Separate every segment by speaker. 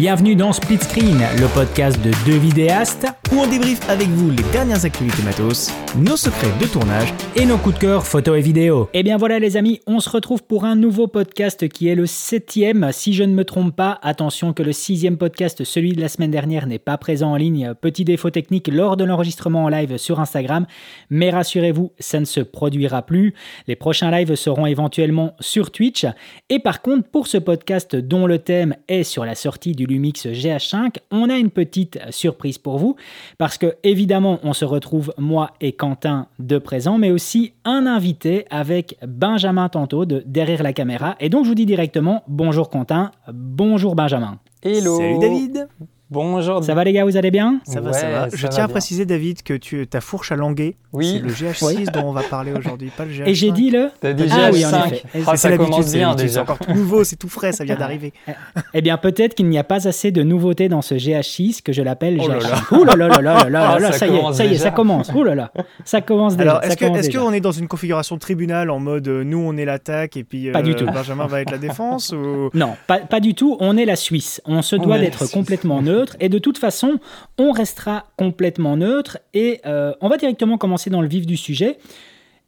Speaker 1: Bienvenue dans Split Screen, le podcast de deux vidéastes
Speaker 2: où on débriefe avec vous les dernières actualités matos, nos secrets de tournage
Speaker 1: et nos coups de cœur photos et vidéos. Et eh bien voilà les amis, on se retrouve pour un nouveau podcast qui est le septième. Si je ne me trompe pas, attention que le sixième podcast, celui de la semaine dernière, n'est pas présent en ligne. Petit défaut technique lors de l'enregistrement en live sur Instagram. Mais rassurez-vous, ça ne se produira plus. Les prochains lives seront éventuellement sur Twitch. Et par contre, pour ce podcast dont le thème est sur la sortie du Lumix GH5, on a une petite surprise pour vous parce que évidemment, on se retrouve moi et Quentin de présent, mais aussi un invité avec Benjamin tantôt de derrière la caméra. Et donc je vous dis directement bonjour Quentin, bonjour Benjamin.
Speaker 2: Hello. Salut David.
Speaker 1: Bonjour. Ça va les gars, vous allez bien?
Speaker 2: Ça va, ça va. Je tiens à préciser David que tu, ta fourche à languer, oui. c'est le GH6 dont on va parler aujourd'hui, pas le GH5.
Speaker 1: Et j'ai dit le
Speaker 3: T'as dit ah, oui, en effet.
Speaker 2: Ah, ça commence bien déjà. C'est encore tout nouveau, c'est tout frais, ça vient d'arriver.
Speaker 1: eh bien peut-être qu'il n'y a pas assez de nouveautés dans ce GH6 que je l'appelle GH5. Ouh là là là là là là, ça y est, ça y est, ça commence. Ouh là là, ça commence déjà.
Speaker 2: Alors est-ce qu'on est dans une configuration tribunal en mode euh, nous on est l'attaque et puis
Speaker 1: pas du tout.
Speaker 2: Benjamin va être la défense
Speaker 1: Non, pas du tout. On est la Suisse. On se doit d'être complètement neutre et de toute façon on restera complètement neutre et euh, on va directement commencer dans le vif du sujet.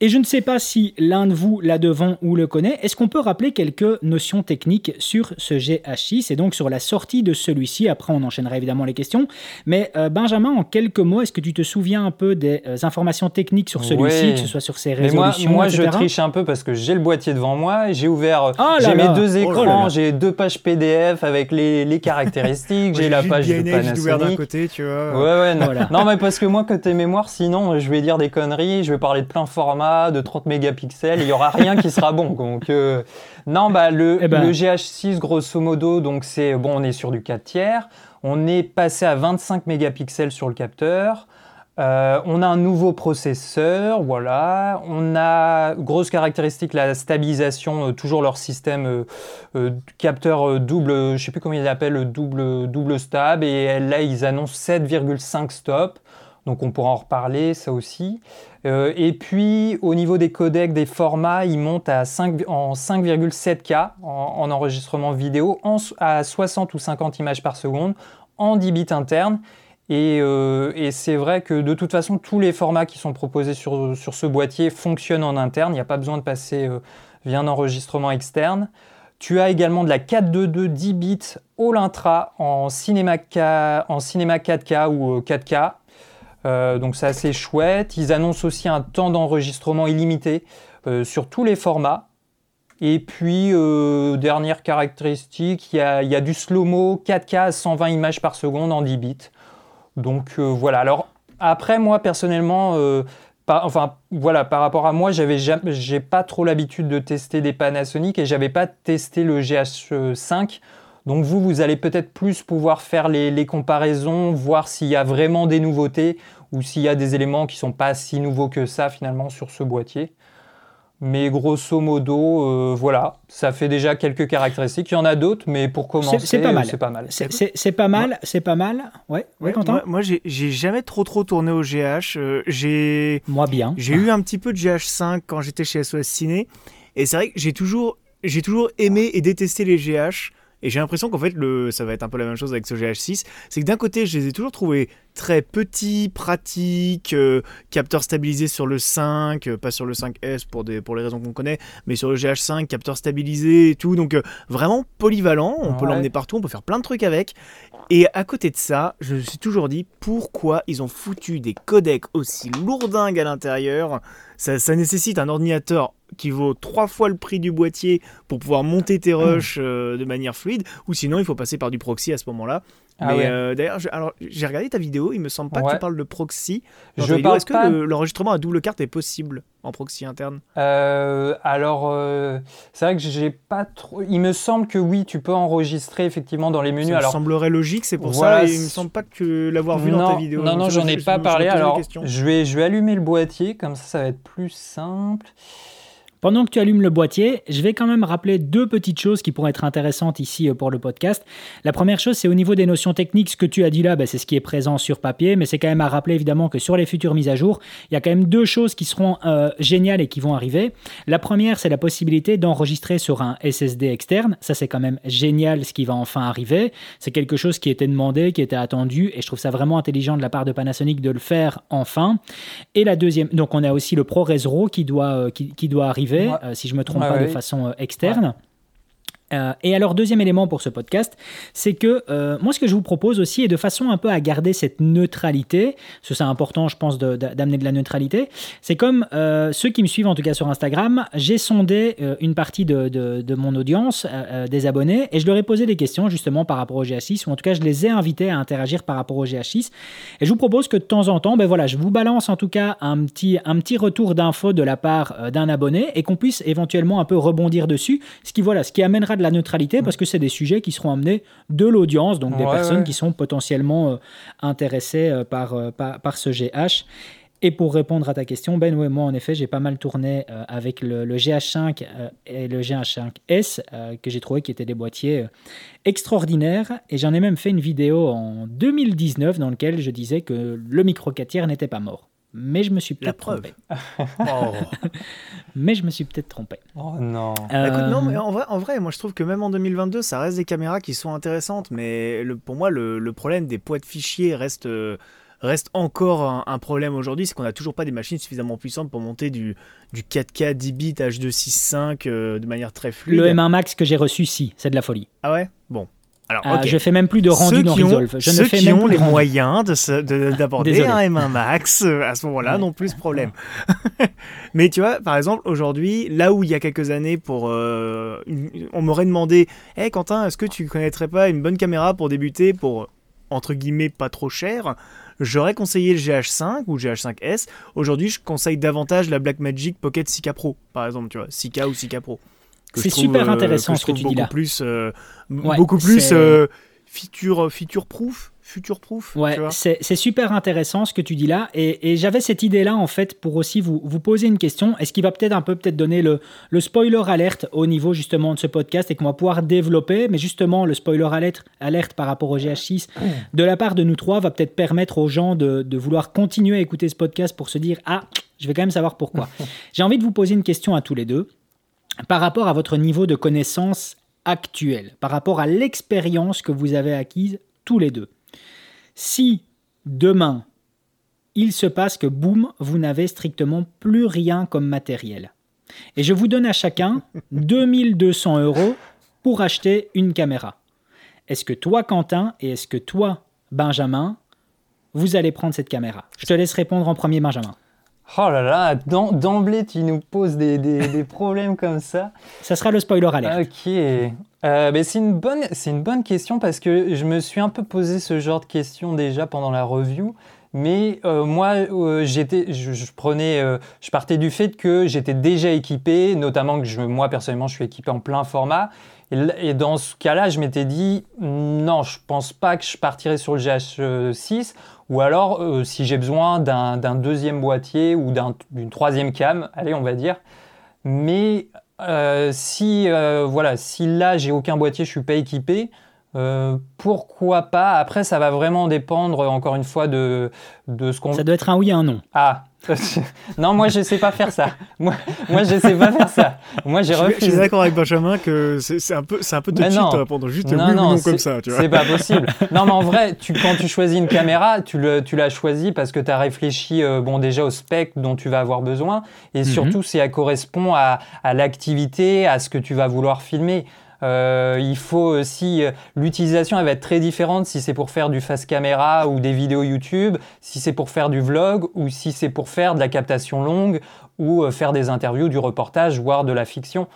Speaker 1: Et je ne sais pas si l'un de vous là devant ou le connaît. Est-ce qu'on peut rappeler quelques notions techniques sur ce GH6 et donc sur la sortie de celui-ci Après, on enchaînera évidemment les questions. Mais euh, Benjamin, en quelques mots, est-ce que tu te souviens un peu des euh, informations techniques sur celui-ci, que ce soit sur ses résolutions
Speaker 3: Moi, moi je triche un peu parce que j'ai le boîtier devant moi, j'ai ouvert, oh j'ai mes deux oh écrans, j'ai deux pages PDF avec les, les caractéristiques, j'ai la page de Panasonic.
Speaker 2: d'un côté, tu vois.
Speaker 3: Ouais, ouais, non. non, mais parce que moi, côté mémoire, sinon, je vais dire des conneries, je vais parler de plein format de 30 mégapixels, il n'y aura rien qui sera bon. Donc, euh, non, bah, le, eh ben. le, GH6, grosso modo, donc c'est bon, on est sur du 4 tiers. On est passé à 25 mégapixels sur le capteur. Euh, on a un nouveau processeur, voilà. On a, grosse caractéristique, la stabilisation, euh, toujours leur système capteur double, je sais plus comment ils l'appellent, double, double stab. Et là, ils annoncent 7,5 stop. Donc on pourra en reparler, ça aussi. Euh, et puis au niveau des codecs, des formats, ils montent à 5, en 5,7K en, enregistrement vidéo, à 60 ou 50 images par seconde, en 10 bits internes. Euh, et, c'est vrai que de toute façon, tous les formats qui sont proposés sur, ce boîtier fonctionnent en interne. Il n'y a pas besoin de passer euh, via un enregistrement externe. Tu as également de la 422 10 bits All Intra en cinéma, en cinéma 4K ou 4K euh, donc c'est assez chouette. Ils annoncent aussi un temps d'enregistrement illimité euh, sur tous les formats. Et puis, euh, dernière caractéristique, il y, a, du slow-mo 4K à 120 images par seconde en 10 bits. Donc voilà. Alors après, moi personnellement, par, enfin voilà, par rapport à moi, j'avais j'ai pas trop l'habitude de tester des Panasonic et j'avais pas testé le GH5. Donc vous, vous allez peut-être plus pouvoir faire les, comparaisons, voir s'il y a vraiment des nouveautés ou s'il y a des éléments qui ne sont pas si nouveaux que ça finalement sur ce boîtier. Mais grosso modo, euh, voilà, ça fait déjà quelques caractéristiques. Il y en a d'autres, mais pour commencer, c'est pas mal. C'est pas mal.
Speaker 1: C'est pas mal. C'est pas mal. Ouais. ouais,
Speaker 2: moi, moi j'ai jamais trop trop tourné au GH. Euh, j'ai
Speaker 1: moi bien.
Speaker 2: J'ai eu un petit peu de GH5 quand j'étais chez SOS Ciné, et c'est vrai que j'ai toujours j'ai toujours aimé et détesté les GH. Et j'ai l'impression qu'en fait, le, ça va être un peu la même chose avec ce GH6. C'est que d'un côté, je les ai toujours trouvés très petits, pratiques, euh, capteur stabilisé sur le 5, euh, pas sur le 5S pour, des, pour les raisons qu'on connaît, mais sur le GH5, capteur stabilisé et tout. Donc euh, vraiment polyvalent, on peut l'emmener partout, on peut faire plein de trucs avec. Et à côté de ça, je me suis toujours dit pourquoi ils ont foutu des codecs aussi lourdingues à l'intérieur? Ça, ça nécessite un ordinateur qui vaut trois fois le prix du boîtier pour pouvoir monter tes rushs euh, de manière fluide, ou sinon il faut passer par du proxy à ce moment-là. Ah mais euh, d'ailleurs, j'ai regardé ta vidéo, il me semble pas que tu parles de proxy. je Est-ce que l'enregistrement à double carte est possible en proxy interne?
Speaker 3: Euh, Alors, c'est vrai que j'ai pas trop. Il me semble que oui, tu peux enregistrer effectivement dans les menus. Ça
Speaker 2: alors, semblerait logique, c'est pour ça. Et il me semble pas que l'avoir vu dans ta vidéo.
Speaker 3: Non, non, j'en ai pas parlé. Alors, je vais, je vais allumer le boîtier, comme ça, ça va être plus simple.
Speaker 1: Pendant que tu allumes le boîtier, je vais quand même rappeler deux petites choses qui pourraient être intéressantes ici euh, pour le podcast. La première chose, c'est au niveau des notions techniques, ce que tu as dit là, ben, c'est ce qui est présent sur papier, mais c'est quand même à rappeler évidemment que sur les futures mises à jour, il y a quand même deux choses qui seront euh, géniales et qui vont arriver. La première, c'est la possibilité d'enregistrer sur un SSD externe. Ça, c'est quand même génial ce qui va enfin arriver. C'est quelque chose qui était demandé, qui était attendu, et je trouve ça vraiment intelligent de la part de Panasonic de le faire enfin. Et la deuxième, donc on a aussi le ProRes RAW euh, qui, doit arriver, si je me trompe pas, de façon externe. Euh, et alors, deuxième élément pour ce podcast, c'est que euh, moi, ce que je vous propose aussi est de façon un peu à garder cette neutralité, parce que c'est important, je pense, d'amener de, la neutralité. C'est comme euh, ceux qui me suivent, en tout cas sur Instagram, j'ai sondé une partie de, de mon audience, des abonnés, et je leur ai posé des questions justement par rapport au GH6, ou en tout cas, je les ai invités à interagir par rapport au GH6. Et je vous propose que de temps en temps, ben voilà, je vous balance en tout cas un petit, un petit retour d'infos de la part d'un abonné et qu'on puisse éventuellement un peu rebondir dessus, ce qui, voilà, ce qui amènera de la neutralité parce que c'est des sujets qui seront amenés de l'audience, donc des personnes qui sont potentiellement euh, intéressées euh, par, euh, par, par, ce GH. Et pour répondre à ta question, Ben, ouais, moi en effet, j'ai pas mal tourné avec le, GH5 et le GH5S que j'ai trouvé qui étaient des boîtiers extraordinaires. Et j'en ai même fait une vidéo en 2019 dans laquelle je disais que le micro 4 tiers n'était pas mort mais je me suis peut-être trompé. Oh. mais je me suis peut-être trompé.
Speaker 3: Oh non.
Speaker 2: Bah, non, mais en vrai, en vrai, moi je trouve que même en 2022, ça reste des caméras qui sont intéressantes, mais le, pour moi, le, le, problème des poids de fichiers reste, euh, reste encore un, problème aujourd'hui, c'est qu'on n'a toujours pas des machines suffisamment puissantes pour monter du, du 4K 10 bits H265 euh, de manière très fluide.
Speaker 1: Le M1 Max que j'ai reçu, si, c'est de la folie.
Speaker 2: Ah ouais? Bon,
Speaker 1: alors, ah, Je fais même plus de rendu dans Resolve. Je
Speaker 2: ceux
Speaker 1: ne fais
Speaker 2: qui
Speaker 1: même
Speaker 2: ont les moyens d'aborder un M1 Max, euh, à ce moment-là, n'ont plus de problème. Mais tu vois, par exemple, aujourd'hui, là où il y a quelques années, pour, euh, on m'aurait demandé Hé Quentin, est-ce que tu connaîtrais pas une bonne caméra pour débuter pour, entre guillemets, pas trop cher? J'aurais conseillé le GH5 ou GH5S. Aujourd'hui, je conseille davantage la Blackmagic Pocket 6K Pro, par exemple, tu vois, 6K ou 6K Pro.
Speaker 1: C'est super euh, intéressant ce que tu dis là.
Speaker 2: Plus, euh, beaucoup plus euh, feature, feature proof. Future proof.
Speaker 1: Ouais, c'est super intéressant ce que tu dis là. Et, j'avais cette idée-là, en fait, pour aussi vous, vous poser une question. Est-ce qu'il va peut-être un peu peut-être donner le, le, spoiler alerte au niveau justement de ce podcast et qu'on va pouvoir développer? Mais justement, le spoiler alerte, alerte par rapport au GH6 de la part de nous trois va peut-être permettre aux gens de, de vouloir continuer à écouter ce podcast pour se dire Ah, je vais quand même savoir pourquoi. J'ai envie de vous poser une question à tous les deux par rapport à votre niveau de connaissance actuel, par rapport à l'expérience que vous avez acquise tous les deux. Si demain, il se passe que, boum, vous n'avez strictement plus rien comme matériel, et je vous donne à chacun 2200 euros pour acheter une caméra. Est-ce que toi, Quentin, et est-ce que toi, Benjamin, vous allez prendre cette caméra? Je te laisse répondre en premier, Benjamin.
Speaker 3: Oh là là, d'emblée, tu nous poses des, des, problèmes comme ça.
Speaker 1: Ça sera le spoiler alert.
Speaker 3: Ok. Euh, c'est une, bonne, une bonne question parce que je me suis un peu posé ce genre de questions déjà pendant la review. Mais euh, moi, euh, j'étais, je, prenais, je partais du fait que j'étais déjà équipé, notamment que je, moi personnellement, je suis équipé en plein format. Et, dans ce cas-là, je m'étais dit, non, je pense pas que je partirais sur le GH6. Ou alors, euh, si j'ai besoin d'un deuxième boîtier ou d'une troisième cam, allez, on va dire. Mais euh, si, euh, voilà, si là, j'ai aucun boîtier, je suis pas équipé, pourquoi pas? Après, ça va vraiment dépendre, encore une fois, de, de ce qu'on...
Speaker 1: Ça doit être un oui et un non.
Speaker 3: Ah, non, moi je sais pas faire ça. Moi, moi je sais pas faire ça. Moi j'ai refusé.
Speaker 2: Je suis d'accord avec Benjamin que c'est un peu, c'est un peu de cheat de répondre juste non, oui non, non comme ça.
Speaker 3: C'est pas possible. Non, mais en vrai, tu, quand tu choisis une caméra, tu, le, tu l'as choisi parce que tu as réfléchi euh, bon déjà au spec dont tu vas avoir besoin et mhm. surtout si elle correspond à, à l'activité, à ce que tu vas vouloir filmer. Euh, il faut aussi euh, l'utilisation, elle va être très différente si c'est pour faire du face caméra ou des vidéos YouTube, si c'est pour faire du vlog ou si c'est pour faire de la captation longue ou euh, faire des interviews, du reportage, voire de la fiction.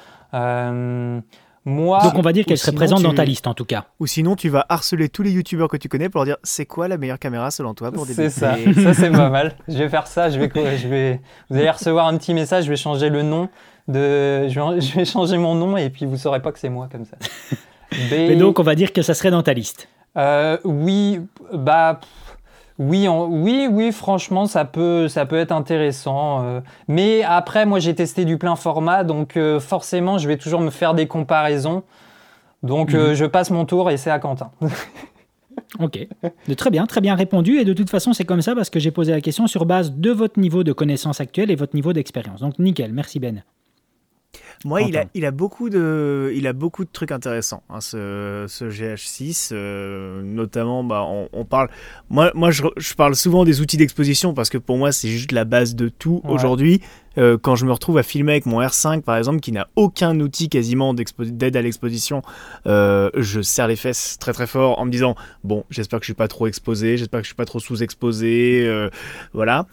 Speaker 1: Moi, Donc on va dire qu'elle serait présente dans ta liste en tout cas.
Speaker 2: Ou sinon tu vas harceler tous les youtubeurs que tu connais pour leur dire c'est quoi la meilleure caméra selon toi pour
Speaker 3: débuter. C'est ça, ça c'est pas mal. Je vais faire ça, je vais, je vais, vous allez recevoir un petit message, je vais changer le nom de, je vais, changer mon nom et puis vous saurez pas que c'est moi comme ça.
Speaker 1: Mais donc on va dire que ça serait dans ta liste.
Speaker 3: Euh, oui, bah Oui, oui, oui, franchement, ça peut, ça peut être intéressant. Euh. mais après, moi, j'ai testé du plein format, donc euh, forcément, je vais toujours me faire des comparaisons. Donc, mhm. je passe mon tour et c'est à Quentin.
Speaker 1: Ok, de très bien, très bien répondu. Et de toute façon, c'est comme ça parce que j'ai posé la question sur base de votre niveau de connaissance actuelle et votre niveau d'expérience. Donc nickel, merci Ben.
Speaker 2: Moi, il a, il a, beaucoup de, il a beaucoup de trucs intéressants, hein, ce, ce, GH6. Euh, notamment, bah, on, parle. Moi, moi je, je, parle souvent des outils d'exposition parce que pour moi, c'est juste la base de tout aujourd'hui. Euh, quand je me retrouve à filmer avec mon R5, par exemple, qui n'a aucun outil quasiment d'aide à l'exposition, euh, je serre les fesses très très fort en me disant bon, j'espère que je suis pas trop exposé, j'espère que je suis pas trop sous-exposé, voilà.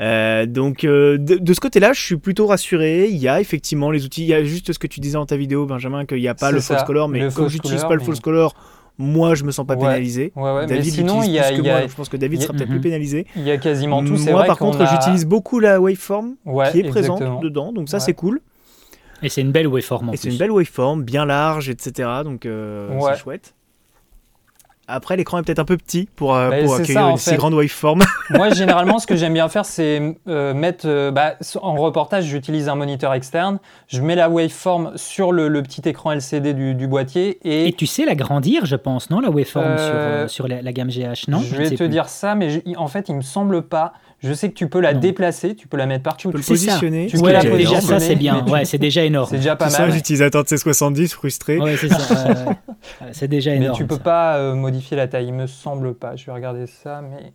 Speaker 2: Euh, donc euh, de, ce côté-là, je suis plutôt rassuré. Il y a effectivement les outils. Il y a juste ce que tu disais dans ta vidéo, Benjamin, qu'il n'y a pas le false color, mais comme j'utilise pas le false color, moi je me sens pas pénalisé.
Speaker 3: David sinon, il y a,
Speaker 2: moi, je pense que David sera peut-être plus pénalisé.
Speaker 3: Il y a quasiment tout.
Speaker 2: Moi, par contre, j'utilise beaucoup la waveform qui est présente dedans, donc ça c'est cool.
Speaker 1: Et c'est une belle waveform.
Speaker 2: Et c'est une belle waveform, bien large, etc. Donc euh, c'est chouette. Après, l'écran est peut-être un peu petit pour, euh, bah, accueillir une si grande waveform.
Speaker 3: Moi, généralement, ce que j'aime bien faire, c'est euh, mettre. Euh, bah, en reportage, j'utilise un moniteur externe. Je mets la waveform sur le, petit écran LCD du, boîtier. Et...
Speaker 1: et, tu sais l'agrandir, je pense, non La waveform sur, sur la, gamme GH, non?
Speaker 3: Je vais te dire ça, mais en fait, il me semble pas. Je sais que tu peux la déplacer, tu peux la mettre partout.
Speaker 2: Tu peux le positionner.
Speaker 1: Tu peux la positionner. Ça, c'est bien. Ouais, c'est déjà énorme.
Speaker 3: C'est déjà pas mal.
Speaker 2: ça, l'utilisateur de C70 frustré.
Speaker 1: Ouais, c'est ça. c'est déjà énorme.
Speaker 3: Mais tu peux pas euh, modifier la taille, il me semble pas. Je vais regarder ça, mais.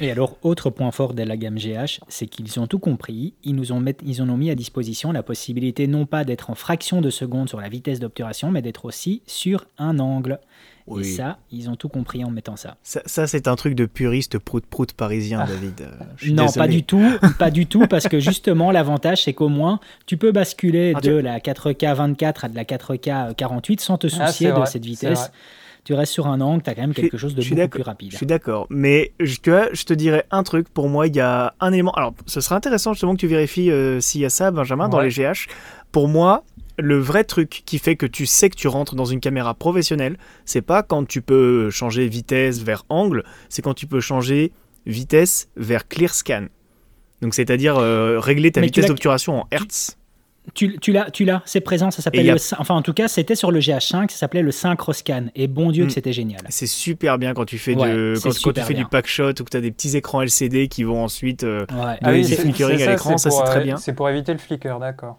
Speaker 1: Et alors, autre point fort de la gamme GH, c'est qu'ils ont tout compris. Ils nous ont, ils ont mis à disposition la possibilité non pas d'être en fraction de seconde sur la vitesse d'obturation, mais d'être aussi sur un angle. Et ça, ils ont tout compris en mettant ça.
Speaker 2: Ça, c'est un truc de puriste prout-prout parisien, ah. David.
Speaker 1: Euh, non, pas du tout, pas du tout, parce que justement, l'avantage, c'est qu'au moins, tu peux basculer ah, de la 4K 24 à de la 4K 48 sans te ah, soucier de cette vitesse. Tu restes sur un angle, tu as quand même quelque chose de beaucoup plus rapide.
Speaker 2: Je suis d'accord, mais je, je te dirais un truc, pour moi, il y a un élément. Alors, ce serait intéressant justement que tu vérifies euh, s'il y a ça, Benjamin, dans les GH. Pour moi, le vrai truc qui fait que tu sais que tu rentres dans une caméra professionnelle, c'est pas quand tu peux changer vitesse vers angle, c'est quand tu peux changer vitesse vers clear scan. Donc c'est-à-dire euh, régler ta vitesse d'obturation en hertz.
Speaker 1: Tu, tu l'as, tu l'as, c'est présent, ça s'appelle enfin en tout cas c'était sur le GH5, ça s'appelait le Synchroscan et bon Dieu que hmm. c'était génial.
Speaker 2: C'est super bien quand tu fais, de, quand, tu fais du pack shot ou que tu as des petits écrans LCD qui vont ensuite euh,
Speaker 3: ouais. ah oui, flickering à l'écran, ça c'est très bien. C'est pour éviter le flicker, d'accord.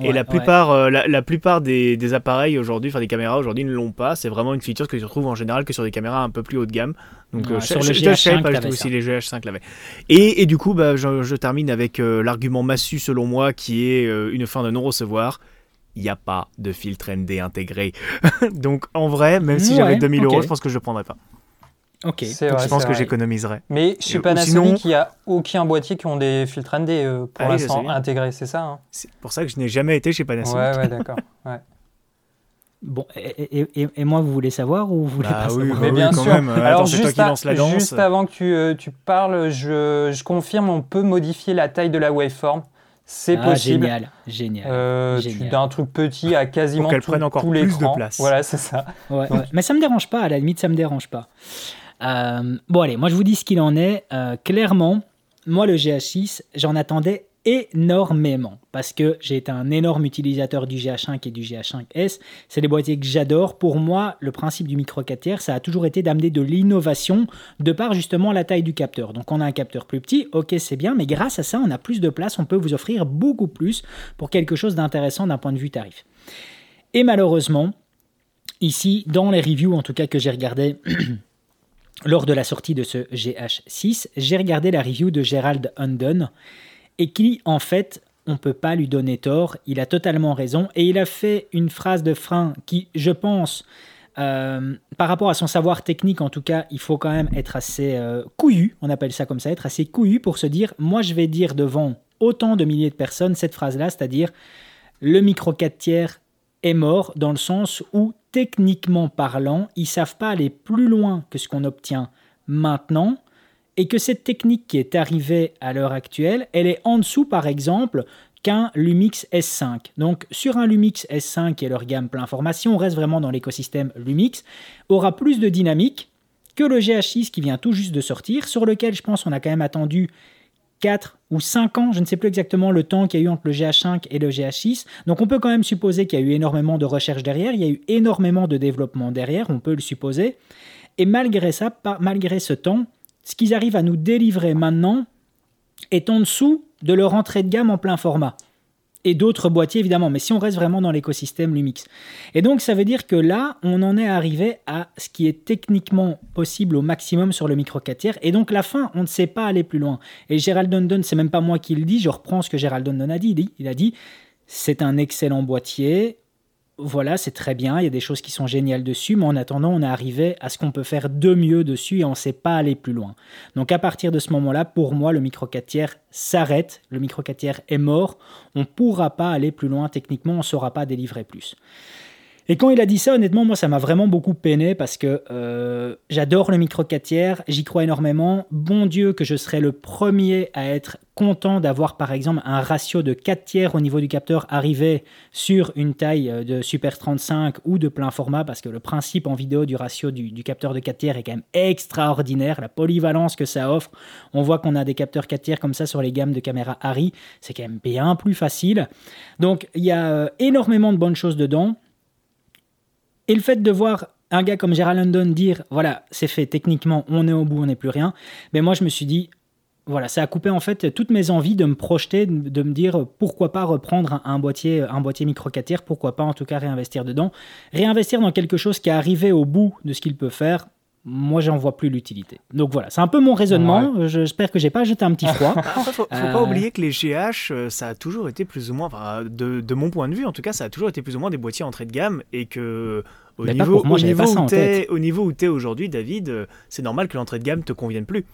Speaker 2: Et la plupart, euh, la, plupart des, des appareils aujourd'hui, enfin des caméras aujourd'hui ne l'ont pas, c'est vraiment une feature que tu retrouves en général que sur des caméras un peu plus haut de gamme. Donc euh, sur le GH5, aussi les GH5 l'avaient. Et, et, du coup, bah, je, je termine avec l'argument massu selon moi qui est une fin de non-recevoir, il n'y a pas de filtre ND intégré. Donc en vrai, même si j'avais 2000 euros, je pense que je ne le prendrais pas.
Speaker 1: Ok.
Speaker 2: je pense que j'économiserai.
Speaker 3: Mais chez Panasonic, il n'y a aucun boîtier qui ont des filtres ND euh, pour ah l'instant intégrés, c'est ça hein
Speaker 2: C'est pour ça que je n'ai jamais été chez Panasonic.
Speaker 3: Ouais, ouais, d'accord.
Speaker 1: Bon, et, moi, vous voulez savoir ou vous voulez
Speaker 2: bah
Speaker 1: pas savoir
Speaker 3: Mais bien sûr. Alors, juste, juste, avant que tu, euh, tu parles, je, je, confirme, on peut modifier la taille de la waveform. C'est ah, possible.
Speaker 1: Génial, génial.
Speaker 3: Euh, d'un truc petit à quasiment tout, encore plus de place. Voilà, c'est ça.
Speaker 1: Mais ça me dérange pas, à la limite, ça me dérange pas. Euh, bon, allez, moi je vous dis ce qu'il en est. Euh, clairement, moi le GH6, j'en attendais énormément parce que j'ai été un énorme utilisateur du GH5 et du GH5S. C'est des boîtiers que j'adore. Pour moi, le principe du micro 4 tiers, ça a toujours été d'amener de l'innovation de par justement la taille du capteur. Donc on a un capteur plus petit, ok c'est bien, mais grâce à ça, on a plus de place, on peut vous offrir beaucoup plus pour quelque chose d'intéressant d'un point de vue tarif. Et malheureusement, ici, dans les reviews en tout cas que j'ai regardé lors de la sortie de ce GH6, j'ai regardé la review de Gerald Undon et qui, en fait, on ne peut pas lui donner tort, il a totalement raison, et il a fait une phrase de frein qui, je pense, euh, par rapport à son savoir technique, en tout cas, il faut quand même être assez euh, couillu, on appelle ça comme ça, être assez couillu pour se dire, moi je vais dire devant autant de milliers de personnes cette phrase-là, c'est-à-dire le micro 4 tiers est mort dans le sens où, techniquement parlant, ils savent pas aller plus loin que ce qu'on obtient maintenant, et que cette technique qui est arrivée à l'heure actuelle, elle est en dessous par exemple qu'un Lumix S5. Donc sur un Lumix S5 et leur gamme plein formation, on reste vraiment dans l'écosystème Lumix, aura plus de dynamique que le GH6 qui vient tout juste de sortir, sur lequel je pense on a quand même attendu 4 ou 5 ans, je ne sais plus exactement le temps qu'il y a eu entre le GH5 et le GH6. Donc on peut quand même supposer qu'il y a eu énormément de recherche derrière, il y a eu énormément de développement derrière, on peut le supposer. Et malgré ça, malgré ce temps, ce qu'ils arrivent à nous délivrer maintenant est en dessous de leur entrée de gamme en plein format et d'autres boîtiers évidemment, mais si on reste vraiment dans l'écosystème Lumix. Et donc ça veut dire que là, on en est arrivé à ce qui est techniquement possible au maximum sur le micro 4 tiers, et donc la fin, on ne sait pas aller plus loin. Et Gérald Dundon, c'est même pas moi qui le dis, je reprends ce que Gérald Dundon a dit, il a dit, c'est un excellent boîtier, voilà, c'est très bien, il y a des choses qui sont géniales dessus, mais en attendant, on est arrivé à ce qu'on peut faire de mieux dessus et on ne sait pas aller plus loin. Donc à partir de ce moment-là, pour moi, le micro 4 tiers s'arrête, le micro 4 tiers est mort, on ne pourra pas aller plus loin techniquement, on ne saura pas délivrer plus. Et quand il a dit ça, honnêtement, moi, ça m'a vraiment beaucoup peiné parce que euh, j'adore le micro 4 tiers, j'y crois énormément. Bon Dieu, que je serais le premier à être content d'avoir, par exemple, un ratio de 4 tiers au niveau du capteur arrivé sur une taille euh, de Super 35 ou de plein format parce que le principe en vidéo du ratio du, capteur de 4 tiers est quand même extraordinaire. La polyvalence que ça offre, on voit qu'on a des capteurs 4 tiers comme ça sur les gammes de caméras Harry, c'est quand même bien plus facile. Donc, il y a euh, énormément de bonnes choses dedans. Et le fait de voir un gars comme Gerald London dire voilà, c'est fait, techniquement, on est au bout, on n'est plus rien, mais moi je me suis dit voilà, ça a coupé en fait toutes mes envies de me projeter, de me dire pourquoi pas reprendre un, boîtier, un boîtier micro 4 pourquoi pas en tout cas réinvestir dedans, réinvestir dans quelque chose qui est arrivé au bout de ce qu'il peut faire, moi j'en vois plus l'utilité. Donc voilà, c'est un peu mon raisonnement. J'espère que j'ai pas jeté un petit froid.
Speaker 2: Après, faut, faut pas euh, oublier que les GH, euh, ça a toujours été plus ou moins, de, de, mon point de vue en tout cas, ça a toujours été plus ou moins des boîtiers entrée de gamme et que au niveau, au, niveau où es, au niveau où tu es aujourd'hui, David, euh, c'est normal que l'entrée de gamme te convienne plus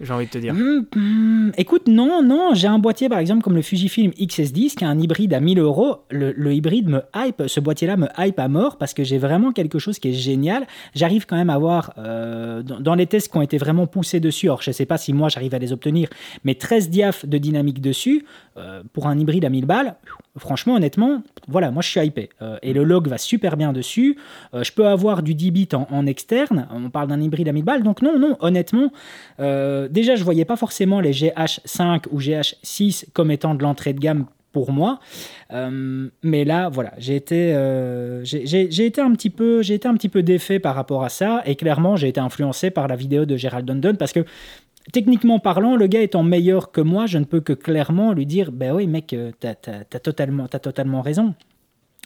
Speaker 2: j'ai envie de te dire. Hum,
Speaker 1: hum, écoute, non, non, j'ai un boîtier par exemple comme le Fujifilm XS10 qui a un hybride à 1000 euros. Le, hybride me hype, ce boîtier-là me hype à mort parce que j'ai vraiment quelque chose qui est génial. J'arrive quand même à voir euh, dans, les tests qui ont été vraiment poussés dessus, alors je ne sais pas si moi j'arrive à les obtenir, mais 13 diaph de dynamique dessus euh, pour un hybride à 1000 balles. Franchement, honnêtement, voilà, moi je suis hypé. Euh, et le log va super bien dessus. je peux avoir du 10 bits en, externe. On parle d'un hybride à 1000 balles. Donc non, non, honnêtement, déjà, je voyais pas forcément les GH5 ou GH6 comme étant de l'entrée de gamme pour moi. Euh, mais là, voilà, j'ai été, euh, un petit peu, j'ai été un petit peu défait par rapport à ça, et clairement, j'ai été influencé par la vidéo de Gerald Dundon parce que techniquement parlant, le gars étant meilleur que moi, je ne peux que clairement lui dire, ben oui, mec, euh, t'as as, totalement, as totalement raison.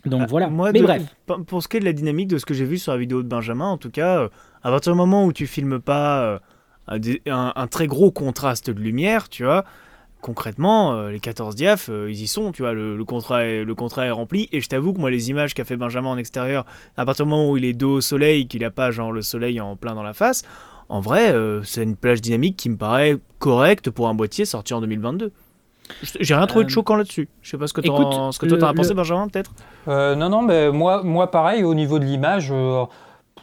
Speaker 1: Donc bah, voilà.
Speaker 2: Moi, mais bref. Pour ce qui est de la dynamique de ce que j'ai vu sur la vidéo de Benjamin, en tout cas, à partir du moment où tu filmes pas un, très gros contraste de lumière, tu vois. Concrètement, euh, les 14 diaph, euh, ils y sont, tu vois, le, contrat est, le contrat est rempli. Et je t'avoue que moi, les images qu'a fait Benjamin en extérieur, à partir du moment où il est dos au soleil, qu'il n'a pas genre le soleil en plein dans la face, en vrai, euh, c'est une plage dynamique qui me paraît correcte pour un boîtier sorti en 2022. J'ai rien trouvé de choquant là-dessus. Je sais pas ce que, ce que toi t'en as pensé, Benjamin, peut-être
Speaker 3: Non, non, mais moi, moi pareil, au niveau de l'image,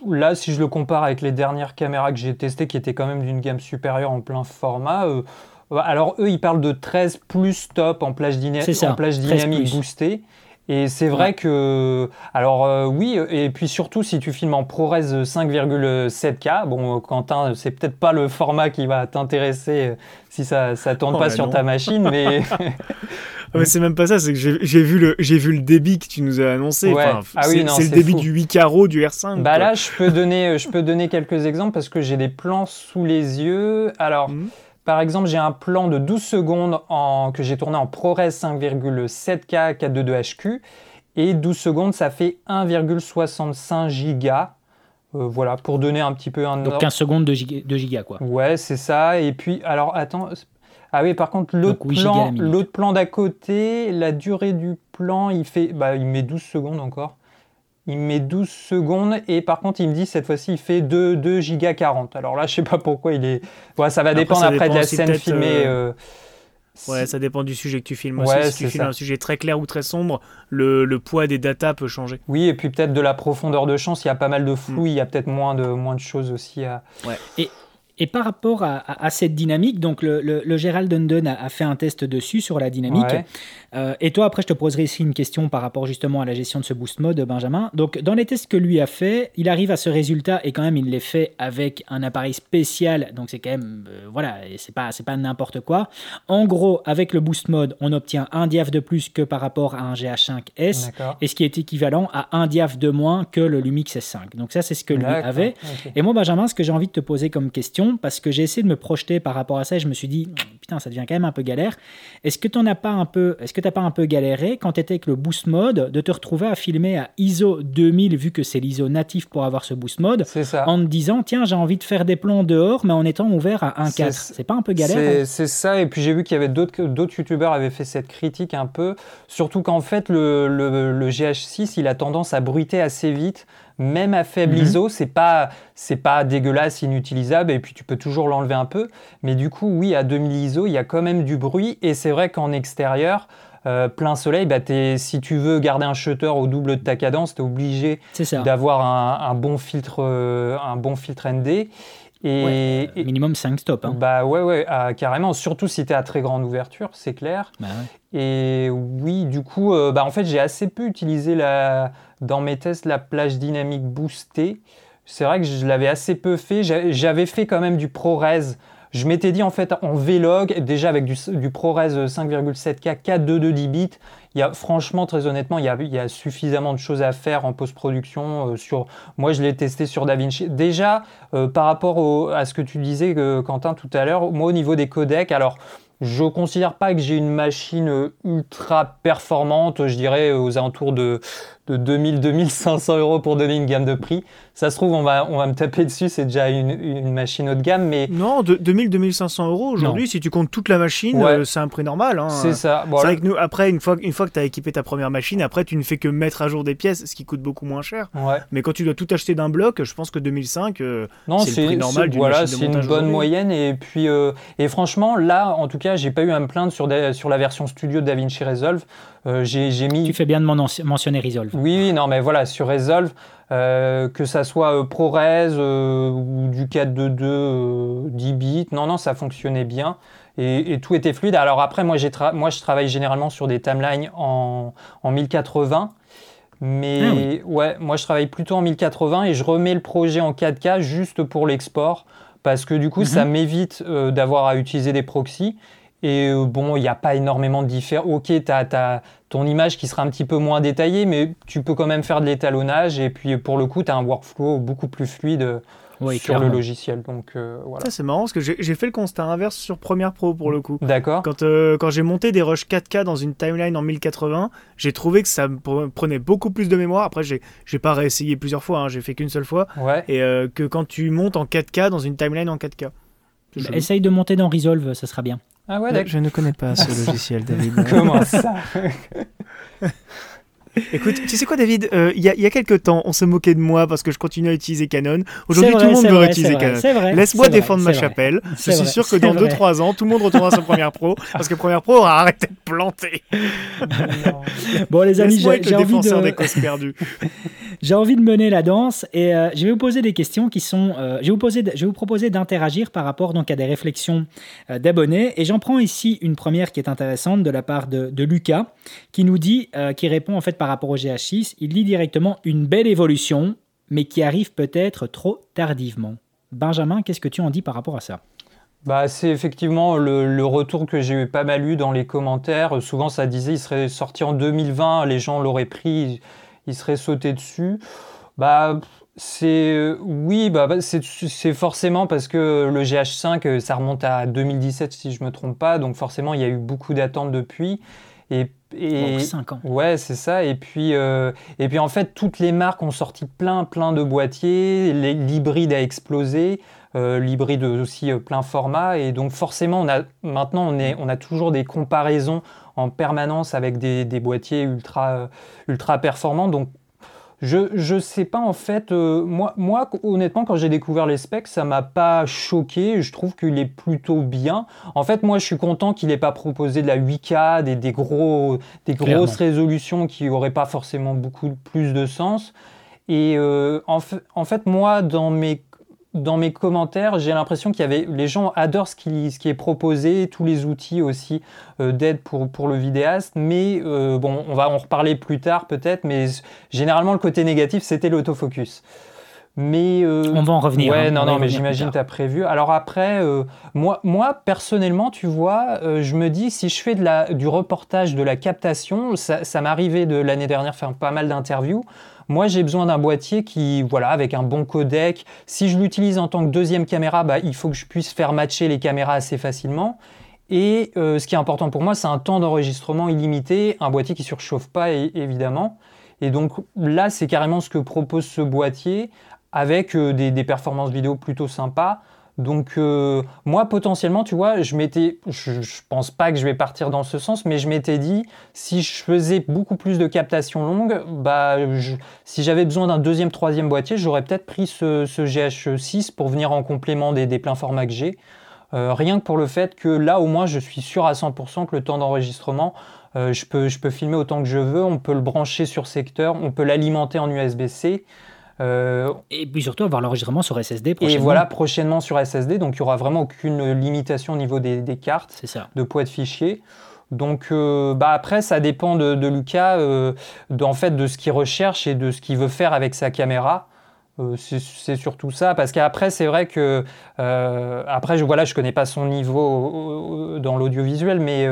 Speaker 3: là, si je le compare avec les dernières caméras que j'ai testées, qui étaient quand même d'une gamme supérieure en plein format, euh, alors eux, ils parlent de 13 plus top en plage, en plage dynamique boostée. Et c'est vrai que, alors euh, oui, et puis surtout si tu filmes en ProRes 5,7K, bon Quentin, c'est peut-être pas le format qui va t'intéresser si ça ne tourne oh pas sur ta machine, mais
Speaker 2: c'est même pas ça, c'est que j'ai vu, le, vu le débit que tu nous as annoncé. Ah c'est le débit du 8 carreaux du R5.
Speaker 3: Bah là, je peux, donner, je peux donner quelques exemples parce que j'ai des plans sous les yeux. Alors, mhm. Par exemple, j'ai un plan de 12 secondes en, que j'ai tourné en ProRes 5,7K 422HQ. Et 12 secondes, ça fait 1,65 giga. Euh, voilà, pour donner un petit peu un.
Speaker 1: Donc 15 secondes de giga, de giga, quoi.
Speaker 3: Ouais, c'est ça. Et puis, alors attends, ah oui, par contre, l'autre plan, l'autre plan d'à côté, la durée du plan, il fait, bah, il met 12 secondes encore. Il met 12 secondes et par contre, il me dit cette fois-ci, il fait 2, 2 giga 40. Alors là, je sais pas pourquoi il est. Ouais, ça va dépendre après, de la scène filmée. Euh,
Speaker 2: euh, ouais, ça dépend du sujet que tu filmes. Ouais, si tu filmes un sujet très clair ou très sombre, le, le, poids des datas peut changer.
Speaker 3: Oui, et puis peut-être de la profondeur de champ. S'il y a pas mal de flou, mm. il y a peut-être moins de, moins de choses aussi à.
Speaker 1: Ouais. Et Et par rapport à, cette dynamique, donc le, le, Gérald Dundon a, fait un test dessus sur la dynamique. Euh, et toi, après, je te poserai ici une question par rapport justement à la gestion de ce boost mode, Benjamin. Donc, dans les tests que lui a fait, il arrive à ce résultat et quand même, il les fait avec un appareil spécial. Donc, c'est quand même, euh, voilà, c'est pas, c'est pas n'importe quoi. En gros, avec le boost mode, on obtient un diaph de plus que par rapport à un GH5S, et ce qui est équivalent à un diaph de moins que le Lumix S5. Donc, ça, c'est ce que lui avait. Et moi, Benjamin, ce que j'ai envie de te poser comme question, parce que j'ai essayé de me projeter par rapport à ça, et je me suis dit, putain, ça devient quand même un peu galère. Est-ce que tu n'as pas un peu, est-ce que t'as pas un peu galéré quand tu étais avec le boost mode de te retrouver à filmer à ISO 2000 vu que c'est l'ISO natif pour avoir ce boost mode
Speaker 3: ça.
Speaker 1: en te disant tiens j'ai envie de faire des plans dehors mais en étant ouvert à 1.4 c'est pas un peu galère
Speaker 3: c'est ça et puis j'ai vu qu'il y avait d'autres d'autres youtubeurs avaient fait cette critique un peu surtout qu'en fait le, le, GH6 il a tendance à bruiter assez vite même à faible. ISO, c'est pas c'est pas dégueulasse, inutilisable et puis tu peux toujours l'enlever un peu. Mais du coup, oui, à 2000 ISO, il y a quand même du bruit et c'est vrai qu'en extérieur, euh, plein soleil, bah, si tu veux garder un shutter au double de ta cadence, tu es obligé d'avoir un, bon filtre, euh, un bon filtre ND.
Speaker 1: Et, minimum 5 stops. Hein.
Speaker 3: Bah ouais, ouais, ah, carrément. Surtout si tu es à très grande ouverture, c'est clair. Bah et oui, du coup, euh, bah, en fait, j'ai assez peu utilisé la, dans mes tests la plage dynamique boostée. C'est vrai que je l'avais assez peu fait. J'avais fait quand même du ProRes je m'étais dit en fait en Vlog, déjà avec du, ProRes 5,7K 422 10 bits, il y a, franchement, très honnêtement, il y, a, suffisamment de choses à faire en post-production. Euh, sur, moi, je l'ai testé sur DaVinci. Déjà, euh, par rapport à ce que tu disais, euh, Quentin, tout à l'heure, moi, au niveau des codecs, alors, je considère pas que j'ai une machine ultra performante, je dirais aux alentours de de 2000-2500 euros pour donner une gamme de prix. Ça se trouve, on va, on va me taper dessus, c'est déjà une, une, machine haut de gamme. Mais...
Speaker 2: Non, 2000-2500 euros aujourd'hui, si tu comptes toute la machine, euh, c'est un prix normal. Hein.
Speaker 3: C'est ça.
Speaker 2: c'est vrai que nous, après, une fois, une fois que tu as équipé ta première machine, après, tu ne fais que mettre à jour des pièces, ce qui coûte beaucoup moins cher.
Speaker 3: Ouais.
Speaker 2: Mais quand tu dois tout acheter d'un bloc, je pense que 2005, euh, c'est le prix normal d'une
Speaker 3: Voilà, c'est une bonne moyenne. Et puis, euh, et franchement, là, en tout cas, j'ai pas eu à me plaindre sur, sur la version studio de DaVinci Resolve. J'ai mis...
Speaker 1: Tu fais bien de mentionner Resolve.
Speaker 3: Oui, non, mais voilà, sur Resolve, euh, que ça soit euh, ProRes euh, ou du 422 10 bits, non, non, ça fonctionnait bien et, tout était fluide. Alors après, moi, moi, je travaille généralement sur des timelines en, en 1080. Mais ah ouais, moi je travaille plutôt en 1080 et je remets le projet en 4K juste pour l'export parce que du coup ça mhm. m'évite d'avoir à utiliser des proxys. Et bon, il n'y a pas énormément de différence. Ok, tu as, ton image qui sera un petit peu moins détaillée, mais tu peux quand même faire de l'étalonnage. Et puis pour le coup, tu as un workflow beaucoup plus fluide euh, sur le logiciel. Donc euh, voilà.
Speaker 2: Ça c'est marrant parce que j'ai fait le constat inverse sur Premiere Pro pour le coup.
Speaker 3: D'accord.
Speaker 2: Quand, euh, quand j'ai monté des rushs 4K dans une timeline en 1080, j'ai trouvé que ça prenait beaucoup plus de mémoire. Après, j'ai pas réessayé plusieurs fois, hein, j'ai fait qu'une seule fois.
Speaker 3: Ouais.
Speaker 2: Et que quand tu montes en 4K dans une timeline en 4K.
Speaker 1: Bah, essaye de monter dans Resolve, ça sera bien.
Speaker 2: Ah ouais, Je ne connais pas ce logiciel, David.
Speaker 3: Comment ça
Speaker 2: Écoute, tu sais quoi, David euh, Il y, a, y, a quelques temps, on se moquait de moi parce que je continue à utiliser Canon. Aujourd'hui, tout le monde veut utiliser Canon. Laisse-moi défendre ma chapelle. Je suis sûr que dans 2-3 ans, tout le monde retournera sur Premiere Pro parce que Premiere Pro aura arrêté de planter.
Speaker 1: bon, les amis, j'ai envie de.
Speaker 2: des causes perdues.
Speaker 1: J'ai envie de mener la danse et euh, je vais vous poser des questions qui sont. Euh, je, vais vous poser, je vais vous proposer d'interagir par rapport donc à des réflexions d'abonnés et j'en prends ici une première qui est intéressante de la part de, de Lucas qui nous dit, qui répond en fait par rapport au GH6, il lit directement une belle évolution mais qui arrive peut-être trop tardivement. Benjamin, qu'est-ce que tu en dis par rapport à ça?
Speaker 3: Bah, c'est effectivement le, retour que j'ai eu pas mal eu dans les commentaires. Souvent, ça disait il serait sorti en 2020, les gens l'auraient pris il serait sauté dessus. Bah, c'est oui, bah, bah c'est forcément parce que le GH5, ça remonte à 2017 si je me trompe pas, donc forcément il y a eu beaucoup d'attentes depuis.
Speaker 1: Et, et 5 ans.
Speaker 3: Ouais, c'est ça. Et puis, euh, et puis en fait, toutes les marques ont sorti plein, plein de boîtiers. L'hybride a explosé. Euh, l'hybride aussi euh, plein format. Et donc forcément, on a, maintenant, on, est, on a toujours des comparaisons en permanence avec des, boîtiers ultra, ultra performants. Donc, je ne sais pas en fait, euh, moi, moi honnêtement quand j'ai découvert les specs ça m'a pas choqué, je trouve qu'il est plutôt bien. En fait moi je suis content qu'il n'ait pas proposé de la 8K, des, des, gros, des grosses résolutions qui n'auraient pas forcément beaucoup plus de sens. Et euh, en, en, fait moi dans mes dans mes commentaires, j'ai l'impression qu'il y avait les gens adorent ce qui, ce qui est proposé, tous les outils aussi euh, d'aide pour, pour le vidéaste. Mais euh, bon, on va en reparler plus tard peut-être. Mais généralement, le côté négatif, c'était l'autofocus.
Speaker 1: Mais euh, on va en revenir.
Speaker 3: Ouais, hein, non, non, mais j'imagine tu as prévu. Alors après, moi, moi personnellement, tu vois, je me dis si je fais de la, du reportage, de la captation, ça, ça m'est arrivé de l'année dernière faire pas mal d'interviews. Moi, j'ai besoin d'un boîtier qui, voilà, avec un bon codec. Si je l'utilise en tant que deuxième caméra, bah, il faut que je puisse faire matcher les caméras assez facilement. Et euh, ce qui est important pour moi, c'est un temps d'enregistrement illimité, un boîtier qui ne surchauffe pas, évidemment. Et donc là, c'est carrément ce que propose ce boîtier, avec euh, des, performances vidéo plutôt sympas. Donc euh, moi potentiellement, tu vois, je m'étais, je, pense pas que je vais partir dans ce sens, mais je m'étais dit si je faisais beaucoup plus de captations longues, bah si j'avais besoin d'un deuxième, troisième boîtier, j'aurais peut-être pris ce, GH6 pour venir en complément des, pleins formats que j'ai. Euh, rien que pour le fait que là au moins je suis sûr à 100% que le temps d'enregistrement, euh, je, peux, je peux filmer autant que je veux, on peut le brancher sur secteur, on peut l'alimenter en USB-C.
Speaker 1: Euh, et puis surtout avoir l'enregistrement sur SSD
Speaker 3: prochainement. Et voilà, prochainement sur SSD, donc il n'y aura vraiment aucune limitation au niveau des, cartes, de poids de fichiers. Donc euh, bah après, ça dépend de, Lucas, euh, de, en fait, de ce qu'il recherche et de ce qu'il veut faire avec sa caméra. c'est surtout ça, parce qu'après, c'est vrai que après, je, voilà, je connais pas son niveau dans l'audiovisuel, mais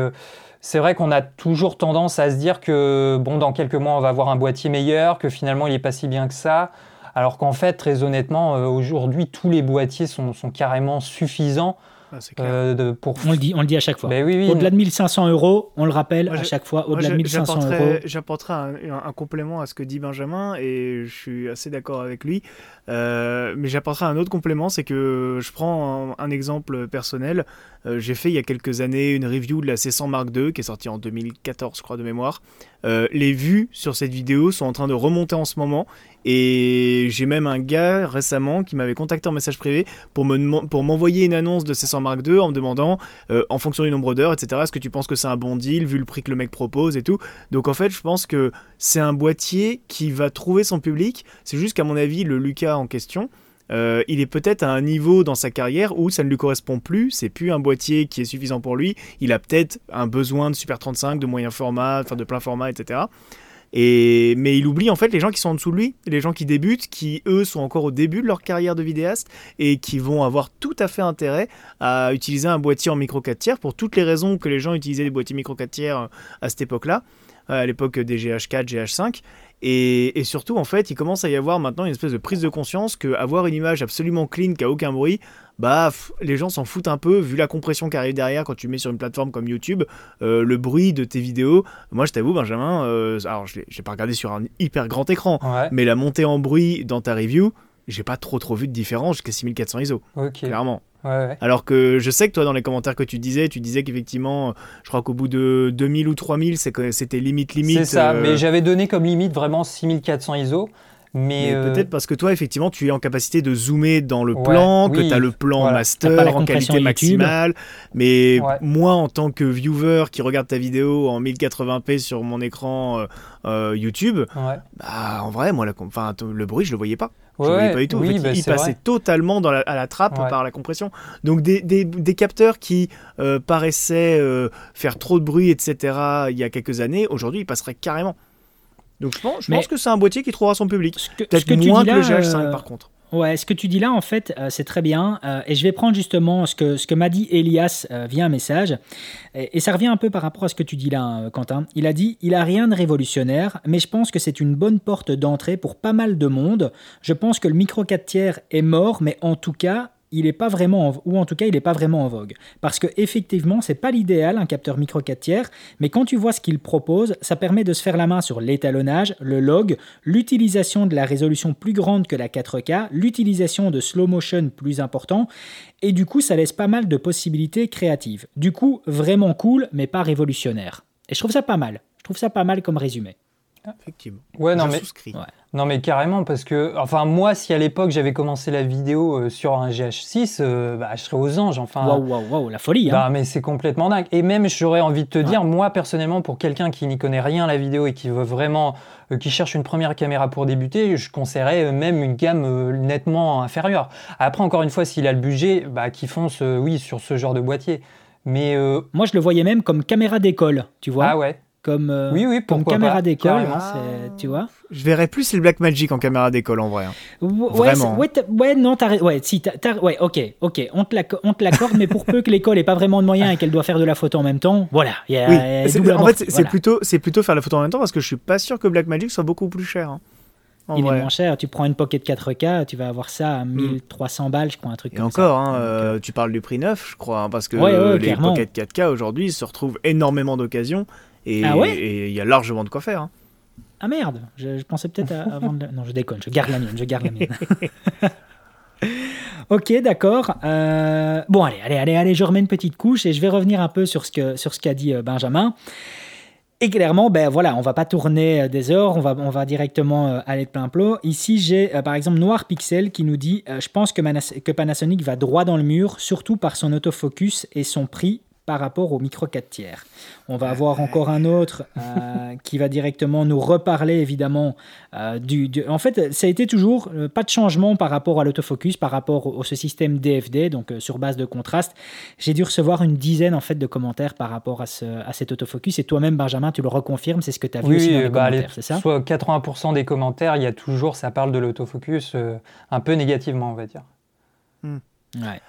Speaker 3: c'est vrai qu'on a toujours tendance à se dire que bon, dans quelques mois, on va avoir un boîtier meilleur, que finalement, il n'est pas si bien que ça. Alors qu'en fait, très honnêtement, euh, aujourd'hui, tous les boîtiers sont, sont carrément suffisants
Speaker 1: ah, euh, pour... on, le dit, on le dit à chaque fois. Ben au-delà de 1500 euros, on le rappelle à chaque fois, au-delà de 1500 euros.
Speaker 2: J'apporterai un, complément à ce que dit Benjamin et je suis assez d'accord avec lui. Euh, mais j'apporterai un autre complément, c'est que je prends un, exemple personnel. Euh, j'ai fait il y a quelques années une review de la C100 Mark II qui est sortie en 2014, je crois, de mémoire. les vues sur cette vidéo sont en train de remonter en ce moment et j'ai même un gars récemment qui m'avait contacté en message privé pour me pour m'envoyer une annonce de C100 Mark II en me demandant, euh, en fonction du nombre d'heures, etc., est-ce que tu penses que c'est un bon deal vu le prix que le mec propose et tout. Donc en fait, je pense que c'est un boîtier qui va trouver son public. C'est juste qu'à mon avis, le Lucas en question, euh, il est peut-être à un niveau dans sa carrière où ça ne lui correspond plus, c'est plus un boîtier qui est suffisant pour lui, il a peut-être un besoin de Super 35, de moyen format, enfin de plein format, etc. Et, mais il oublie en fait les gens qui sont en dessous de lui, les gens qui débutent, qui eux sont encore au début de leur carrière de vidéaste et qui vont avoir tout à fait intérêt à utiliser un boîtier en micro 4 tiers pour toutes les raisons que les gens utilisaient des boîtiers micro 4 tiers euh, à cette époque-là, euh, à l'époque des GH4, GH5. Et, et, surtout, en fait, il commence à y avoir maintenant une espèce de prise de conscience que avoir une image absolument clean, qui a aucun bruit, bah les gens s'en foutent un peu vu la compression qui arrive derrière quand tu mets sur une plateforme comme YouTube, euh, le bruit de tes vidéos. Moi, je t'avoue, Benjamin, euh, alors je l'ai pas regardé sur un hyper grand écran, mais la montée en bruit dans ta review, j'ai pas trop trop vu de différence jusqu'à 6400 ISO. Clairement. Alors que je sais que toi, dans les commentaires que tu disais, tu disais qu'effectivement, je crois qu'au bout de 2000 ou 3000, c'était limite limite.
Speaker 3: C'est ça, mais euh, j'avais donné comme limite vraiment 6400 ISO. Mais,
Speaker 2: euh, peut-être parce que toi, effectivement, tu es en capacité de zoomer dans le plan, que tu as le plan master en qualité maximale. Mais moi, en tant que viewer qui regarde ta vidéo en 1080p sur mon écran euh, euh, YouTube, bah, en vrai, moi, la, le bruit, je le voyais pas. Je le voyais pas du tout. Bah, il passait totalement dans à la trappe par la compression. Donc des, des, des capteurs qui paraissaient faire trop de bruit, etc. il y a quelques années, aujourd'hui, ils passeraient carrément. Donc je pense, je pense que c'est un boîtier qui trouvera son public. Peut-être moins que le GH5 euh, par contre.
Speaker 1: Ouais, ce que tu dis là, en fait, euh, c'est très bien. Euh, et je vais prendre justement ce que, ce que m'a dit Elias via un message. Et, ça revient un peu par rapport à ce que tu dis là, Quentin. Il a dit Il a rien de révolutionnaire, mais je pense que c'est une bonne porte d'entrée pour pas mal de monde. Je pense que le micro 4 tiers est mort, mais en tout cas, il est pas vraiment, en, ou en tout cas, il n'est pas vraiment en vogue. Parce que effectivement, c'est pas l'idéal un capteur micro 4 tiers, mais quand tu vois ce qu'il propose, ça permet de se faire la main sur l'étalonnage, le log, l'utilisation de la résolution plus grande que la 4K, l'utilisation de slow motion plus important, et du coup, ça laisse pas mal de possibilités créatives. Du coup, vraiment cool, mais pas révolutionnaire. Et je trouve ça pas mal. Je trouve ça pas mal comme résumé.
Speaker 2: effectivement.
Speaker 3: Ouais, non, mais, non, mais carrément, parce que, enfin, moi, si à l'époque j'avais commencé la vidéo euh, sur un GH6, euh, bah, je serais aux anges. Enfin,
Speaker 1: waouh, waouh, waouh, la folie.
Speaker 3: Bah, mais c'est complètement dingue. Et même, j'aurais envie de te dire, moi, personnellement, pour quelqu'un qui n'y connaît rien à la vidéo et qui veut vraiment, euh, qui cherche une première caméra pour débuter, je conseillerais même une gamme nettement inférieure. Après, encore une fois, s'il a le budget, bah, qu'il fonce, oui, sur ce genre de boîtier. Mais
Speaker 1: moi, je le voyais même comme caméra d'école, tu vois.
Speaker 3: Ah ouais
Speaker 1: comme,
Speaker 3: euh, oui, oui,
Speaker 1: comme caméra d'école, hein, tu vois.
Speaker 2: Je verrais plus le Blackmagic en caméra d'école en vrai. Hein.
Speaker 1: Vraiment. Ouais, ouais, non, t'as, ouais, si, ouais, ok, ok, on te, l'accorde, mais pour peu que l'école ait pas vraiment de moyens et qu'elle doit faire de la photo en même temps, voilà. Y a,
Speaker 2: oui. en fait, c'est, plutôt, c'est plutôt faire la photo en même temps parce que je suis pas sûr que Blackmagic soit beaucoup plus cher. Hein,
Speaker 1: il est moins cher. Tu prends une Pocket 4K, tu vas avoir ça à 1300 hmm. balles, je crois, un truc
Speaker 2: et
Speaker 1: comme
Speaker 2: encore,
Speaker 1: ça.
Speaker 2: Hein, euh, tu parles du prix neuf, je crois, parce que les Pocket 4K aujourd'hui se retrouvent énormément d'occasions et ah il y a largement de quoi faire. Hein.
Speaker 1: Ah merde, je, pensais peut-être à, vendre. Non, je déconne, je garde la mienne, je garde la mienne. ok, d'accord. Euh, bon, allez, allez, allez, allez, je remets une petite couche et je vais revenir un peu sur ce que sur ce qu'a dit euh, Benjamin. Et clairement, ben voilà, on va pas tourner euh, des heures, on va, on va directement aller de plein plot. Ici, j'ai par exemple Noir Pixel qui nous dit Je pense que, que Panasonic va droit dans le mur, surtout par son autofocus et son prix par rapport au micro 4 tiers. On va avoir encore un autre euh, qui va directement nous reparler évidemment euh, du, En fait, ça a été toujours euh, pas de changement par rapport à l'autofocus, par rapport au, ce système DFD, donc sur base de contraste. J'ai dû recevoir une dizaine en fait de commentaires par rapport à, ce, à cet autofocus. Et toi-même, Benjamin, tu le reconfirmes, c'est ce que tu as vu aussi dans les bah, commentaires, c'est ça?
Speaker 3: Soit 80% des commentaires, il y a toujours, ça parle de l'autofocus un peu négativement, on va dire.
Speaker 2: Hmm.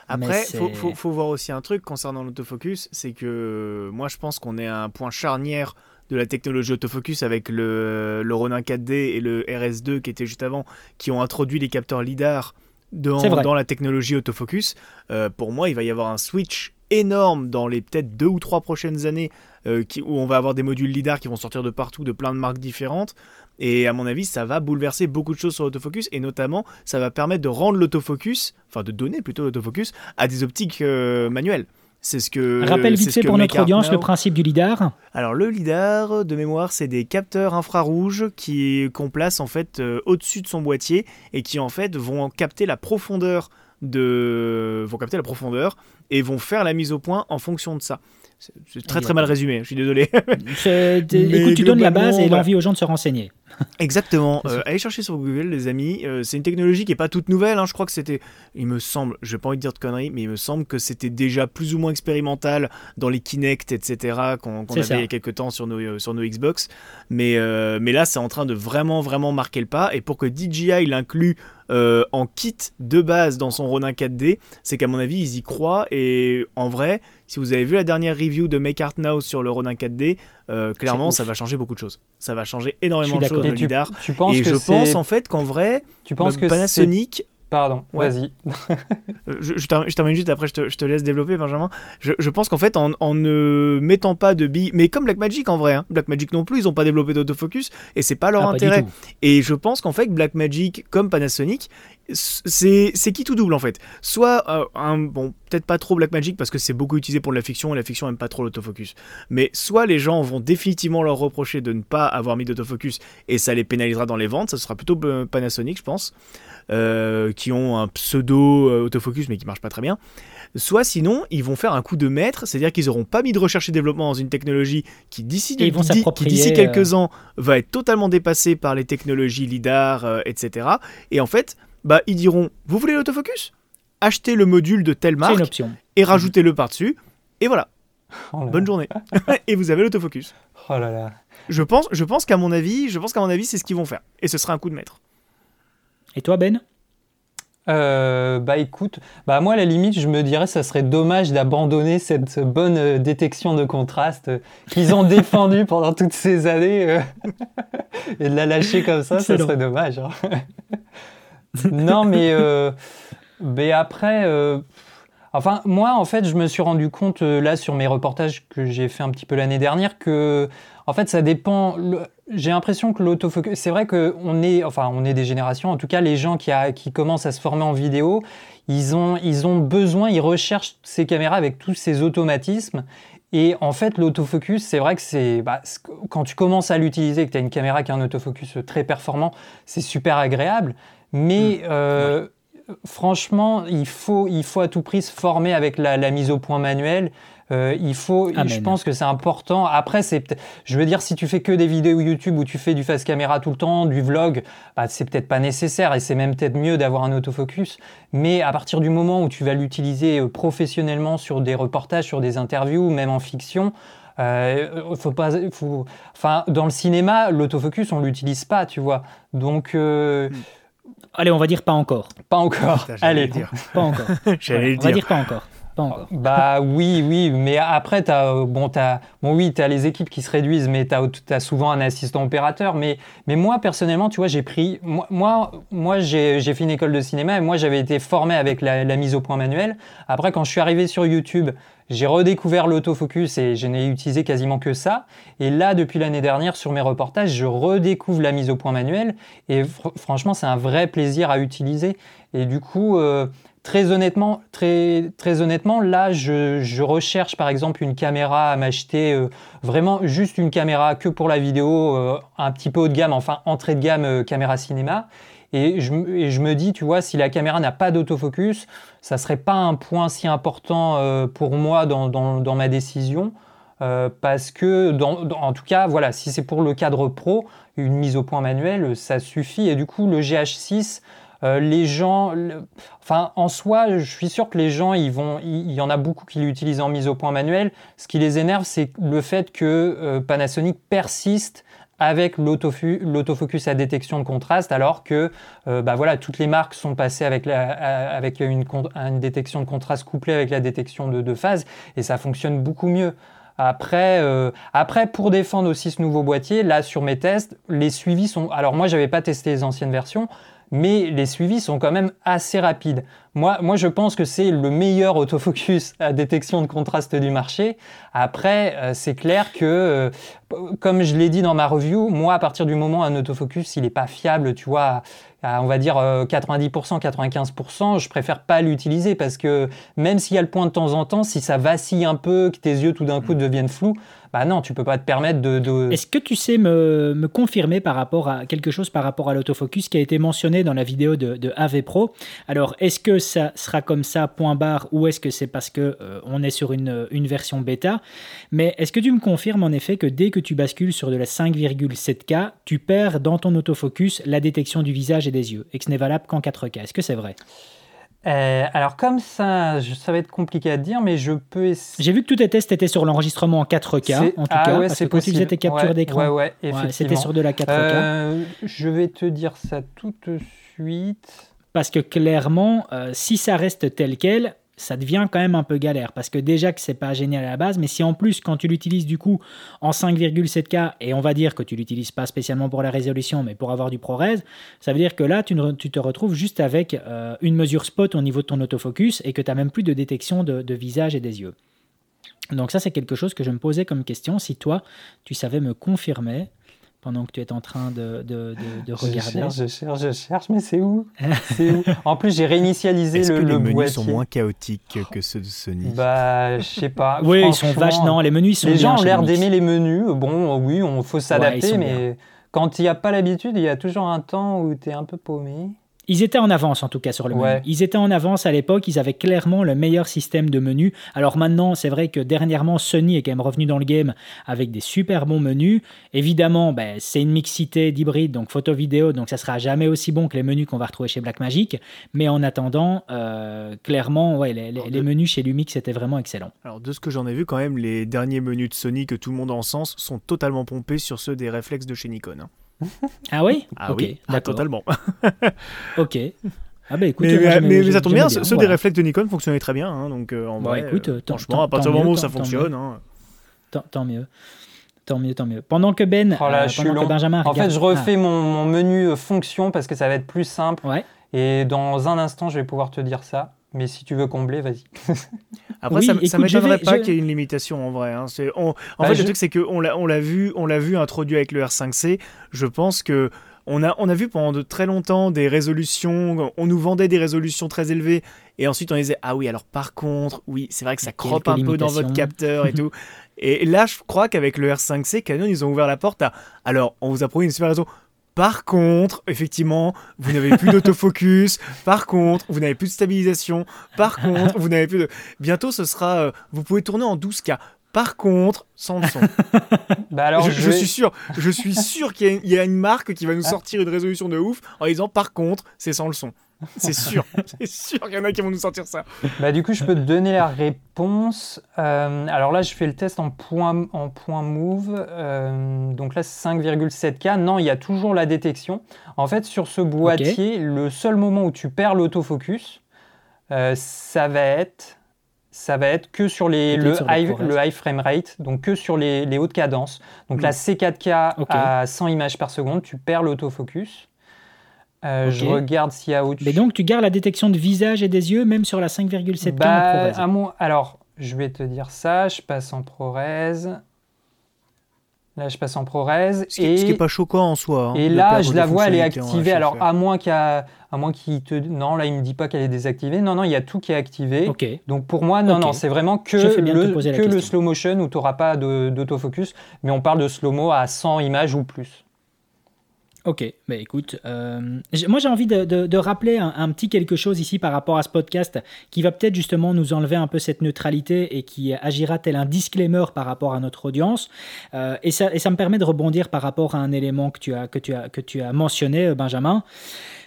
Speaker 2: Après, il faut, faut, voir aussi un truc concernant l'autofocus, c'est que moi je pense qu'on est à un point charnière de la technologie autofocus avec le, le Ronin 4D et le RS2 qui était juste avant, qui ont introduit les capteurs LIDAR dans, dans la technologie autofocus. Euh, pour moi, il va y avoir un switch énorme dans les peut-être deux ou trois prochaines années euh, qui, où on va avoir des modules LIDAR qui vont sortir de partout, de plein de marques différentes. Et à mon avis, ça va bouleverser beaucoup de choses sur l'autofocus et notamment, ça va permettre de rendre l'autofocus, enfin de donner plutôt l'autofocus à des optiques euh, manuelles. C'est ce que.
Speaker 1: Rappelle vite fait pour notre audience le principe du lidar.
Speaker 2: Alors le lidar, de mémoire, c'est des capteurs infrarouges qui qu'on place en fait euh, au-dessus de son boîtier et qui en fait vont capter la profondeur de, vont capter la profondeur et vont faire la mise au point en fonction de ça. C'est très très mal résumé, je suis désolé.
Speaker 1: Écoute, tu donnes la base et l'envie aux gens de se renseigner.
Speaker 2: Exactement. Euh, allez chercher sur Google, les amis. Euh, c'est une technologie qui n'est pas toute nouvelle. Hein. Je crois que c'était, il me semble, je n'ai pas envie de dire de conneries, mais il me semble que c'était déjà plus ou moins expérimental dans les Kinect, etc., qu'on avait il y a quelques temps sur nos, euh, sur nos Xbox. Mais, mais là, c'est en train de vraiment, vraiment marquer le pas. Et pour que DJI l'inclue en kit de base dans son Ronin 4D, c'est qu'à mon avis, ils y croient. Et en vrai, si vous avez vu la dernière review de Make Art Now sur le Ronin 4D, euh, clairement, ça va changer beaucoup de choses. Ça va changer énormément de choses le lidar. et je pense en fait qu'en vrai,
Speaker 3: tu penses que
Speaker 2: Panasonic
Speaker 3: Pardon, vas-y.
Speaker 2: Euh, je, termine juste, après je te, laisse développer, Benjamin. Je, pense qu'en fait, en, ne mettant pas de billes, mais comme Blackmagic en vrai, hein, Blackmagic non plus, ils n'ont pas développé d'autofocus et c'est pas leur ah, intérêt. et je pense qu'en fait, Blackmagic, comme Panasonic, c'est qui tout double en fait. Soit euh, un bon peut-être pas trop Blackmagic parce que c'est beaucoup utilisé pour la fiction et la fiction aime pas trop l'autofocus. Mais soit les gens vont définitivement leur reprocher de ne pas avoir mis d'autofocus et ça les pénalisera dans les ventes, ça sera plutôt euh, Panasonic je pense. Euh, qui ont un pseudo euh, autofocus mais qui marche pas très bien. Soit sinon, ils vont faire un coup de maître, c'est-à-dire qu'ils n'auront pas mis de recherche et développement dans une technologie qui d'ici quelques ans va être totalement dépassée par les technologies LIDAR, etc. Et en fait, bah, ils diront Vous voulez l'autofocus? Achetez le module de telle marque et rajoutez-le par-dessus. Et voilà. Oh Bonne journée. et vous avez l'autofocus.
Speaker 3: Oh là là.
Speaker 2: Je pense, je pense qu'à mon avis, je pense qu'à mon avis, c'est ce qu'ils vont faire. Et ce sera un coup de maître.
Speaker 1: Et toi, Ben?
Speaker 3: Euh, bah écoute, bah moi à la limite je me dirais ça serait dommage d'abandonner cette bonne euh, détection de contraste euh, qu'ils ont défendue pendant toutes ces années et de la lâcher comme ça, ça serait dommage. Hein. non mais, mais après, enfin moi en fait je me suis rendu compte là sur mes reportages que j'ai fait un petit peu l'année dernière que en fait ça dépend j'ai l'impression que l'autofocus, c'est vrai qu'on est, enfin, on est des générations, en tout cas, les gens qui, a, qui commencent à se former en vidéo, ils ont, ils ont besoin, ils recherchent ces caméras avec tous ces automatismes. Et en fait, l'autofocus, c'est vrai que c'est bah, quand tu commences à l'utiliser, que tu as une caméra qui a un autofocus très performant, c'est super agréable. Mais mmh. euh, franchement, il faut, il faut à tout prix se former avec la, la mise au point manuelle. Euh, il faut, je pense que c'est important. Après, c'est, je veux dire, si tu fais que des vidéos YouTube où tu fais du face caméra tout le temps, du vlog, bah, c'est peut-être pas nécessaire et c'est même peut-être mieux d'avoir un autofocus. Mais à partir du moment où tu vas l'utiliser euh, professionnellement sur des reportages, sur des interviews, même en fiction, euh, faut pas, faut, enfin, dans le cinéma, l'autofocus, on l'utilise pas, tu vois. Donc, euh,
Speaker 1: allez, on va dire pas encore.
Speaker 3: Pas encore. allez,
Speaker 1: dire. pas encore. on va dire pas encore.
Speaker 3: Bah oui, oui, mais après, as, bon, as, bon, oui, tu as les équipes qui se réduisent, mais tu as, souvent un assistant opérateur. Mais, mais moi, personnellement, tu vois, j'ai pris. Moi, moi, j'ai fait une école de cinéma et moi, j'avais été formé avec la, mise au point manuel. Après, quand je suis arrivé sur YouTube, j'ai redécouvert l'autofocus et je n'ai utilisé quasiment que ça. Et là, depuis l'année dernière, sur mes reportages, je redécouvre la mise au point manuel. Et franchement, c'est un vrai plaisir à utiliser. Et du coup, euh, Très honnêtement, là, je, recherche par exemple une caméra à m'acheter, euh, vraiment juste une caméra que pour la vidéo, euh, un petit peu haut de gamme, enfin entrée de gamme euh, caméra cinéma. Et je, me dis, tu vois, si la caméra n'a pas d'autofocus, ça serait pas un point si important pour moi dans, ma décision. parce que, en tout cas, voilà, si c'est pour le cadre pro, une mise au point manuelle, ça suffit. Et du coup, le GH6, euh, les gens, enfin, en soi, je suis sûr que les gens, ils vont, il y en a beaucoup qui l'utilisent en mise au point manuel. Ce qui les énerve, c'est le fait que euh, Panasonic persiste avec l'autofocus à détection de contraste, alors que euh, bah voilà, toutes les marques sont passées avec, une, détection de contraste couplée avec la détection de, phase, et ça fonctionne beaucoup mieux. Après, pour défendre aussi ce nouveau boîtier, là sur mes tests, les suivis sont. Alors moi, j'avais pas testé les anciennes versions, mais les suivis sont quand même assez rapides. Moi, moi je pense que c'est le meilleur autofocus à détection de contraste du marché. Après, euh, c'est clair que, euh, comme je l'ai dit dans ma review, moi, à partir du moment où un autofocus, il n'est pas fiable, tu vois, à, on va dire 90%, euh, 95%, je préfère pas l'utiliser parce que même s'il y a le point de temps en temps, si ça vacille un peu, que tes yeux tout d'un coup deviennent flous, bah non, tu peux pas te permettre de.
Speaker 1: Est-ce que tu sais me, confirmer par rapport à quelque chose par rapport à l'autofocus qui a été mentionné dans la vidéo de, AV Pro? Alors, est-ce que ça sera comme ça, point barre, ou est-ce que c'est parce que euh, on est sur une, une version bêta? Mais est-ce que tu me confirmes en effet que dès que tu bascules sur de la 5,7K, tu perds dans ton autofocus la détection du visage et des yeux, et que ce n'est valable qu'en 4K Est-ce que c'est vrai?
Speaker 3: Euh, alors comme ça, ça va être compliqué à dire, mais je peux essayer.
Speaker 1: J'ai vu que tous tes tests étaient sur l'enregistrement en 4K, en tout ah cas, ouais, parce que quand tu faisais tes captures d'écran,
Speaker 3: ouais,
Speaker 1: c'était sur de la 4K. Euh,
Speaker 3: je vais te dire ça tout de suite.
Speaker 1: Parce que clairement, euh, si ça reste tel quel, ça devient quand même un peu galère parce que déjà que c'est pas génial à la base, mais si en plus quand tu l'utilises du coup en 5,7K et on va dire que tu l'utilises pas spécialement pour la résolution mais pour avoir du ProRes, ça veut dire que là tu, te retrouves juste avec euh, une mesure spot au niveau de ton autofocus et que tu n'as même plus de détection de, visage et des yeux. Donc ça c'est quelque chose que je me posais comme question si toi tu savais me confirmer pendant que tu es en train de, de, de, regarder. Je
Speaker 3: cherche, je cherche, je cherche, mais c'est où, où? En plus, j'ai réinitialisé le,
Speaker 2: que
Speaker 3: les
Speaker 2: menus sont moins chaotiques que ceux de Sony?
Speaker 3: Bah, je sais pas.
Speaker 1: oui, ils sont vachement. Non, les menus sont
Speaker 3: Les
Speaker 1: gens
Speaker 3: ont l'air d'aimer les menus. Bon, oui, on faut s'adapter, mais quand il n'y a pas l'habitude, il y a toujours un temps où tu es un peu paumé.
Speaker 1: Ils étaient en avance en tout cas sur le menu. Ils étaient en avance à l'époque, ils avaient clairement le meilleur système de menu. Alors maintenant, c'est vrai que dernièrement, Sony est quand même revenu dans le game avec des super bons menus. Évidemment, ben, c'est une mixité d'hybride, donc photo-vidéo, donc ça sera jamais aussi bon que les menus qu'on va retrouver chez Blackmagic. Mais en attendant, euh, clairement, ouais, les, menus chez Lumix étaient vraiment excellents.
Speaker 2: Alors de ce que j'en ai vu quand même, les derniers menus de Sony que tout le monde en sens sont totalement pompés sur ceux des réflexes de chez Nikon. Hein.
Speaker 1: Ah oui
Speaker 2: Ah oui, ah, totalement.
Speaker 1: ok. Ah bah écoute,
Speaker 2: mais, mais, ça tombe bien, ceux des réflexes de Nikon fonctionnaient très bien, hein, donc euh, en vrai, écoute, euh, franchement, à partir du moment où ça fonctionne, hein.
Speaker 1: tant, mieux. Tant mieux, tant mieux. Pendant que Ben,
Speaker 3: oh là, euh, pendant que Benjamin En fait, je refais ah. mon, mon, menu fonction parce que ça va être plus simple. Ouais. Et dans un instant, je vais pouvoir te dire ça. Mais si tu veux combler, vas-y.
Speaker 2: Après, ça, ne m'étonnerait pas qu'il y ait une limitation en vrai. Hein. en bah, fait, le truc, c'est qu'on l'a, on l'a vu, on l'a vu introduit avec le R5C. Je pense que on a, on a vu pendant de très longtemps des résolutions, on nous vendait des résolutions très élevées, et ensuite on disait, ah oui, alors par contre, oui, c'est vrai que ça croppe un peu dans votre capteur et tout. Et là, je crois qu'avec le R5C, Canon, ils ont ouvert la porte à, alors, on vous a promis une super raison. Par contre, effectivement, vous n'avez plus d'autofocus. Par contre, vous n'avez plus de stabilisation. Par contre, vous n'avez plus de. Bientôt, ce sera. Euh, vous pouvez tourner en 12K. Par contre, sans le son. bah alors, je, suis sûr, je suis sûr qu'il y, a une marque qui va nous ah. sortir une résolution de ouf en disant par contre, c'est sans le son. C'est sûr, c'est sûr qu'il y en a qui vont nous sortir ça.
Speaker 3: Bah du coup, je peux te donner la réponse. Euh, alors là, je fais le test en point, en point move. Euh, donc là, 5,7K. Non, il y a toujours la détection. En fait, sur ce boîtier, le seul moment où tu perds l'autofocus, euh, ça va être ça va être que sur les, le, high, le, high, frame rate, donc que sur les, les hautes cadences. Donc la C4K à 100 images par seconde, tu perds l'autofocus. Euh, je regarde s'il y a autre
Speaker 1: Mais donc tu gardes la détection de visage et des yeux même sur la 5,7K
Speaker 3: bah, en ProRes Alors, je vais te dire ça, je passe en ProRes. Là, je passe en ProRes.
Speaker 2: Ce, et... ce qui n'est pas choquant en soi.
Speaker 3: Hein, et là, je la vois, elle est activée. Alors, à moins qu'il à moins qu'il te. Non, là, il me dit pas qu'elle est désactivée. Non, non, il y a tout qui est activé. Donc, pour moi, non, non, c'est vraiment que, le, que le slow motion où tu n'auras pas d'autofocus. Mais on parle de slow-mo à 100 images ou plus.
Speaker 1: Ok, bah écoute, euh, moi j'ai envie de, rappeler un, petit quelque chose ici par rapport à ce podcast qui va peut-être justement nous enlever un peu cette neutralité et qui agira tel un disclaimer par rapport à notre audience. Euh, et, ça, et ça me permet de rebondir par rapport à un élément que tu as, que tu as, que tu as mentionné, euh, Benjamin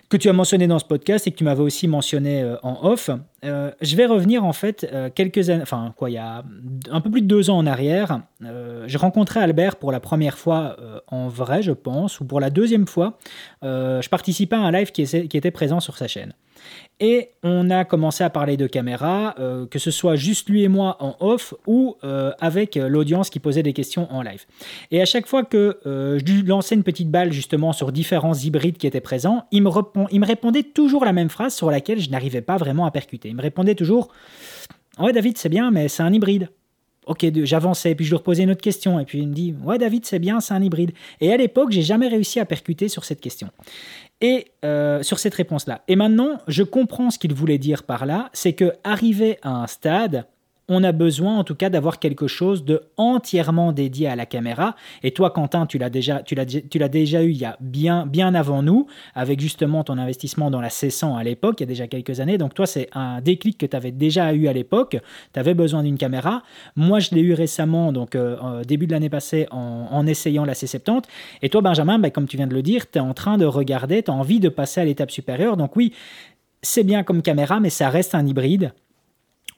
Speaker 1: que tu as mentionné dans ce podcast et que tu m'avais aussi mentionné euh, en off. Euh, je vais revenir en fait euh, quelques années, enfin quoi, il y a un peu plus de deux ans en arrière. j'ai rencontré Albert pour la première fois en vrai, je pense, ou pour la deuxième fois. je participais à un live qui, qui était présent sur sa chaîne. Et on a commencé à parler de caméra, euh, que ce soit juste lui et moi en off ou euh, avec l'audience qui posait des questions en live. Et à chaque fois que euh, je lançais une petite balle justement sur différents hybrides qui étaient présents, il me, il me répondait toujours la même phrase sur laquelle je n'arrivais pas vraiment à percuter. Il me répondait toujours Ouais, David, c'est bien, mais c'est un hybride. Ok, j'avançais, puis je lui reposais une autre question, et puis il me dit Ouais, David, c'est bien, c'est un hybride. Et à l'époque, j'ai jamais réussi à percuter sur cette question. Et euh, sur cette réponse-là. Et maintenant, je comprends ce qu'il voulait dire par là, c'est que arrivé à un stade on a besoin en tout cas d'avoir quelque chose de entièrement dédié à la caméra. Et toi, Quentin, tu l'as déjà, tu l'as, tu l'as déjà eu il y a bien, bien avant nous, avec justement ton investissement dans la C100 à l'époque, il y a déjà quelques années. Donc toi, c'est un déclic que tu avais déjà eu à l'époque. Tu avais besoin d'une caméra. Moi, je l'ai eu récemment, donc euh, début de l'année passée, en, essayant la C70. Et toi, Benjamin, ben, comme tu viens de le dire, tu es en train de regarder, tu as envie de passer à l'étape supérieure. Donc oui, c'est bien comme caméra, mais ça reste un hybride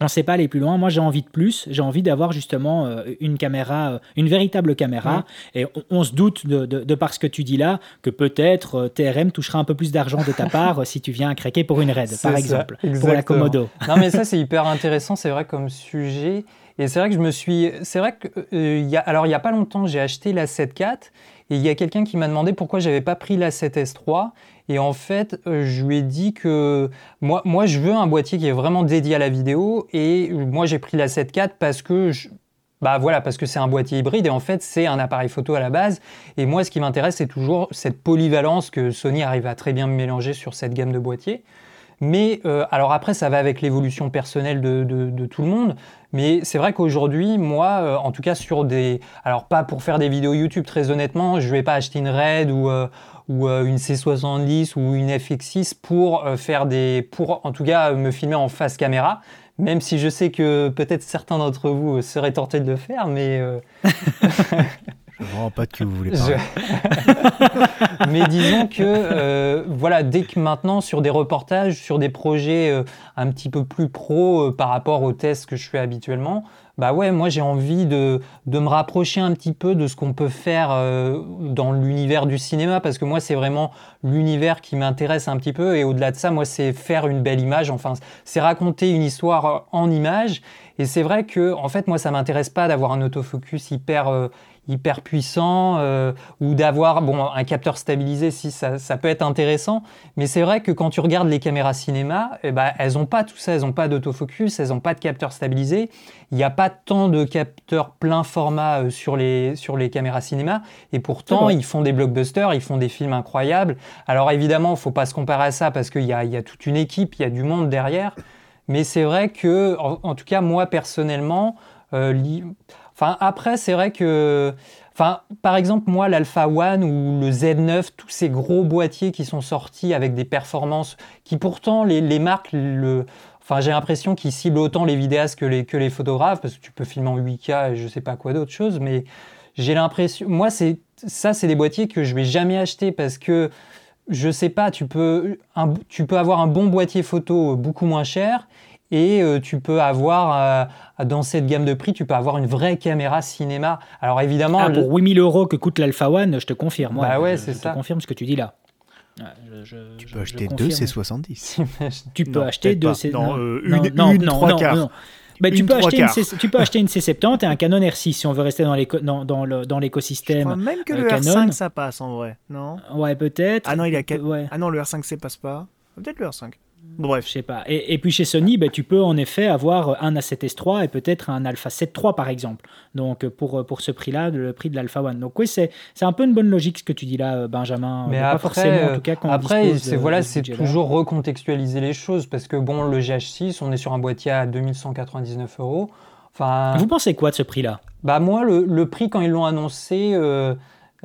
Speaker 1: on ne sait pas aller plus loin. Moi, j'ai envie de plus. J'ai envie d'avoir justement euh, une caméra, euh, une véritable caméra. Et on, se doute de, de, par ce que tu dis là que peut-être euh, TRM touchera un peu plus d'argent de ta part si tu viens à craquer pour une RAID, par exemple, pour la Komodo.
Speaker 3: non, mais ça, c'est hyper intéressant. C'est vrai comme sujet. Et c'est vrai que je me suis. C'est vrai que. y a... Alors, il n'y a pas longtemps, j'ai acheté la 7.4 et il y a quelqu'un qui m'a demandé pourquoi j'avais pas pris la 7S3. Et en fait, euh, je lui ai dit que moi, moi, je veux un boîtier qui est vraiment dédié à la vidéo. Et moi, j'ai pris la 7.4 parce que bah voilà, parce que c'est un boîtier hybride et en fait c'est un appareil photo à la base. Et moi, ce qui m'intéresse, c'est toujours cette polyvalence que Sony arrive à très bien mélanger sur cette gamme de boîtiers. Mais euh, alors après, ça va avec l'évolution personnelle de, tout le monde. Mais c'est vrai qu'aujourd'hui, moi, euh, en tout cas sur des... Alors pas pour faire des vidéos YouTube, très honnêtement, je vais pas acheter une RED ou, ou euh, une C70 ou une FX6 pour euh, faire des, pour en tout cas me filmer en face caméra. Même si je sais que peut-être certains d'entre vous seraient tentés de le faire, mais euh,
Speaker 2: Je ne vois pas de qui vous voulez parler.
Speaker 3: Mais disons que, voilà, dès que maintenant, sur des reportages, sur des projets un petit peu plus pro par rapport aux tests que je fais habituellement, bah ouais, moi j'ai envie de, me rapprocher un petit peu de ce qu'on peut faire euh, dans l'univers du cinéma, parce que moi c'est vraiment l'univers qui m'intéresse un petit peu, et au-delà de ça, moi c'est faire une belle image, enfin c'est raconter une histoire en image, et c'est vrai que en fait moi ça m'intéresse pas d'avoir un autofocus hyper, euh, hyper puissant euh, ou d'avoir bon, un capteur stabilisé, si ça, ça peut être intéressant. Mais c'est vrai que quand tu regardes les caméras cinéma, eh ben, elles n'ont pas tout ça, elles n'ont pas d'autofocus, elles n'ont pas de capteur stabilisé. Il n'y a pas tant de capteurs plein format euh, sur, les, sur les caméras cinéma. Et pourtant, ils font des blockbusters, ils font des films incroyables. Alors évidemment, il ne faut pas se comparer à ça parce qu'il y a, y a toute une équipe, il y a du monde derrière. Mais c'est vrai que, en, tout cas, moi personnellement, euh, Après, c'est vrai que. Enfin, par exemple, moi, l'Alpha One ou le Z9, tous ces gros boîtiers qui sont sortis avec des performances qui pourtant les, marques, enfin, j'ai l'impression qu'ils ciblent autant les vidéastes que les, photographes parce que tu peux filmer en 8K et je sais pas quoi d'autre chose, mais j'ai l'impression, moi, c'est ça, c'est des boîtiers que je vais jamais acheter parce que je sais pas, tu peux avoir un bon boîtier photo beaucoup moins cher et euh, tu peux avoir, euh, dans cette gamme de prix, tu peux avoir une vraie caméra cinéma. Alors évidemment...
Speaker 1: Ah, pour 8000 euros que coûte l'Alpha One, je te confirme.
Speaker 3: Bah ouais,
Speaker 1: c'est
Speaker 3: ça.
Speaker 1: te confirme ce que tu dis là.
Speaker 2: tu peux acheter deux C70.
Speaker 1: tu peux acheter deux
Speaker 2: C70. Non, euh, une, non, une, trois quarts.
Speaker 1: Bah, tu, peux acheter une tu peux acheter une C70 et un Canon R6 si on veut rester dans, dans, l'écosystème.
Speaker 2: même que le R5 ça passe en vrai, non?
Speaker 1: Ouais, peut-être.
Speaker 2: Ah non, il a... ouais. ah non, le R5C passe pas. Peut-être le R5. Bref.
Speaker 1: Je sais pas. Et, puis chez Sony, ben, tu peux en effet avoir un A7S3 et peut-être un Alpha 7 III par exemple. Donc pour, pour ce prix-là, le prix de l'Alpha One. Donc oui, c'est un peu une bonne logique ce que tu dis là, Benjamin.
Speaker 3: Mais après, pas forcément, en tout cas, après, c'est voilà, c'est toujours recontextualiser les choses parce que bon, le GH6, on est sur un boîtier à 2199 euros. Enfin,
Speaker 1: Vous pensez quoi de ce prix-là?
Speaker 3: Bah moi, le, le, prix quand ils l'ont annoncé. Euh,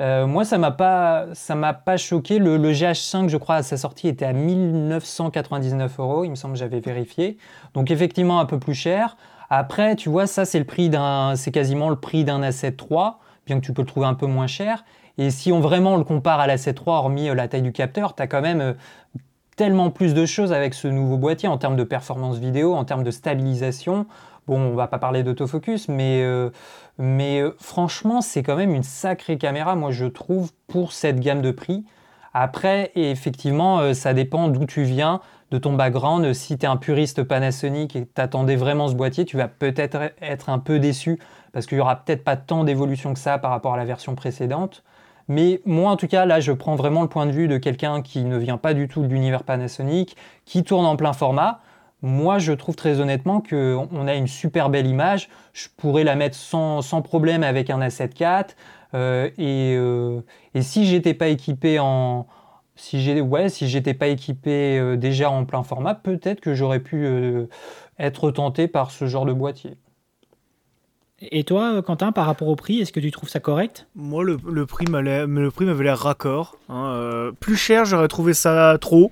Speaker 3: euh, moi, ça m'a pas, m'a pas choqué. Le, GH5, je crois, à sa sortie était à 1999 euros. Il me semble, j'avais vérifié. Donc effectivement, un peu plus cher. Après, tu vois, ça, c'est le prix d'un, c'est quasiment le prix d'un A7 III, bien que tu peux le trouver un peu moins cher. Et si on vraiment le compare à l'A7 III, hormis euh, la taille du capteur, tu as quand même euh, tellement plus de choses avec ce nouveau boîtier en termes de performance vidéo, en termes de stabilisation. Bon, on va pas parler d'autofocus, mais, mais euh, franchement, c'est quand même une sacrée caméra, moi je trouve, pour cette gamme de prix. Après, effectivement, euh, ça dépend d'où tu viens, de ton background. Si tu es un puriste Panasonic et t'attendais vraiment ce boîtier, tu vas peut-être être un peu déçu parce qu'il y aura peut-être pas tant d'évolution que ça par rapport à la version précédente. Mais moi, en tout cas, là, je prends vraiment le point de vue de quelqu'un qui ne vient pas du tout de l'univers Panasonic, qui tourne en plein format. Moi, je trouve très honnêtement qu'on a une super belle image. Je pourrais la mettre sans, problème avec un A7 IV. Euh, euh, et, si j'étais pas équipé en, si j'ai, ouais, si j'étais pas équipé euh, déjà en plein format, peut-être que j'aurais pu être tenté par ce genre de boîtier.
Speaker 1: Et toi, Quentin, par rapport au prix, est-ce que tu trouves ça correct?
Speaker 2: Moi, le, le prix m'avait l'air raccord. Hein, plus cher, j'aurais trouvé ça trop.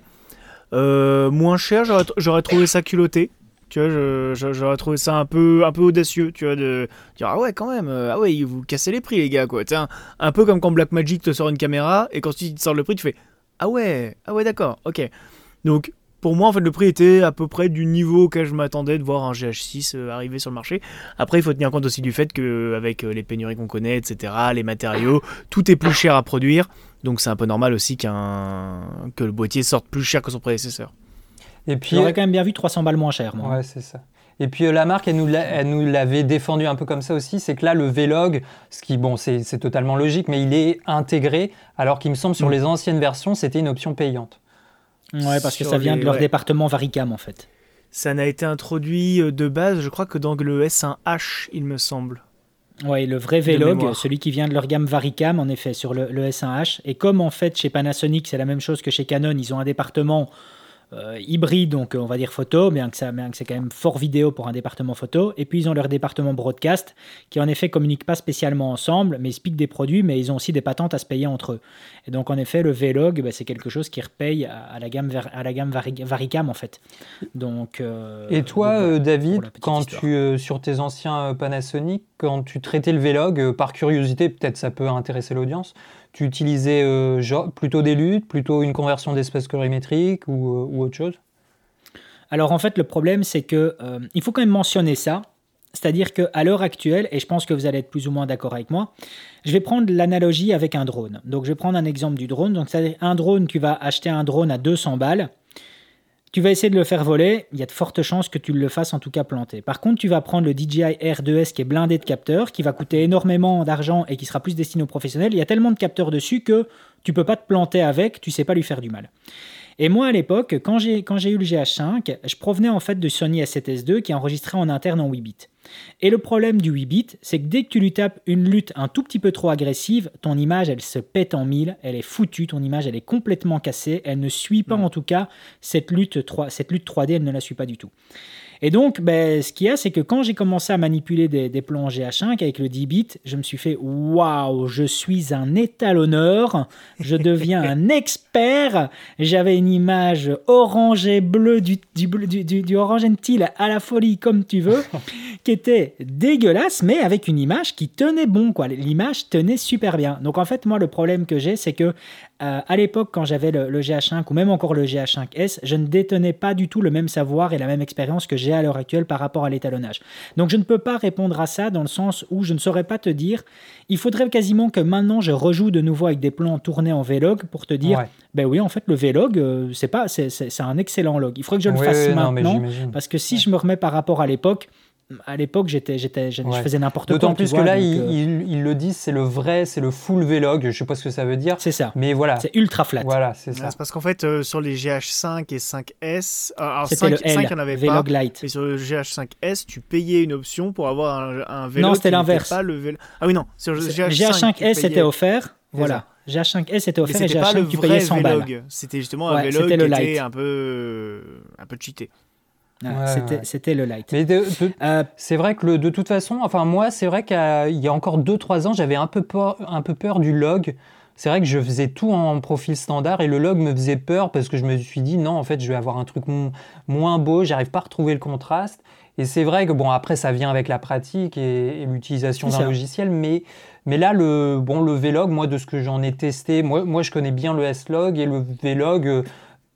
Speaker 2: Euh, moins cher, j'aurais trouvé ça culotté. Tu vois, j'aurais trouvé ça un peu, audacieux, tu vois, de dire ah ouais quand même, euh, ah ouais, vous cassez les prix les gars quoi. Un, un peu comme quand Blackmagic te sort une caméra et quand tu te sors le prix, tu fais ah ouais, ah ouais d'accord, ok. Donc pour moi en fait le prix était à peu près du niveau auquel je m'attendais de voir un GH6 euh, arriver sur le marché. Après il faut tenir compte aussi du fait que avec les pénuries qu'on connaît, etc., les matériaux, tout est plus cher à produire. Donc c'est un peu normal aussi qu'un que le boîtier sorte plus cher que son prédécesseur.
Speaker 1: Et puis j'aurais quand même bien vu 300 balles moins cher. Moi.
Speaker 3: Ouais, c'est ça. Et puis euh, la marque, elle nous l'avait défendu un peu comme ça aussi, c'est que là, le Vlog, ce qui, bon, c'est totalement logique, mais il est intégré, alors qu'il me semble sur mm. les anciennes versions, c'était une option payante.
Speaker 1: Ouais, parce que ça vient de leur département Varicam en fait.
Speaker 2: Ça n'a été introduit euh, de base, je crois que dans le S1H, il me semble.
Speaker 1: Oui, le vrai Vlog, celui qui vient de leur gamme Varicam, en effet, sur le, le S1H. Et comme en fait chez Panasonic, c'est la même chose que chez Canon, ils ont un département euh, hybride, donc on va dire photo, bien que, ça, bien que c'est quand même fort vidéo pour un département photo. Et puis ils ont leur département broadcast, qui en effet communiquent pas spécialement ensemble, mais ils piquent des produits, mais ils ont aussi des patentes à se payer entre eux. Et donc en effet, le Vlog, bah, c'est quelque chose qui repaye à, la gamme, à la gamme Varicam en fait. Donc,
Speaker 3: euh, Et toi, euh, David, quand tu, sur tes anciens Panasonic, quand tu traitais le Vlog, par curiosité, peut-être ça peut intéresser l'audience, tu utilisais euh, plutôt des luttes, plutôt une conversion d'espace colorimétrique ou, euh, autre chose?
Speaker 1: Alors en fait, le problème, c'est que euh, il faut quand même mentionner ça. C'est-à-dire qu'à l'heure actuelle, et je pense que vous allez être plus ou moins d'accord avec moi, je vais prendre l'analogie avec un drone. Donc je vais prendre un exemple du drone. Donc c'est-à-dire un drone, tu vas acheter un drone à 200 balles. Tu vas essayer de le faire voler, il y a de fortes chances que tu le fasses en tout cas planter. Par contre, tu vas prendre le DJI R2S qui est blindé de capteurs, qui va coûter énormément d'argent et qui sera plus destiné aux professionnels. Il y a tellement de capteurs dessus que tu peux pas te planter avec, tu sais pas lui faire du mal. Et moi, à l'époque, quand j'ai, eu le GH5, je provenais en fait de Sony A7S II qui est enregistré en interne en 8 bits. Et le problème du 8 bits, c'est que dès que tu lui tapes une lutte un tout petit peu trop agressive, ton image, elle se pète en mille, elle est foutue, ton image, elle est complètement cassée, elle ne suit pas en tout cas cette lutte, 3, cette lutte 3D, elle ne la suit pas du tout. Et donc, ben, ce qu'il y a, c'est que quand j'ai commencé à manipuler des, des plans GH5 avec le 10 bits, je me suis fait waouh, je suis un étalonneur, je deviens un expert. J'avais une image orange et bleue, du, du, du, du orange and teal à la folie, comme tu veux, qui était dégueulasse, mais avec une image qui tenait bon. quoi. L'image tenait super bien. Donc, en fait, moi, le problème que j'ai, c'est que euh, à l'époque, quand j'avais le, GH5 ou même encore le GH5S, je ne détenais pas du tout le même savoir et la même expérience que j'ai à l'heure actuelle par rapport à l'étalonnage. Donc je ne peux pas répondre à ça dans le sens où je ne saurais pas te dire. Il faudrait quasiment que maintenant je rejoue de nouveau avec des plans tournés en Vlog pour te dire, ben oui, en fait le Vlog, euh, c'est pas, c'est un excellent log. Il faudrait que je le fasse maintenant parce que si je me remets par rapport à l'époque, à l'époque, j'étais, j'étais, je faisais n'importe quoi.
Speaker 3: D'autant plus que là, euh, ils, le disent, c'est le vrai, c'est le full Vlog. Je sais pas ce que ça veut dire.
Speaker 1: C'est ça.
Speaker 3: Mais voilà.
Speaker 1: C'est ultra flat.
Speaker 3: Voilà, c'est ça.
Speaker 2: C'est parce qu'en fait, euh, sur les GH5 et 5S,
Speaker 1: euh, alors 5, le 5 il n'y en avait Vlog pas. Light.
Speaker 2: Et sur le GH5S, tu payais une option pour avoir un, un Vlog.
Speaker 1: Non, c'était l'inverse.
Speaker 2: Pas le Ah oui, non.
Speaker 1: Sur le GH5, s c'était offert. Voilà. GH5S était offert et GH5 tu payais 100 balles.
Speaker 2: C'était justement un Vlog qui était un peu, un peu cheaté
Speaker 1: c'était le light.
Speaker 3: Euh, c'est vrai que le, de toute façon, enfin moi, c'est vrai qu'il y a encore 2-3 ans, j'avais un, peu peur, un peu peur du log. C'est vrai que je faisais tout en profil standard et le log me faisait peur parce que je me suis dit non, en fait, je vais avoir un truc moins beau, j'arrive pas à retrouver le contraste. Et c'est vrai que bon, après, ça vient avec la pratique et, l'utilisation d'un logiciel, mais, mais là, le, bon, le Vlog, moi, de ce que j'en ai testé, moi, moi, je connais bien le S-Log et le Vlog, euh,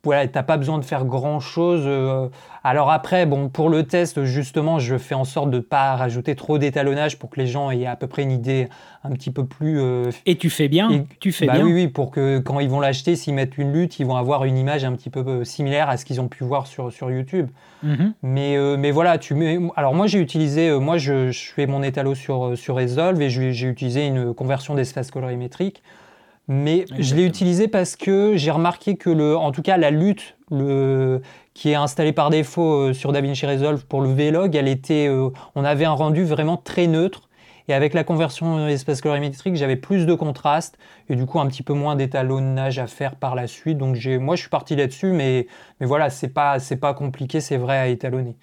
Speaker 3: voilà, t'as pas besoin de faire grand chose. Euh. Alors après, bon, pour le test, justement, je fais en sorte de ne pas rajouter trop d'étalonnage pour que les gens aient à peu près une idée un petit peu plus. Euh,
Speaker 1: et tu fais bien. tu fais
Speaker 3: bah
Speaker 1: bien.
Speaker 3: Oui, oui, pour que quand ils vont l'acheter, s'ils mettent une lutte, ils vont avoir une image un petit peu euh, similaire à ce qu'ils ont pu voir sur, sur YouTube. Mm-hmm. mais, mais voilà, tu mets. Alors moi, j'ai utilisé. moi, je, je, fais mon étalo sur, sur Resolve et j'ai utilisé une conversion d'espace colorimétrique. Mais je l'ai utilisé parce que j'ai remarqué que, le, en tout cas, la lutte le, qui est installée par défaut euh, sur DaVinci Resolve pour le Vlog, elle était, euh, on avait un rendu vraiment très neutre. Et avec la conversion espace colorimétrique, j'avais plus de contraste et du coup un petit peu moins d'étalonnage à faire par la suite. Donc moi, je suis parti là-dessus, mais, mais voilà, c'est pas, c'est pas compliqué, c'est vrai à étalonner.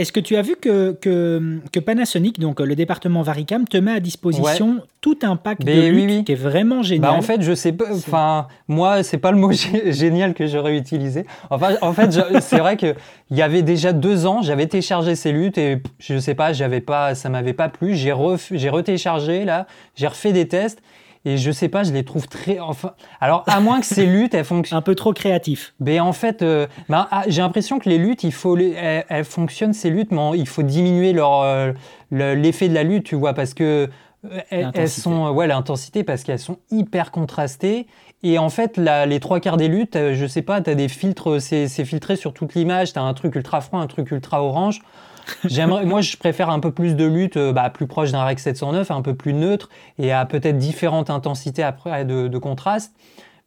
Speaker 1: Est-ce que tu as vu que, que, Panasonic, donc le département Varicam, te met à disposition tout un pack de luttes qui est vraiment génial
Speaker 3: bah, En fait, je sais pas. Enfin, moi, c'est pas le mot génial que j'aurais utilisé. Enfin, en fait, c'est vrai que il y avait déjà deux ans, j'avais téléchargé ces luttes et je sais pas, j'avais pas, ça m'avait pas plu. J'ai j'ai retéléchargé là, j'ai refait des tests et je sais pas, je les trouve très. Enfin, alors, à moins que ces luttes, elles fonctionnent.
Speaker 1: Un peu trop créatif.
Speaker 3: Mais en fait, euh, bah, ah, j'ai l'impression que les luttes, il faut les... elles, fonctionnent, ces luttes, mais il faut diminuer leur, euh, l'effet de la lutte, tu vois, parce que. Euh, elles, sont. Ouais, l'intensité, parce qu'elles sont hyper contrastées. Et en fait, les trois quarts des luttes, je sais pas, tu as des filtres, c'est filtré sur toute l'image, tu as un truc ultra froid, un truc ultra orange. J'aimerais, moi, je préfère un peu plus de lutte, euh, bah, plus proche d'un Rex 709, un peu plus neutre et à peut-être différentes intensités après de, contraste.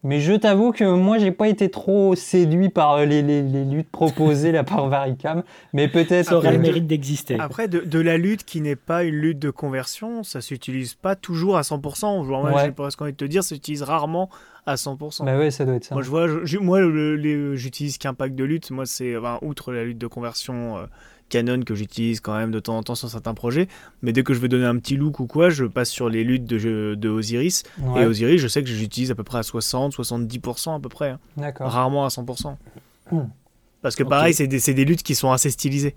Speaker 3: Mais je t'avoue que moi, j'ai pas été trop séduit par les, les, luttes proposées là par Varicam, mais peut-être
Speaker 1: ça aurait le mérite d'exister.
Speaker 2: Après, de, la lutte qui n'est pas une lutte de conversion, ça s'utilise pas toujours à 100%. Genre, moi, j'ai presque envie de te dire, ça s'utilise rarement à 100%.
Speaker 3: Bah ouais, ça doit être ça.
Speaker 2: Moi, je vois, moi, j'utilise qu'un pack de lutte. Moi, c'est, outre la lutte de conversion. Euh, Canon que j'utilise quand même de temps en temps sur certains projets. Mais dès que je veux donner un petit look ou quoi, je passe sur les luttes de, de Osiris. Et Osiris, je sais que j'utilise à peu près à 60, 70% à peu près. Hein.
Speaker 3: D'accord.
Speaker 2: Rarement à 100%. Hmm. Parce que pareil, c'est des, des, luttes qui sont assez stylisées.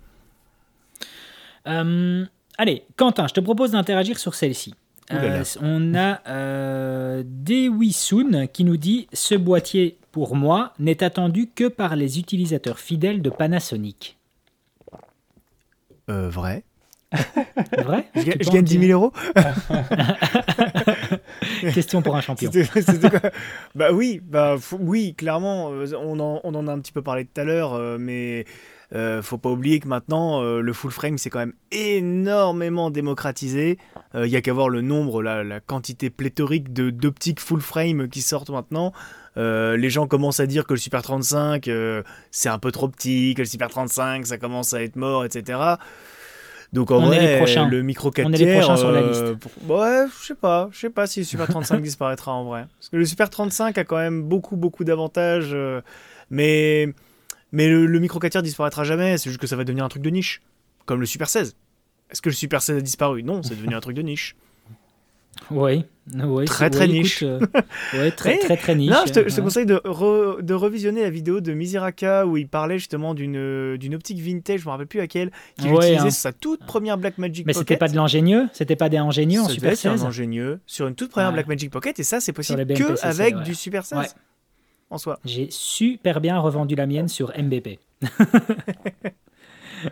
Speaker 1: Euh, allez, Quentin, je te propose d'interagir sur celle-ci. Euh, on a euh, Dewisun qui nous dit Ce boîtier, pour moi, n'est attendu que par les utilisateurs fidèles de Panasonic.
Speaker 2: Euh, vrai.
Speaker 1: vrai?
Speaker 2: Je, gagne 10 000 euros
Speaker 1: Question pour un champion.
Speaker 2: bah oui, bah oui, clairement, on en, on en, a un petit peu parlé tout à l'heure, mais euh, faut pas oublier que maintenant, euh, le full frame, c'est quand même énormément démocratisé. Il euh, y a qu'à voir le nombre, la, la quantité pléthorique d'optiques full frame qui sortent maintenant. Les gens commencent à dire que le Super 35, c'est un peu trop petit, que le Super 35, ça commence à être mort, etc. Donc en vrai, le micro 4 On est les prochains sur la liste. ouais, je sais pas, je sais pas si le Super 35 disparaîtra en vrai. Parce que le Super 35 a quand même beaucoup beaucoup d'avantages, mais mais le, micro 4 tiers disparaîtra jamais, c'est juste que ça va devenir un truc de niche. Comme le Super 16. Est-ce que le Super 16 a disparu? Non, c'est devenu un truc de niche.
Speaker 1: Oui,
Speaker 2: très très niche.
Speaker 1: Euh, très, très, très niche.
Speaker 2: Non, je te, conseille de, de, revisionner la vidéo de Miziraka où il parlait justement d'une d'une optique vintage, je me rappelle plus laquelle, qu'il utilisait hein. sa toute première Blackmagic
Speaker 1: Pocket. Mais c'était pas de l'ingénieux, c'était pas des ingénieux en Super 16.
Speaker 2: un ingénieux sur une toute première Blackmagic Pocket et ça c'est possible que avec du Super 16 en soi.
Speaker 1: J'ai super bien revendu la mienne sur MBP.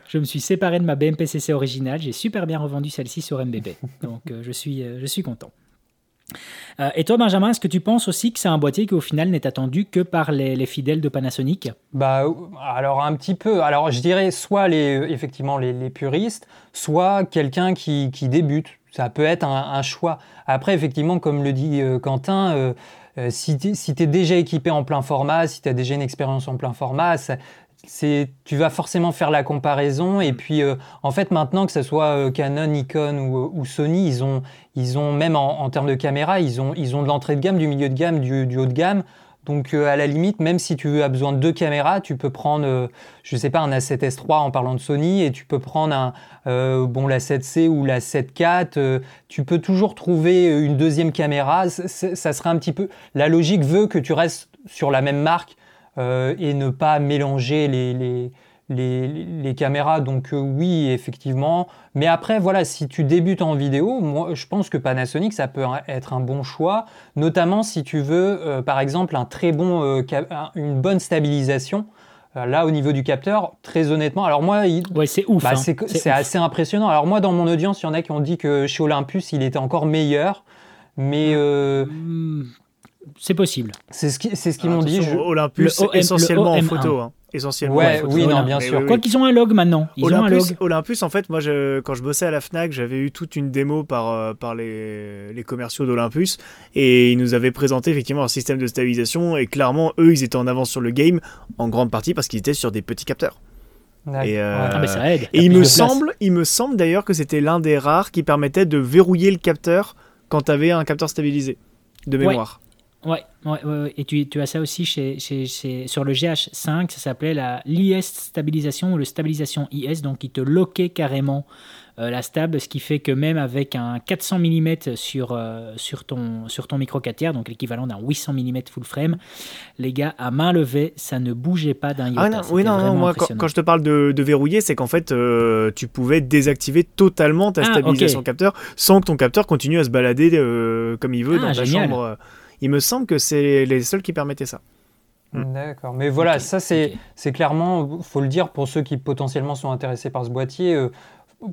Speaker 1: je me suis séparé de ma BMPCC originale, j'ai super bien revendu celle-ci sur MBP. Donc euh, je, suis, euh, je suis content. Euh, et toi, Benjamin, est-ce que tu penses aussi que c'est un boîtier qui au final n'est attendu que par les, fidèles de Panasonic?
Speaker 3: Bah, alors un petit peu. Alors je dirais soit les, effectivement les, puristes, soit quelqu'un qui, débute. Ça peut être un, choix. Après, effectivement, comme le dit Quentin, euh, si tu es, déjà équipé en plein format, si tu as déjà une expérience en plein format, tu vas forcément faire la comparaison. Et puis, euh, en fait, maintenant, que ce soit euh, Canon, Nikon ou, Sony, ils ont, ils ont même en, termes de caméra, ils ont, ils ont de l'entrée de gamme, du milieu de gamme, du haut de gamme. Donc euh, à la limite, même si tu as besoin de deux caméras, tu peux prendre, euh, je ne sais pas, un A7S3 en parlant de Sony, et tu peux prendre un, euh, bon, la 7C ou la 7.4. tu peux toujours trouver une deuxième caméra. ça serait un petit peu. La logique veut que tu restes sur la même marque et ne pas mélanger les les, caméras. Donc euh, oui, effectivement. Mais après, voilà, si tu débutes en vidéo, moi, je pense que Panasonic, ça peut être un bon choix, notamment si tu veux, euh, par exemple, un très bon, euh, une bonne stabilisation. Là, au niveau du capteur, très honnêtement, alors moi,
Speaker 1: c'est ouf.
Speaker 3: Bah, hein. c'est assez impressionnant. Alors moi, dans mon audience, il y en a qui ont dit que chez Olympus, il était encore meilleur, mais hmm.
Speaker 1: C'est possible.
Speaker 3: C'est ce qu'ils ce m'ont dit.
Speaker 2: Olympus, essentiellement en photo. Hein essentiellement.
Speaker 3: Ouais, oui, non, bien sûr.
Speaker 1: Quoi qu'ils ont un log maintenant. Ils
Speaker 2: Olympus,
Speaker 1: ont un log.
Speaker 2: Olympus, en fait, moi, je, quand je bossais à la Fnac, j'avais eu toute une démo par, euh, par les, les commerciaux d'Olympus et ils nous avaient présenté effectivement un système de stabilisation et clairement, eux, ils étaient en avance sur le game en grande partie parce qu'ils étaient sur des petits capteurs.
Speaker 1: Et, euh, ah, mais ça aide.
Speaker 2: et il me, semble, il me semble d'ailleurs que c'était l'un des rares qui permettait de verrouiller le capteur quand tu avais un capteur stabilisé de mémoire.
Speaker 1: Ouais, ouais, ouais, et tu, tu, as ça aussi chez, chez, chez, sur le GH5, ça s'appelait la l'IS stabilisation ou le stabilisation IS, donc il te loquait carrément euh, la stable, ce qui fait que même avec un 400 mm sur, euh, sur, ton, sur ton micro 4 tiers, donc l'équivalent d'un 800 mm full frame, les gars, à main levée, ça ne bougeait pas d'un
Speaker 2: iota. Ah oui, non, non, moi, quand, je te parle de, de verrouiller, c'est qu'en fait, euh, tu pouvais désactiver totalement ta ah, stabilisation capteur sans que ton capteur continue à se balader comme il veut ah, dans ta chambre. Il me semble que c'est les seuls qui permettaient ça.
Speaker 3: Hmm. D'accord. Mais voilà, ça c'est clairement, faut le dire pour ceux qui potentiellement sont intéressés par ce boîtier. Euh,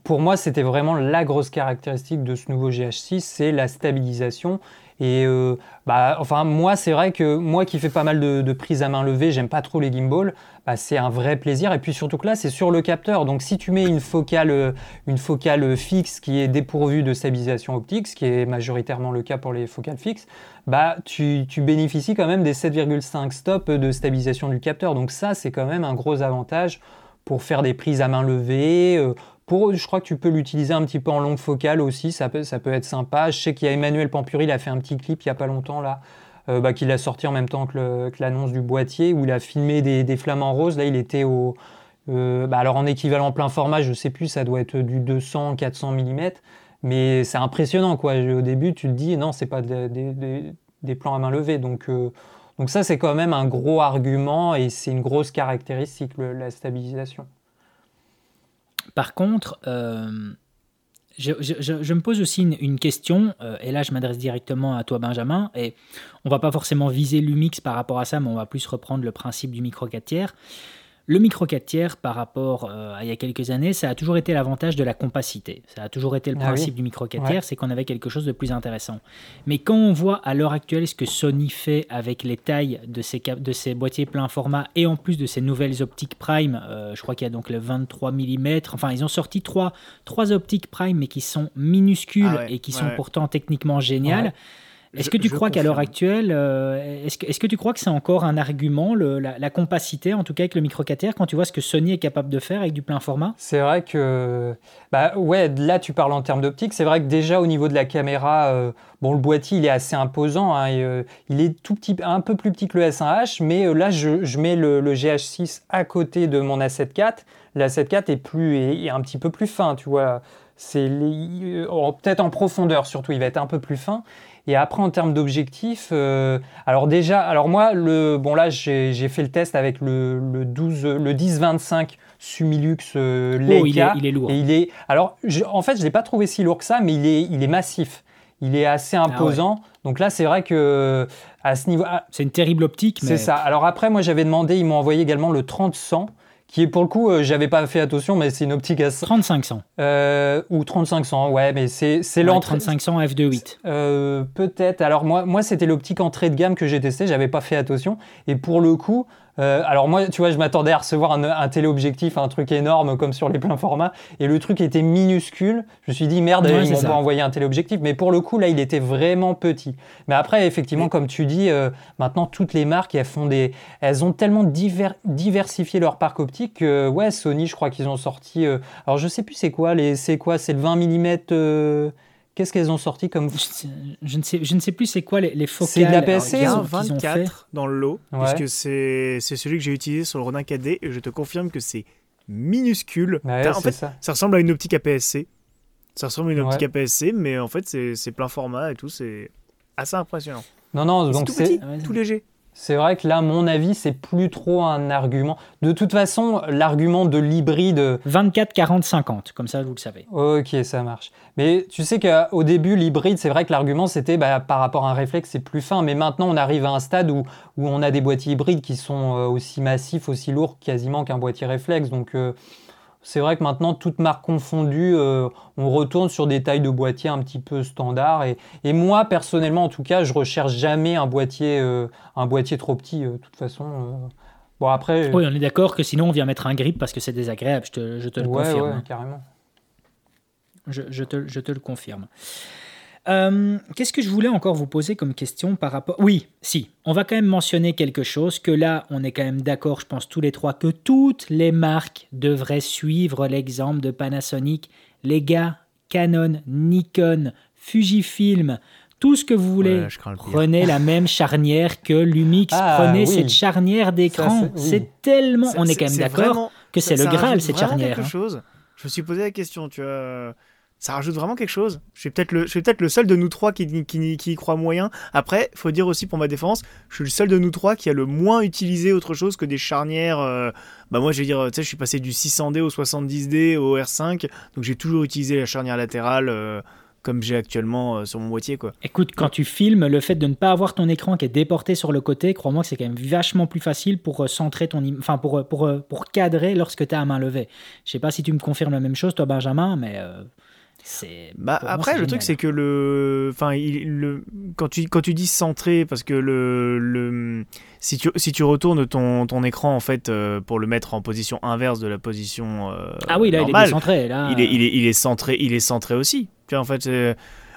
Speaker 3: pour moi, c'était vraiment la grosse caractéristique de ce nouveau GH6, c'est la stabilisation. Et euh, bah, enfin, moi, c'est vrai que moi qui fais pas mal de, prises à main levée, j'aime pas trop les gimbals, bah, c'est un vrai plaisir. Et puis surtout que là, c'est sur le capteur. Donc si tu mets une focale, focale fixe qui est dépourvue de stabilisation optique, ce qui est majoritairement le cas pour les focales fixes, bah, tu, tu bénéficies quand même des 7,5 stops de stabilisation du capteur. Donc ça, c'est quand même un gros avantage pour faire des prises à main levée, euh, je crois que tu peux l'utiliser un petit peu en longue focale aussi, ça peut, ça peut être sympa. Je sais qu'il Emmanuel Pampuri, il a fait un petit clip il n'y a pas longtemps là, euh, bah, qu'il a sorti en même temps que l'annonce du boîtier, où il a filmé des, des flamants roses. Là, il était au. Euh, bah, alors en équivalent plein format, je ne sais plus, ça doit être du 200, 400 mm, mais c'est impressionnant quoi. Au début, tu te dis non, c'est pas des plans à main levée, donc. Euh, donc ça, c'est quand même un gros argument et c'est une grosse caractéristique, la stabilisation.
Speaker 1: Par contre, euh, je, me pose aussi une, question, euh, et là je m'adresse directement à toi Benjamin, et on va pas forcément viser l'UMIX par rapport à ça, mais on va plus reprendre le principe du micro 4 tiers. Le micro 4 tiers, par rapport euh, à il y a quelques années, ça a toujours été l'avantage de la compacité. Ça a toujours été le ah principe du micro 4 tiers, c'est qu'on avait quelque chose de plus intéressant. Mais quand on voit à l'heure actuelle ce que Sony fait avec les tailles de ces boîtiers plein format et en plus de ces nouvelles optiques Prime, euh, je crois qu'il y a donc le 23 mm, enfin ils ont sorti trois, trois optiques Prime mais qui sont minuscules ah et qui sont pourtant techniquement géniales. Est-ce que tu crois qu'à l'heure actuelle, euh, est-ce que, est que, tu crois que c'est encore un argument, le, la, compacité, en tout cas avec le micro 4 quand tu vois ce que Sony est capable de faire avec du plein format?
Speaker 3: C'est vrai que, bah ouais, là tu parles en termes d'optique. C'est vrai que déjà au niveau de la caméra, euh, bon, le boîtier il est assez imposant. Hein, euh, il est tout petit, un peu plus petit que le S1H, mais là je, je mets le, GH6 à côté de mon A7 IV. La 7 IV est plus, est, un petit peu plus fin, tu vois. C'est peut-être en profondeur surtout, il va être un peu plus fin. Et après, en termes d'objectifs, euh, alors déjà, alors moi, le, bon là, j'ai fait le test avec le, le 12, le 10-25 Sumilux euh, Leica.
Speaker 1: Oh, il, est, il est lourd.
Speaker 3: Et il est, alors, en fait, je l'ai pas trouvé si lourd que ça, mais il est, il est massif. Il est assez ah imposant. Donc là, c'est vrai que à ce niveau, ah,
Speaker 1: c'est une terrible optique.
Speaker 3: C'est ça. Alors après, moi, j'avais demandé, ils m'ont envoyé également le 30-100 qui est pour le coup, euh, j'avais pas fait attention, mais c'est une optique à
Speaker 1: 3500.
Speaker 3: Euh, ou 3500, ouais, mais c'est c'est
Speaker 1: ouais, 3500 f2.8.
Speaker 3: Euh, Peut-être. Alors moi, moi c'était l'optique entrée de gamme que j'ai testé, j'avais pas fait attention. Et pour le coup, euh, alors moi, tu vois, je m'attendais à recevoir un, téléobjectif, un truc énorme comme sur les pleins formats, et le truc était minuscule. Je me suis dit merde, ils m'ont pas envoyé un téléobjectif, mais pour le coup là, il était vraiment petit. Mais après, effectivement, comme tu dis, euh, maintenant toutes les marques, elles font des, elles ont tellement diversifié leur parc optique que ouais, Sony, je crois qu'ils ont sorti. Euh, alors je sais plus c'est quoi les, c'est quoi, c'est le 20 mm. Qu'est-ce qu'elles ont sorti comme
Speaker 1: je, ne sais, je ne sais plus c'est quoi les, les focales.
Speaker 3: C'est de la PSC
Speaker 2: Il y a un 24 dans le lot, puisque c'est celui que j'ai utilisé sur le Ronin KD, et je te confirme que c'est minuscule. en fait, ça. ressemble à une optique APS-C. Ça ressemble à une optique APS-C, mais en fait, c'est plein format et tout, c'est assez impressionnant.
Speaker 3: Non, non, donc
Speaker 2: c'est tout léger.
Speaker 3: C'est vrai que là, mon avis, c'est plus trop un argument. De toute façon, l'argument de l'hybride.
Speaker 1: 24, 40, 50, comme ça, vous le savez.
Speaker 3: Ok, ça marche. Mais tu sais qu'au début, l'hybride, c'est vrai que l'argument, c'était bah, par rapport à un réflexe, c'est plus fin. Mais maintenant, on arrive à un stade où, où on a des boîtiers hybrides qui sont euh, aussi massifs, aussi lourds quasiment qu'un boîtier réflexe. Donc. Euh, c'est vrai que maintenant, toute marque confondue, euh, on retourne sur des tailles de boîtier un petit peu standard. Et, moi, personnellement, en tout cas, je recherche jamais un boîtier, euh, un boîtier trop petit. Euh, de toute façon, bon après.
Speaker 1: Oui, on est d'accord que sinon on vient mettre un grip parce que c'est désagréable. Je te, je te le confirme.
Speaker 3: Ouais, carrément.
Speaker 1: Je, je, te, je te le confirme. Euh, qu'est-ce que je voulais encore vous poser comme question par rapport... Oui, si, on va quand même mentionner quelque chose, que là, on est quand même d'accord, je pense tous les trois, que toutes les marques devraient suivre l'exemple de Panasonic. Les gars, Canon, Nikon, Fujifilm, tout ce que vous voulez, prenez la même charnière que Lumix, ah, prenez cette charnière d'écran. C'est tellement... on est quand même d'accord que c'est le Graal, cette charnière.
Speaker 2: Quelque hein. chose. Je me suis posé la question, tu vois ça rajoute vraiment quelque chose. Je suis peut-être le, seul de nous trois qui, qui, qui, y croit moyen. Après, faut dire aussi pour ma défense, je suis le seul de nous trois qui a le moins utilisé autre chose que des charnières. Euh, bah moi, je vais dire, tu sais, je suis passé du 600D au 70D au R5, donc j'ai toujours utilisé la charnière latérale. Euh, comme j'ai actuellement euh, sur mon boîtier. Quoi.
Speaker 1: Écoute, quand tu filmes, le fait de ne pas avoir ton écran qui est déporté sur le côté, crois-moi que c'est quand même vachement plus facile pour centrer ton... Enfin, pour, pour, pour cadrer lorsque tu as à main levée. Je sais pas si tu me confirmes la même chose, toi, Benjamin, mais...
Speaker 2: Bah, après, le truc, c'est que le. Enfin, le... Quand, tu, quand tu dis centré, parce que le. le... Si, tu, si tu retournes ton, ton écran, en fait, euh, pour le mettre en position inverse de la position. Euh,
Speaker 1: ah oui, là, il est centré. Là...
Speaker 2: Il, est, il, est, il, est centré, il est centré aussi. Tu vois, en fait,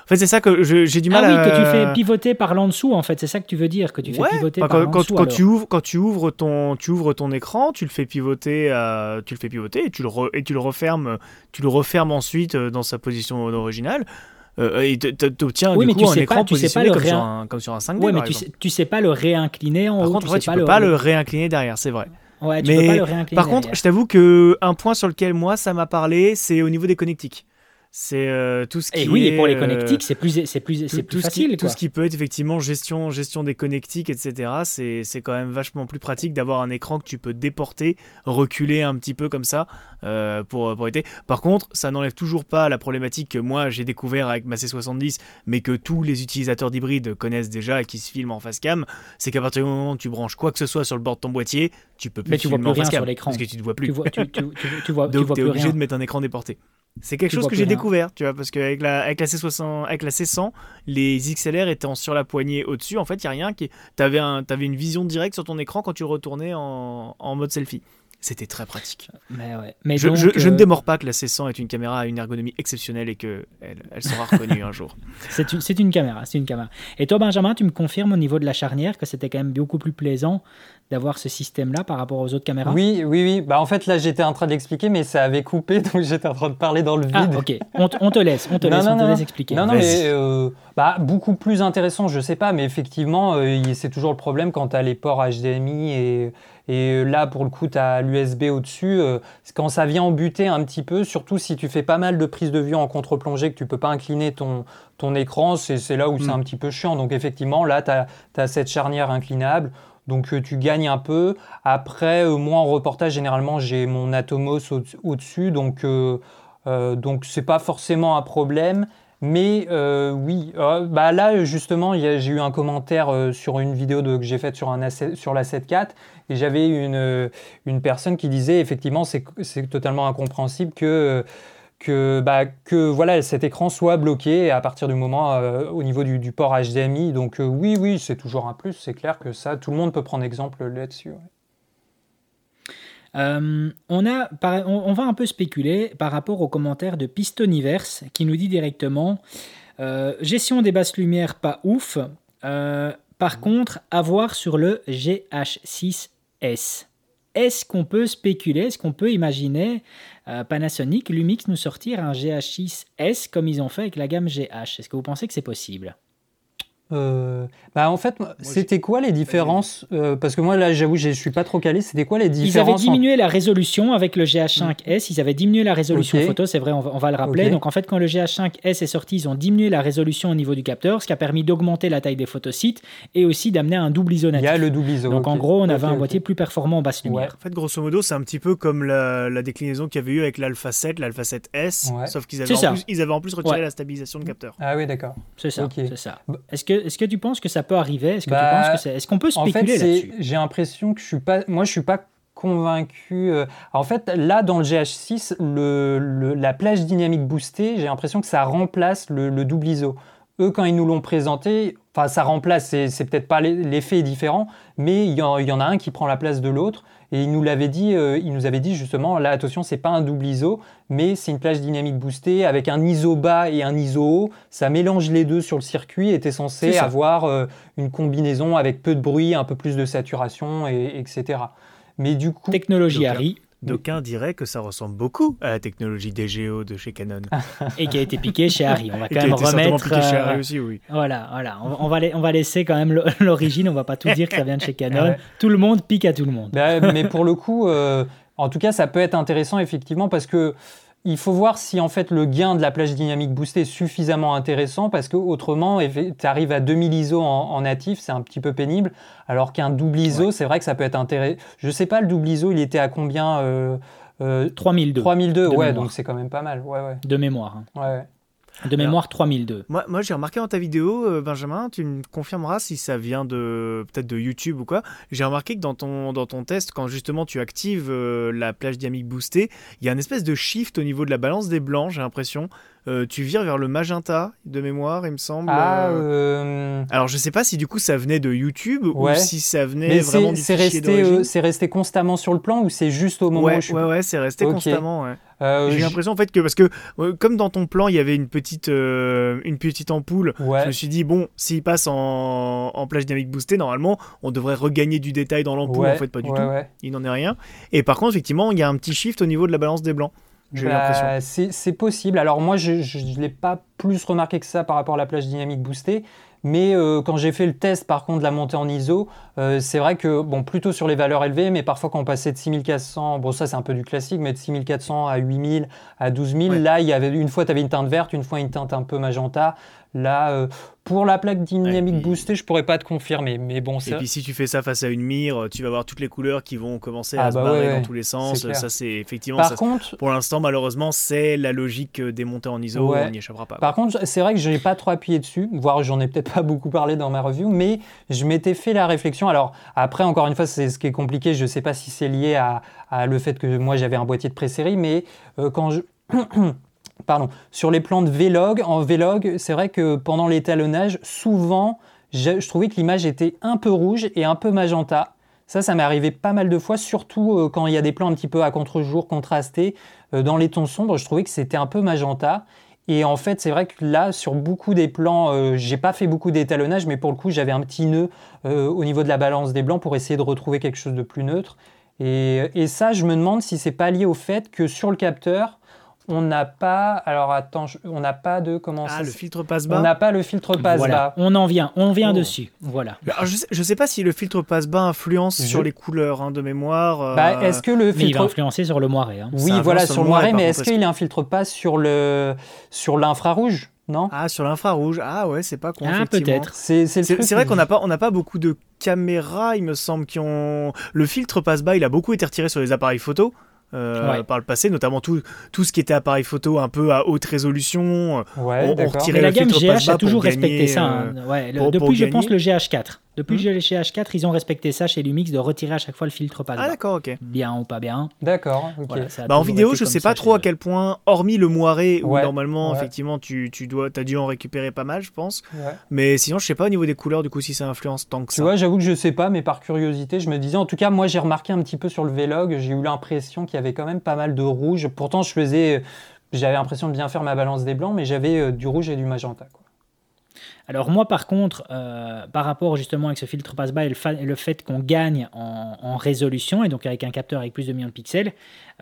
Speaker 2: en fait, c'est ça que j'ai du mal
Speaker 1: ah
Speaker 2: oui,
Speaker 1: que tu fais pivoter par l'en dessous, en fait. C'est ça que tu veux dire, que tu fais pivoter par
Speaker 2: quand,
Speaker 1: dessous.
Speaker 2: Quand, tu ouvres, quand tu ouvres ton, tu ouvres ton écran, tu le fais pivoter, tu le fais pivoter et tu le, et tu le refermes, tu le refermes ensuite euh, dans sa position originale. Euh, et tu obtiens oui, du coup, un écran pas, positionné comme, sur un, comme sur un 5D.
Speaker 1: Oui, mais tu sais, tu sais pas le réincliner en
Speaker 2: par
Speaker 1: haut.
Speaker 2: Contre,
Speaker 1: tu, sais
Speaker 2: tu peux pas le réincliner derrière, c'est vrai.
Speaker 1: Ouais, tu mais peux pas le réincliner
Speaker 2: par contre, je t'avoue que un point sur lequel moi ça m'a parlé, c'est au niveau des connectiques. C'est euh, tout ce qui
Speaker 1: et oui, et pour les
Speaker 2: euh,
Speaker 1: connectiques, c'est plus, c'est plus, c'est plus facile.
Speaker 2: Qui, tout ce qui peut être effectivement gestion, gestion des connectiques, etc. C'est quand même vachement plus pratique d'avoir un écran que tu peux déporter, reculer un petit peu comme ça euh, pour, pour être. Par contre, ça n'enlève toujours pas la problématique que moi j'ai découvert avec ma C70, mais que tous les utilisateurs d'hybride connaissent déjà et qui se filment en face cam. C'est qu'à partir du moment où tu branches quoi que ce soit sur le bord de ton boîtier, tu peux plus
Speaker 1: mais tu
Speaker 2: vois
Speaker 1: plus rien
Speaker 2: sur
Speaker 1: l'écran
Speaker 2: parce que tu ne vois plus.
Speaker 1: Tu vois, tu, tu, tu, vois,
Speaker 2: Donc
Speaker 1: tu es
Speaker 2: obligé de mettre un écran déporté. C'est quelque chose que j'ai découvert, tu vois, parce qu'avec la, avec la C60, avec la C100, les XLR étant sur la poignée au-dessus, en fait, il y a rien qui. T'avais un, avais une vision directe sur ton écran quand tu retournais en, en mode selfie. C'était très pratique.
Speaker 1: Mais ouais. Mais
Speaker 2: je,
Speaker 1: donc,
Speaker 2: je, je, ne
Speaker 1: euh,
Speaker 2: démords pas que la C100 est une caméra à une ergonomie exceptionnelle et qu'elle elle sera reconnue un jour.
Speaker 1: C'est une, une, caméra, c'est une caméra. Et toi, Benjamin, tu me confirmes au niveau de la charnière que c'était quand même beaucoup plus plaisant d'avoir ce système-là par rapport aux autres caméras
Speaker 3: Oui, oui, oui. Bah, en fait, là, j'étais en train d'expliquer, mais ça avait coupé, donc j'étais en train de parler dans le vide.
Speaker 1: Ah, ok. On, on te laisse, on te
Speaker 3: non,
Speaker 1: laisse,
Speaker 3: non,
Speaker 1: on te
Speaker 3: non.
Speaker 1: laisse expliquer.
Speaker 3: Non, non, mais euh, bah, beaucoup plus intéressant, je sais pas, mais effectivement, euh, c'est toujours le problème quand tu as les ports HDMI et, et là, pour le coup, tu as l'USB au-dessus. Euh, quand ça vient en buter un petit peu, surtout si tu fais pas mal de prises de vue en contre-plongée, que tu peux pas incliner ton, ton écran, c'est là où c'est
Speaker 2: Mm.
Speaker 3: un petit peu chiant. Donc, effectivement, là, tu as, as cette charnière inclinable. Donc euh, tu gagnes un peu. Après, euh, moi en reportage, généralement, j'ai mon Atomos au- au-dessus, donc euh, donc c'est pas forcément un problème. Mais oui, bah là justement, j'ai eu un commentaire sur une vidéo que j'ai faite sur, un A7 sur la 7.4 et j'avais une, une personne qui disait effectivement c'est totalement incompréhensible que que, bah, que voilà, cet écran soit bloqué à partir du moment euh, au niveau du, du port HDMI. Donc euh, oui, oui, c'est toujours un plus. C'est clair que ça, tout le monde peut prendre exemple là-dessus. ouais.
Speaker 1: Euh, on, a, va un peu spéculer par rapport aux commentaires de Pistoniverse qui nous dit directement gestion des basses lumières pas ouf. Par contre, à voir sur le GH6S. Est-ce qu'on peut spéculer, est-ce qu'on peut imaginer euh, Panasonic, Lumix nous sortir un GH6S comme ils ont fait avec la gamme GH Est-ce que vous pensez que c'est possible?
Speaker 3: Euh, bah en fait, c'était quoi les différences euh, Parce que moi là, j'avoue, je suis pas trop calé. C'était quoi les
Speaker 1: Ils avaient
Speaker 3: différences en-
Speaker 1: diminué la résolution avec le GH5S, ils avaient diminué la résolution
Speaker 3: Ok.
Speaker 1: photo, c'est vrai, on va, on va le rappeler. Donc en fait, quand le GH5S est sorti, ils ont diminué la résolution au niveau du capteur, ce qui a permis d'augmenter la taille des photosites et aussi d'amener un double ISO
Speaker 3: Il y
Speaker 1: natif.
Speaker 3: a le double ISO.
Speaker 1: Donc en gros, on avait un boîtier plus performant en basse lumière.
Speaker 3: Ouais.
Speaker 2: En fait, grosso modo, c'est un petit peu comme la, la déclinaison qu'il y avait eu avec l'Alpha 7, l'Alpha 7S,
Speaker 3: Ouais.
Speaker 2: sauf qu'ils avaient, en plus- ils avaient en plus retiré
Speaker 1: Ouais.
Speaker 2: la stabilisation de capteur.
Speaker 3: Ah oui, d'accord.
Speaker 1: C'est ça,
Speaker 3: Ok.
Speaker 1: c'est ça.
Speaker 3: Bah-
Speaker 1: Est-ce que, est-ce que tu penses que ça peut arriver? Est-ce que
Speaker 3: Bah,
Speaker 1: tu penses que c'est- est-ce qu'on peut
Speaker 3: En fait,
Speaker 1: spéculer
Speaker 3: c'est-
Speaker 1: là-dessus?
Speaker 3: j'ai l'impression que je suis pas. Moi, je suis pas convaincu. euh, En fait, là, dans le GH6, le, le- la plage dynamique boostée, j'ai l'impression que ça remplace le, le double ISO. Eux, quand ils nous l'ont présenté, enfin, ça remplace. C'est peut-être pas l'e- l'effet est différent, mais il y, en, il y en a un qui prend la place de l'autre. Et il nous l'avait dit. euh, il nous avait dit justement, là, attention, c'est pas un double ISO, mais c'est une plage dynamique boostée avec un ISO bas et un ISO haut. Ça mélange les deux sur le circuit et t'es censé avoir euh, une combinaison avec peu de bruit, un peu plus de saturation, et, etc. Mais du coup,
Speaker 1: Technologie Harry
Speaker 2: D'aucuns diraient que ça ressemble beaucoup à la technologie DGO de chez Canon.
Speaker 1: et qui a été piqué chez Harry. On va
Speaker 2: Et
Speaker 1: quand
Speaker 2: a
Speaker 1: même
Speaker 2: été
Speaker 1: remettre.
Speaker 2: piqué chez
Speaker 1: euh,
Speaker 2: Harry aussi, oui.
Speaker 1: Voilà, voilà. On, on va, on va laisser quand même l'origine. On va pas tout dire que ça vient de chez Canon.
Speaker 3: Ouais.
Speaker 1: Tout le monde pique à tout le monde.
Speaker 3: bah, mais pour le coup, euh, en tout cas, ça peut être intéressant effectivement parce que il faut voir si en fait le gain de la plage dynamique boostée est suffisamment intéressant parce que autrement, tu arrives à 2000 ISO en, en natif, c'est un petit peu pénible. Alors qu'un double ISO, c'est vrai que ça peut être intéressant. Je sais pas, le double ISO, il était à combien euh, euh,
Speaker 1: 3002
Speaker 3: 3002,
Speaker 1: de
Speaker 3: ouais, donc c'est quand même pas mal. Ouais, ouais.
Speaker 1: de mémoire. hein.
Speaker 3: ouais, ouais.
Speaker 1: De mémoire 3002.
Speaker 2: Moi, moi j'ai remarqué dans ta vidéo, euh, Benjamin, tu me confirmeras si ça vient de peut-être de YouTube ou quoi. J'ai remarqué que dans ton, dans ton test, quand justement tu actives euh, la plage dynamique boostée, il y a une espèce de shift au niveau de la balance des blancs, j'ai l'impression. Euh, tu vires vers le magenta de mémoire, il me semble.
Speaker 3: Ah,
Speaker 2: euh.
Speaker 3: euh,
Speaker 2: Alors je sais pas si du coup ça venait de YouTube
Speaker 3: Ouais.
Speaker 2: ou si ça venait
Speaker 3: mais
Speaker 2: vraiment du
Speaker 3: c'est
Speaker 2: fichier
Speaker 3: resté,
Speaker 2: d'origine.
Speaker 3: c'est resté constamment sur le plan ou c'est juste au moment
Speaker 2: Ouais,
Speaker 3: où je suis...
Speaker 2: ouais, ouais, c'est resté constamment. Ouais.
Speaker 3: Euh,
Speaker 2: J'ai l'impression en fait que parce que euh, comme dans ton plan il y avait une petite euh, une petite ampoule,
Speaker 3: Ouais.
Speaker 2: je me suis dit bon s'il passe en, en plage dynamique boostée normalement on devrait regagner du détail dans l'ampoule
Speaker 3: ouais,
Speaker 2: en fait pas du
Speaker 3: ouais,
Speaker 2: tout, il n'en est rien. Et par contre effectivement il y a un petit shift au niveau de la balance des blancs.
Speaker 3: Bah, c'est possible. Alors moi, je ne l'ai pas plus remarqué que ça par rapport à la plage dynamique boostée, Mais euh, quand j'ai fait le test, par contre, de la montée en ISO, euh, c'est vrai que, bon, plutôt sur les valeurs élevées, mais parfois quand on passait de 6400, bon, ça c'est un peu du classique, mais de 6400 à 8000, à 12000, là, il y avait une fois, tu avais une teinte verte, une fois une teinte un peu magenta. Là, euh, pour la plaque dynamique boostée, je pourrais pas te confirmer, mais bon.
Speaker 2: Et puis si tu fais ça face à une mire, tu vas voir toutes les couleurs qui vont commencer à ah se bah barrer dans tous les sens. Ça, c'est effectivement.
Speaker 3: Par contre,
Speaker 2: pour l'instant, malheureusement, c'est la logique des montées en ISO. On n'y échappera pas.
Speaker 3: Par contre, c'est vrai que je n'ai pas trop appuyé dessus, voire j'en ai peut-être pas beaucoup parlé dans ma review, mais je m'étais fait la réflexion. Alors après, encore une fois, c'est ce qui est compliqué. Je sais pas si c'est lié à, le fait que moi j'avais un boîtier de pré-série, mais euh, quand je pardon, sur les plans de Vlog, en Vlog, c'est vrai que pendant l'étalonnage, souvent, je, trouvais que l'image était un peu rouge et un peu magenta. Ça, ça m'est arrivé pas mal de fois, surtout euh, quand il y a des plans un petit peu à contre-jour, contrastés. Euh, dans les tons sombres, je trouvais que c'était un peu magenta. Et en fait, c'est vrai que là, sur beaucoup des plans, euh, j'ai pas fait beaucoup d'étalonnage, mais pour le coup, j'avais un petit nœud au niveau de la balance des blancs pour essayer de retrouver quelque chose de plus neutre. Et, et ça, je me demande si c'est pas lié au fait que sur le capteur, on n'a pas. Alors attends, on n'a pas de comment
Speaker 2: Ah, le filtre passe-bas.
Speaker 3: On n'a pas le filtre passe-bas.
Speaker 1: On en vient, on vient oh. dessus. Voilà.
Speaker 2: je, sais, sais pas si le filtre passe-bas influence sur les couleurs hein, de mémoire. Euh.
Speaker 3: Bah, est-ce que le filtre.
Speaker 1: Mais il va influencer sur le moiré. Hein.
Speaker 3: Oui, voilà, sur le moiré, mais est-ce qu'il infiltre pas sur le sur l'infrarouge non?
Speaker 2: Ah, sur l'infrarouge. Ah ouais, c'est pas con.
Speaker 1: Ah, peut-être.
Speaker 3: C'est
Speaker 2: vrai qu'on n'a pas, on n'a pas beaucoup de caméras, il me semble, qui ont. Le filtre passe-bas, il a beaucoup été retiré sur les appareils photo. Euh, par le passé, notamment tout, tout ce qui était appareil photo un peu à haute résolution.
Speaker 3: Ouais, on,
Speaker 1: on Mais la gamme GH a toujours respecté ça. Hein. Euh, depuis, je pense, le GH4. Depuis que hmm. j'ai chez H4, ils ont respecté ça chez Lumix de retirer à chaque fois le filtre pas
Speaker 2: Ah d'accord, ok.
Speaker 1: Bien ou pas bien.
Speaker 3: D'accord,
Speaker 2: bah, en vidéo, je sais pas trop à quel point, hormis le moiré, où normalement, effectivement, tu, tu dois, as dû en récupérer pas mal, je pense. Mais sinon, je sais pas au niveau des couleurs, du coup, si ça influence tant que ça.
Speaker 3: Tu vois, j'avoue que je sais pas, mais par curiosité, je me disais, en tout cas, moi, j'ai remarqué un petit peu sur le Vlog, j'ai eu l'impression qu'il y avait quand même pas mal de rouge. Pourtant, je faisais, j'avais l'impression de bien faire ma balance des blancs, mais j'avais euh, du rouge et du magenta, quoi.
Speaker 1: Alors moi par contre, euh, par rapport justement avec ce filtre passe-bas et le, fait qu'on gagne en, résolution, et donc avec un capteur avec plus de millions de pixels,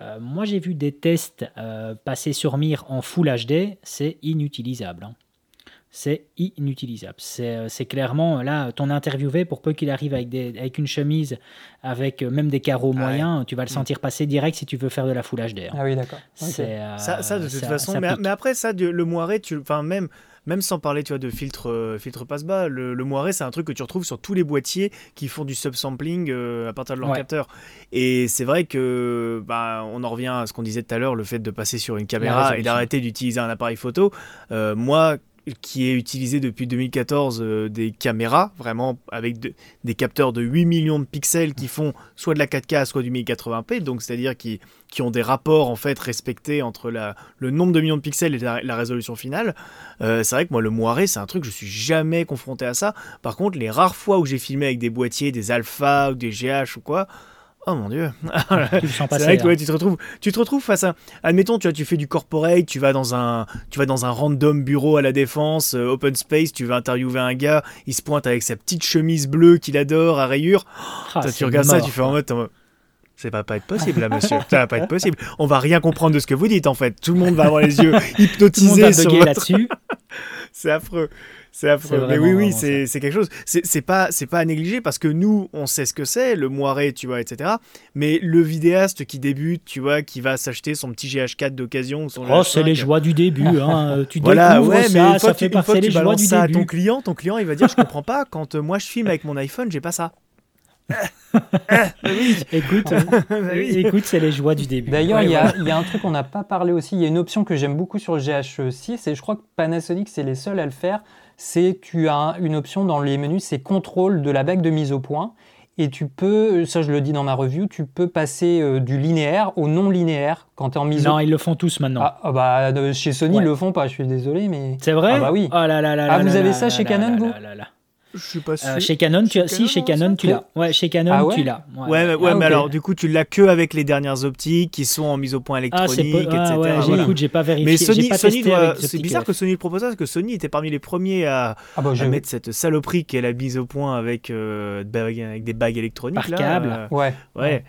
Speaker 1: euh, moi j'ai vu des tests euh, passer sur Mir en Full HD, c'est inutilisable. Hein. C'est inutilisable. C'est clairement, là, ton interviewé, pour peu qu'il arrive avec, des, avec une chemise, avec même des carreaux moyens, tu vas le mm. sentir passer direct si tu veux faire de la Full HD. Hein.
Speaker 3: Ah oui, d'accord.
Speaker 2: Ça, ça, de toute façon, mais, après ça, le moiré, tu, enfin même même sans parler tu vois, de filtre, euh, filtre passe-bas, le, le moiré, c'est un truc que tu retrouves sur tous les boîtiers qui font du subsampling euh, à partir de leur capteur. Et c'est vrai que, bah, on en revient à ce qu'on disait tout à l'heure, le fait de passer sur une caméra et d'arrêter d'utiliser un appareil photo. Euh, moi, qui est utilisé depuis 2014 euh, des caméras, vraiment avec des capteurs de 8 millions de pixels qui font soit de la 4K, soit du 1080p, donc c'est-à-dire qui, qui, ont des rapports en fait respectés entre la, le nombre de millions de pixels et la, résolution finale. Euh, c'est vrai que moi le moiré c'est un truc je suis jamais confronté à ça. Par contre les rares fois où j'ai filmé avec des boîtiers, des alpha ou des GH ou quoi, Oh mon dieu. c'est vrai que hein. tu te retrouves, tu te retrouves face à, admettons, tu vois, tu fais du corporate, tu vas dans un, tu vas dans un random bureau à la défense, euh, open space, tu vas interviewer un gars, il se pointe avec sa petite chemise bleue qu'il adore à rayures. Ah, tu regardes ça, tu fais en mode, ça va pas être possible là, monsieur. Ça va pas être possible. On va rien comprendre de ce que vous dites en fait. Tout le monde va avoir les yeux hypnotisés
Speaker 1: sur là-dessus.
Speaker 2: C'est affreux. C'est affreux. Mais oui, oui, c'est quelque chose. C'est pas, pas à négliger parce que nous, on sait ce que c'est, le moiré, tu vois, etc. Mais le vidéaste qui débute, tu vois, qui va s'acheter son petit GH4 d'occasion.
Speaker 1: Oh, c'est les joies du début. Hein. Tu voilà, ouais, ça, mais ça fait partie des joies du
Speaker 2: début. ton client, ton client, il va dire Je comprends pas, quand euh, moi je filme avec mon iPhone, j'ai pas ça.
Speaker 1: Écoute, bah écoute, c'est les joies du début.
Speaker 3: D'ailleurs, il y, a un truc qu'on n'a pas parlé aussi. Il y a une option que j'aime beaucoup sur le GH6 et je crois que Panasonic c'est les seuls à le faire c'est tu as une option dans les menus, c'est contrôle de la bague de mise au point. Et tu peux, ça je le dis dans ma review, tu peux passer euh, du linéaire au non linéaire quand tu es en mise
Speaker 1: Non, ils le font tous maintenant.
Speaker 3: Ah, ah bah, chez Sony, ils le font pas, je suis désolé, mais.
Speaker 1: C'est vrai?
Speaker 3: Ah bah oui.
Speaker 1: Oh là là là
Speaker 3: ah, vous avez ça chez Canon, vous?
Speaker 2: Je suis pas
Speaker 1: sûr. chez Canon, tu as... si, chez Canon, tu l'as. Ouais, chez Canon,
Speaker 3: ah
Speaker 1: tu l'as.
Speaker 2: Ouais, mais, ouais, ah, mais alors, du coup, tu l'as que avec les dernières optiques qui sont en mise au point électronique, etc.
Speaker 1: Ouais,
Speaker 2: voilà.
Speaker 1: j'ai pas vérifié. Mais
Speaker 2: Sony,
Speaker 1: pas
Speaker 2: Sony c'est bizarre que Sony le propose parce que Sony était parmi les premiers à, ah bah, à mettre cette saloperie qu'elle a mise au point avec, euh, avec des bagues électroniques.
Speaker 1: Par là, câble.
Speaker 2: Euh,
Speaker 3: ouais.
Speaker 2: Ouais.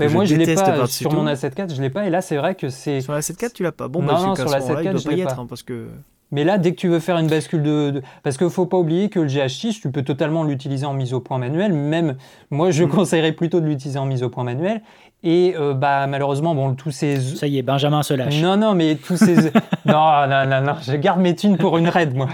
Speaker 3: Mais moi, je l'ai pas sur mon A7 IV, je l'ai pas. Et là, c'est vrai que c'est.
Speaker 2: Sur la A7 IV, tu l'as pas. Bon,
Speaker 3: non,
Speaker 2: bah,
Speaker 3: non, sur la A7 IV,
Speaker 2: je l'ai pas. Hein, parce que.
Speaker 3: Mais là, dès que tu veux faire une bascule de, parce qu'il faut pas oublier que le GH6, tu peux totalement l'utiliser en mise au point manuel. Même moi, je mm. conseillerais plutôt de l'utiliser en mise au point manuel. Et euh, bah malheureusement, bon, tous ces.
Speaker 1: Ça y est, Benjamin se lâche.
Speaker 3: Non, non, mais tous ces. non, non, non, non, je garde mes thunes pour une raid, moi.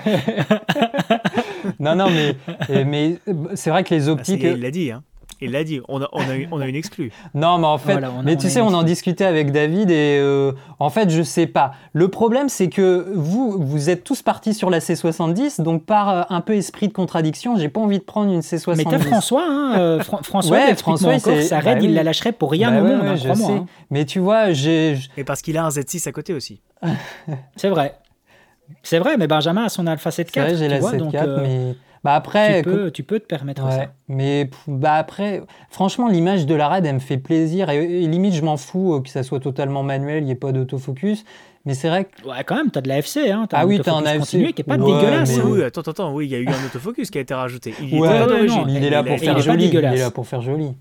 Speaker 3: non, non, mais, mais c'est vrai que les ah, optiques.
Speaker 2: il l'a dit, hein. Il l'a dit, on a, on, a, on a, une exclue.
Speaker 3: non, mais en fait, mais tu sais, on en discutait avec David et euh, en fait, je sais pas. Le problème, c'est que vous, vous êtes tous partis sur la C70, donc par euh, un peu esprit de contradiction, j'ai pas envie de prendre une C70.
Speaker 1: Mais t'as François, hein, euh, François, ouais, François, encore, sa raid, bah il la lâcherait pour rien bah au monde, hein, je sais. Hein.
Speaker 3: Mais tu vois, j'ai.
Speaker 2: Et parce qu'il a un Z6 à côté aussi.
Speaker 1: c'est vrai. C'est vrai, mais Benjamin a son Alpha 7 4.
Speaker 3: j'ai la 7 4, mais. Bah après,
Speaker 1: tu peux, tu peux te permettre ça.
Speaker 3: Mais bah après, franchement, l'image de la raid, elle me fait plaisir. Et, limite, je m'en fous euh, que ça soit totalement manuel, il n'y ait pas d'autofocus. Mais c'est vrai que.
Speaker 1: Ouais, quand même, tu as de la FC. Hein,
Speaker 3: ah oui, tu as un AFC.
Speaker 1: qui n'est pas dégueulasse.
Speaker 2: Hein. Oui, attends, attends, oui, il y a eu un autofocus qui a été rajouté.
Speaker 3: Il, ouais, il est là pour faire joli. Il est là pour faire joli.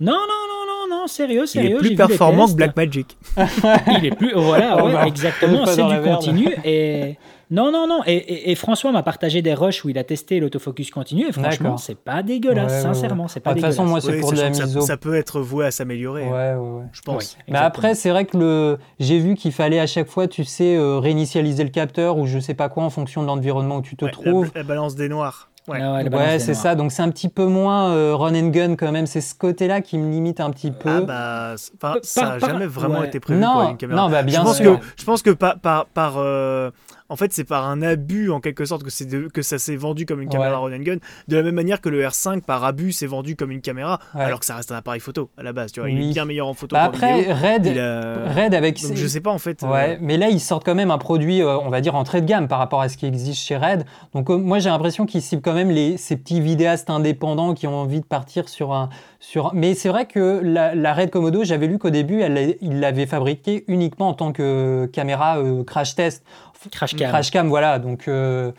Speaker 1: Non, non, non, non, non, sérieux, sérieux.
Speaker 2: Il est plus performant que Blackmagic.
Speaker 1: il est plus. Voilà, oh, ouais, exactement, c'est du continu. Et. Non, non, non. Et, François m'a partagé des rushs où il a testé l'autofocus continu. Et franchement, c'est pas dégueulasse. sincèrement, c'est pas
Speaker 3: De toute façon, moi, c'est pour de la mise
Speaker 2: ça, peut être voué à s'améliorer.
Speaker 3: Ouais, ouais, Je pense. Mais après, c'est vrai que le... j'ai vu qu'il fallait à chaque fois, tu sais, euh, réinitialiser le capteur ou je sais pas quoi en fonction de l'environnement où tu te trouves.
Speaker 2: La, balance des noirs.
Speaker 3: Ouais, ouais c'est ça. Donc c'est un petit peu moins euh, run and gun quand même. C'est ce côté-là qui me limite un petit peu.
Speaker 2: Ah bah, ça n'a jamais vraiment été prévu
Speaker 3: non,
Speaker 2: pour une caméra.
Speaker 3: Non, bah bien
Speaker 2: je
Speaker 3: sûr.
Speaker 2: que, je pense que par, par, par euh, en fait, c'est par un abus, en quelque sorte, que, que ça s'est vendu comme une caméra run and gun. De la même manière que le R5, par abus, s'est vendu comme une caméra, alors que ça reste un appareil photo à la base. Tu vois, Il est bien meilleur en photo
Speaker 3: bah après, Red, Red avec.
Speaker 2: Donc, je sais pas, en fait.
Speaker 3: Ouais, euh, mais là, ils sortent quand même un produit, euh, on va dire, entrée de gamme par rapport à ce qui existe chez Red. Donc, euh, moi, j'ai l'impression qu'ils ciblent quand même les, ces petits vidéastes indépendants qui ont envie de partir sur un. Sur... Mais c'est vrai que la, Red Komodo, j'avais lu qu'au début, elle, il l'avait fabriquée uniquement en tant que caméra crash test.
Speaker 1: Crashcam.
Speaker 3: Crashcam, voilà. Donc, euh,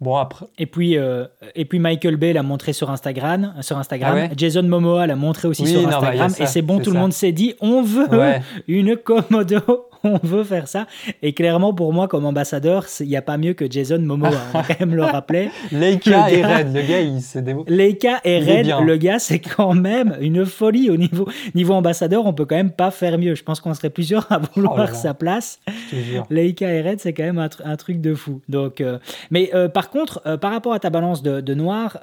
Speaker 3: bon, après.
Speaker 1: Et puis, euh, et puis Michael Bay l'a montré sur Instagram. Sur Instagram. Ah Jason Momoa l'a montré aussi sur bah, Instagram. et c'est bon, tout le monde s'est dit on veut une Komodo on veut faire ça. Et clairement, pour moi, comme ambassadeur, il n'y a pas mieux que Jason Momoa. On va quand même le rappeler.
Speaker 3: Leica et Red, le gars, il s'est
Speaker 1: Leica et Red, le gars, c'est quand même une folie au niveau, niveau ambassadeur. On peut quand même pas faire mieux. Je pense qu'on serait plusieurs à vouloir oh sa place. Leica et Red, c'est quand même un, truc de fou. Donc, euh, mais euh, par contre, euh, par rapport à ta balance de, noir,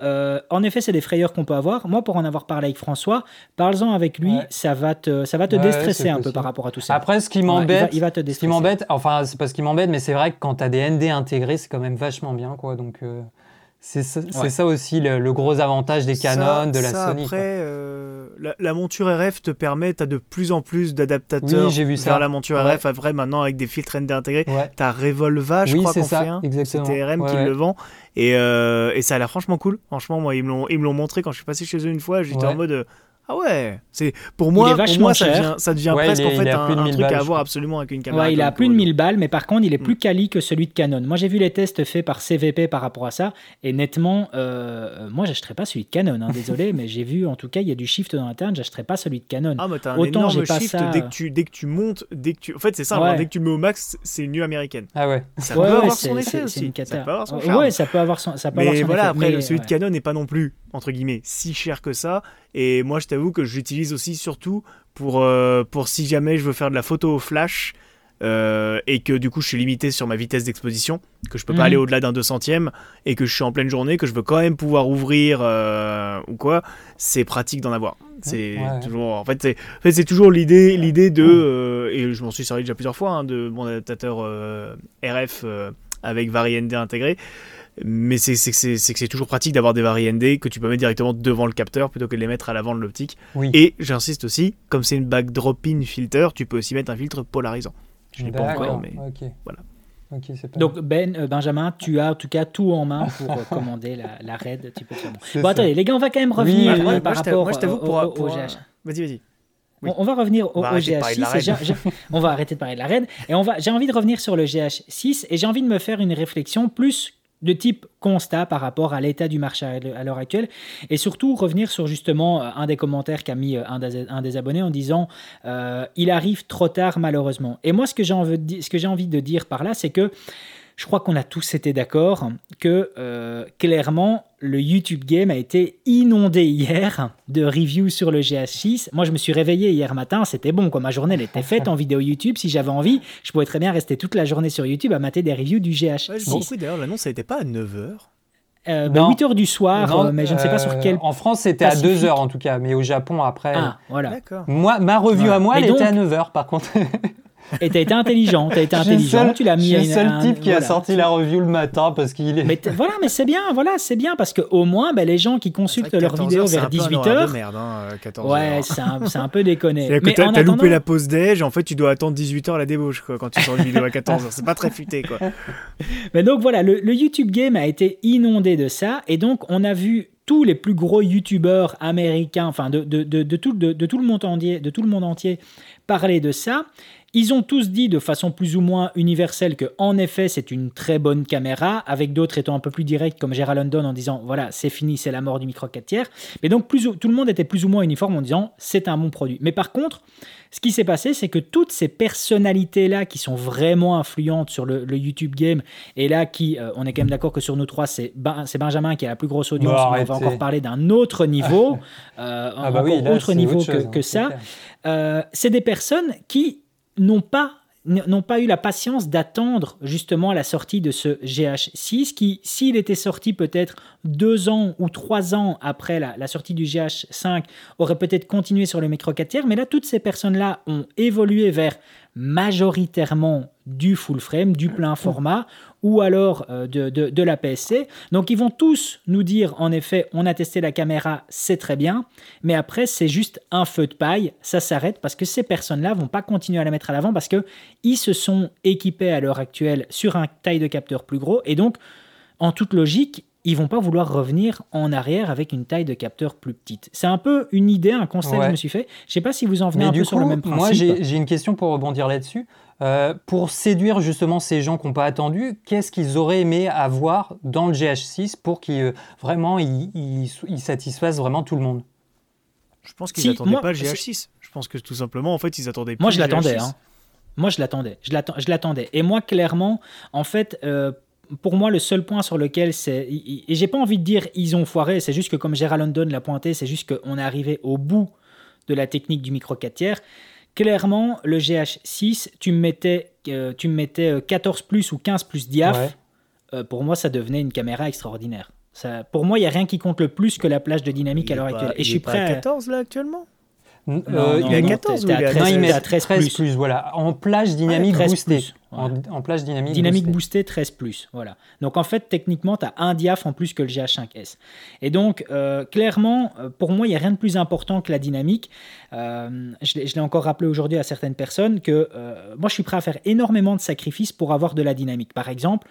Speaker 1: en effet, c'est des frayeurs qu'on peut avoir. Moi, pour en avoir parlé avec François, parle-en avec lui. Ça va te, ça va te déstresser un peu par rapport à tout ça.
Speaker 3: Après, ce qui m'embête, il va te Ce qui m'embête, enfin, c'est pas ce qui m'embête, mais c'est vrai que quand tu as des ND intégrés, c'est quand même vachement bien, quoi. Donc, euh, c'est ça, aussi le, gros avantage des Canon, de la Sony.
Speaker 2: Après, euh, la, monture RF te permet, tu as de plus en plus d'adaptateurs
Speaker 3: oui, vu
Speaker 2: vers la monture RF. Vrai, maintenant, avec des filtres ND intégrés. Tu as Revolva, je crois qu'on fait un. C'est TRM qui le vend. Et, euh, et ça a l'air franchement cool. Franchement, moi, ils me l'ont montré quand je suis passé chez eux une fois. J'étais en mode ah ouais, c'est pour moi, pour moi ça devient, ça devient presque en fait un, truc à avoir absolument avec une caméra.
Speaker 1: Ouais, il a plus de 1000 balles, mais par contre, il est plus mm. quali que celui de Canon. Moi, j'ai vu les tests faits par CVP par rapport à ça, et nettement, euh, moi, j'achèterais pas celui de Canon. Hein, désolé, mais j'ai vu, en tout cas, il y a du shift dans l'interne, j'achèterais pas celui de Canon.
Speaker 2: Ah, mais t'as un Autant énorme shift dès que tu dès que tu montes, dès que tu, en fait, c'est ça. Hein, dès que tu le mets au max, c'est une nuit américaine.
Speaker 3: Ah ouais.
Speaker 2: Ça peut avoir son effet aussi. Ça peut avoir son charme.
Speaker 1: Ouais, ça peut avoir son. Ça peut
Speaker 2: mais voilà, après, celui de Canon n'est pas non plus entre guillemets si cher que ça. Et moi, je t'avoue que j'utilise aussi surtout pour, euh, pour si jamais je veux faire de la photo au flash. Euh, et que du coup je suis limité sur ma vitesse d'exposition, que je peux pas mhm. aller au-delà d'un 200ème et que je suis en pleine journée, que je veux quand même pouvoir ouvrir euh, ou quoi, c'est pratique d'en avoir. C'est toujours, en fait, c'est fait, toujours l'idée, l'idée de, et je m'en suis servi déjà plusieurs fois, hein, de mon adaptateur RF avec Vari ND intégré mais c'est que c'est toujours pratique d'avoir des vari ND que tu peux mettre directement devant le capteur plutôt que de les mettre à l'avant de l'optique. Et j'insiste aussi, comme c'est une backdrop-in filter, tu peux aussi mettre un filtre polarisant. Je l'ai pas encore, mais voilà.
Speaker 1: Donc Ben, euh, Benjamin, tu as en tout cas tout en main pour euh, commander la, la raid. Tu peux bon, attendez, les gars, on va quand même revenir euh, par rapport au, GH.
Speaker 2: Vas-y, vas-y.
Speaker 1: On, va revenir au, GH6. on va arrêter de parler de la raid. Et on va, j'ai envie de revenir sur le GH6 et j'ai envie de me faire une réflexion plus de type constat par rapport à l'état du marché à l'heure actuelle. Et surtout revenir sur justement euh, un des commentaires qu'a mis euh, un des, abonnés en disant euh, il arrive trop tard malheureusement. Et moi ce que j'ai envie, envie, de dire par là c'est que je crois qu'on a tous été d'accord que euh, clairement le YouTube Game a été inondé hier de reviews sur le GH6. Moi, je me suis réveillé hier matin, c'était bon, quoi. Ma journée, elle était faite en vidéo YouTube. Si j'avais envie, je pourrais très bien rester toute la journée sur YouTube à mater des reviews du GH6.
Speaker 2: d'ailleurs, l'annonce, n'était pas à 9h.
Speaker 1: Euh, 8 bah, h du soir, mais je ne sais pas sur quel.
Speaker 3: En France, c'était à 2 h en tout cas, mais au Japon après.
Speaker 1: Ah, voilà.
Speaker 3: Moi, ma revue à moi, elle était à 9 h par contre.
Speaker 1: Et t'as été intelligent, t'as été intelligent, tu l'as mis.
Speaker 3: le seul type qui a sorti la review le matin parce qu'il est.
Speaker 1: Mais voilà, mais c'est bien, voilà, c'est bien parce que au moins, ben, les gens qui consultent leurs vidéos vers 18 h
Speaker 2: merde, hein, 14
Speaker 1: ouais, c'est un, un, peu déconné.
Speaker 2: mais t'as attendant... loupé la pause déj, en fait, tu dois attendre 18 h la débauche quoi, quand tu sors une vidéo à 14 h C'est pas très futé quoi.
Speaker 1: Mais donc voilà, le, le YouTube Game a été inondé de ça et donc on a vu tous les plus gros youtubeurs américains, enfin de, de, de, de tout, de, tout le monde entier, de tout le monde entier, parler de ça. Ils ont tous dit de façon plus ou moins universelle que, en effet, c'est une très bonne caméra, avec d'autres étant un peu plus directs, comme Gérald London, en disant voilà, c'est fini, c'est la mort du micro 4 tiers. Mais donc, plus, tout le monde était plus ou moins uniforme en disant c'est un bon produit. Mais par contre, ce qui s'est passé, c'est que toutes ces personnalités-là qui sont vraiment influentes sur le, YouTube game, et là, qui, euh, on est quand même d'accord que sur nous trois, c'est Benjamin qui a la plus grosse audience, on va encore parler d'un autre niveau, euh, ah bah autre niveau que, que ça. Euh, c'est des personnes qui n'ont pas eu la patience d'attendre justement la sortie de ce GH6 qui, s'il était sorti peut-être deux ans ou trois ans après la, sortie du GH5, aurait peut-être continué sur le micro 4 tiers. Mais là, toutes ces personnes-là ont évolué vers majoritairement du full frame, du plein format, ou alors euh, de, de, la PSC. Donc ils vont tous nous dire, en effet, on a testé la caméra, c'est très bien, mais après c'est juste un feu de paille, ça s'arrête parce que ces personnes-là vont pas continuer à la mettre à l'avant parce que ils se sont équipés à l'heure actuelle sur un taille de capteur plus gros et donc en toute logique, ils vont pas vouloir revenir en arrière avec une taille de capteur plus petite. C'est un peu une idée, un conseil que je me suis fait. Je sais pas si vous en venez un peu sur le même principe.
Speaker 3: Moi, j'ai une question pour rebondir là-dessus. Euh, pour séduire justement ces gens qui n'ont pas attendu, qu'est-ce qu'ils auraient aimé avoir dans le GH6 pour qu'ils euh, vraiment ils, satisfassent vraiment tout le monde?
Speaker 2: Je pense qu'ils n'attendaient pas le GH6. Je pense que tout simplement, en fait, ils attendaient.
Speaker 1: Moi, je l'attendais. Hein. Moi, je l'attendais. Je l'attendais. Et moi, clairement, en fait. Euh, pour moi, le seul point sur lequel c'est. Et j'ai pas envie de dire ils ont foiré, c'est juste que comme Gérald London l'a pointé, c'est juste qu'on est arrivé au bout de la technique du micro 4 tiers. Clairement, le GH6, tu me mettais, euh, tu me mettais 14 euh, plus ou 15 plus diaph. Euh, pour moi, ça devenait une caméra extraordinaire. Ça, pour moi, il n'y a rien qui compte le plus que la plage de dynamique à l'heure actuelle.
Speaker 2: Et je suis prêt à 14 là actuellement?
Speaker 3: Non, il a 14 ou il a 13, il 13, plus. voilà. En plage dynamique boostée. En, plage dynamique,
Speaker 1: dynamique boostée. 13 plus. Voilà. Donc en fait, techniquement, tu as un diaph en plus que le GH5S. Et donc, euh, clairement, euh, pour moi, il n'y a rien de plus important que la dynamique. Euh, je l'ai encore rappelé aujourd'hui à certaines personnes que moi, je suis prêt à faire énormément de sacrifices pour avoir de la dynamique. Par exemple,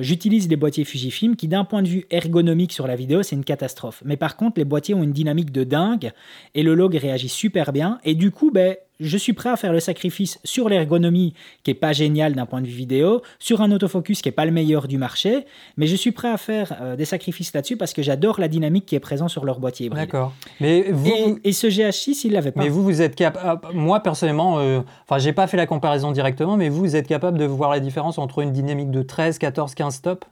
Speaker 1: j'utilise les boîtiers Fujifilm qui, d'un point de vue ergonomique sur la vidéo, c'est une catastrophe. Mais par contre, les boîtiers ont une dynamique de dingue et le log réagit super bien. Et du coup, ben, je suis prêt à faire le sacrifice sur l'ergonomie qui est pas génial d'un point de vue vidéo, sur un autofocus qui est pas le meilleur du marché, mais je suis prêt à faire euh, des sacrifices là-dessus parce que j'adore la dynamique qui est présente sur leur boîtier hybride.
Speaker 3: D'accord. Mais vous...
Speaker 1: et, ce GH6, il l'avait pas.
Speaker 3: Mais vous, vous êtes capable. Ah, moi personnellement, euh, enfin, j'ai pas fait la comparaison directement, mais vous, vous êtes capable de voir la différence entre une dynamique de 13, 14, 15 stops?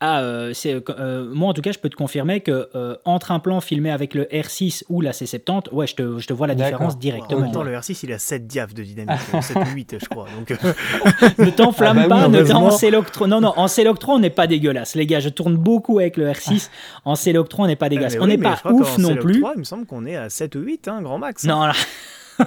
Speaker 1: Ah, euh, c'est, euh, euh, moi en tout cas, je peux te confirmer que entre un plan filmé avec le R6 ou la C70, ouais, je te, je te vois la différence directement. En
Speaker 2: même temps, le R6 il a 7 diaph de dynamique, 7 ou 8, je crois. Donc...
Speaker 1: ne t'enflamme ah bah pas, ne en Céloctron. Non, non, en Céloctron, on n'est pas dégueulasse, les gars. Je tourne beaucoup avec le R6. En Céloctron, on n'est pas ah, dégueulasse. on n'est pas ouf non plus. 3,
Speaker 2: il me semble qu'on est à 7 ou 8, hein, grand max.
Speaker 1: Non, là.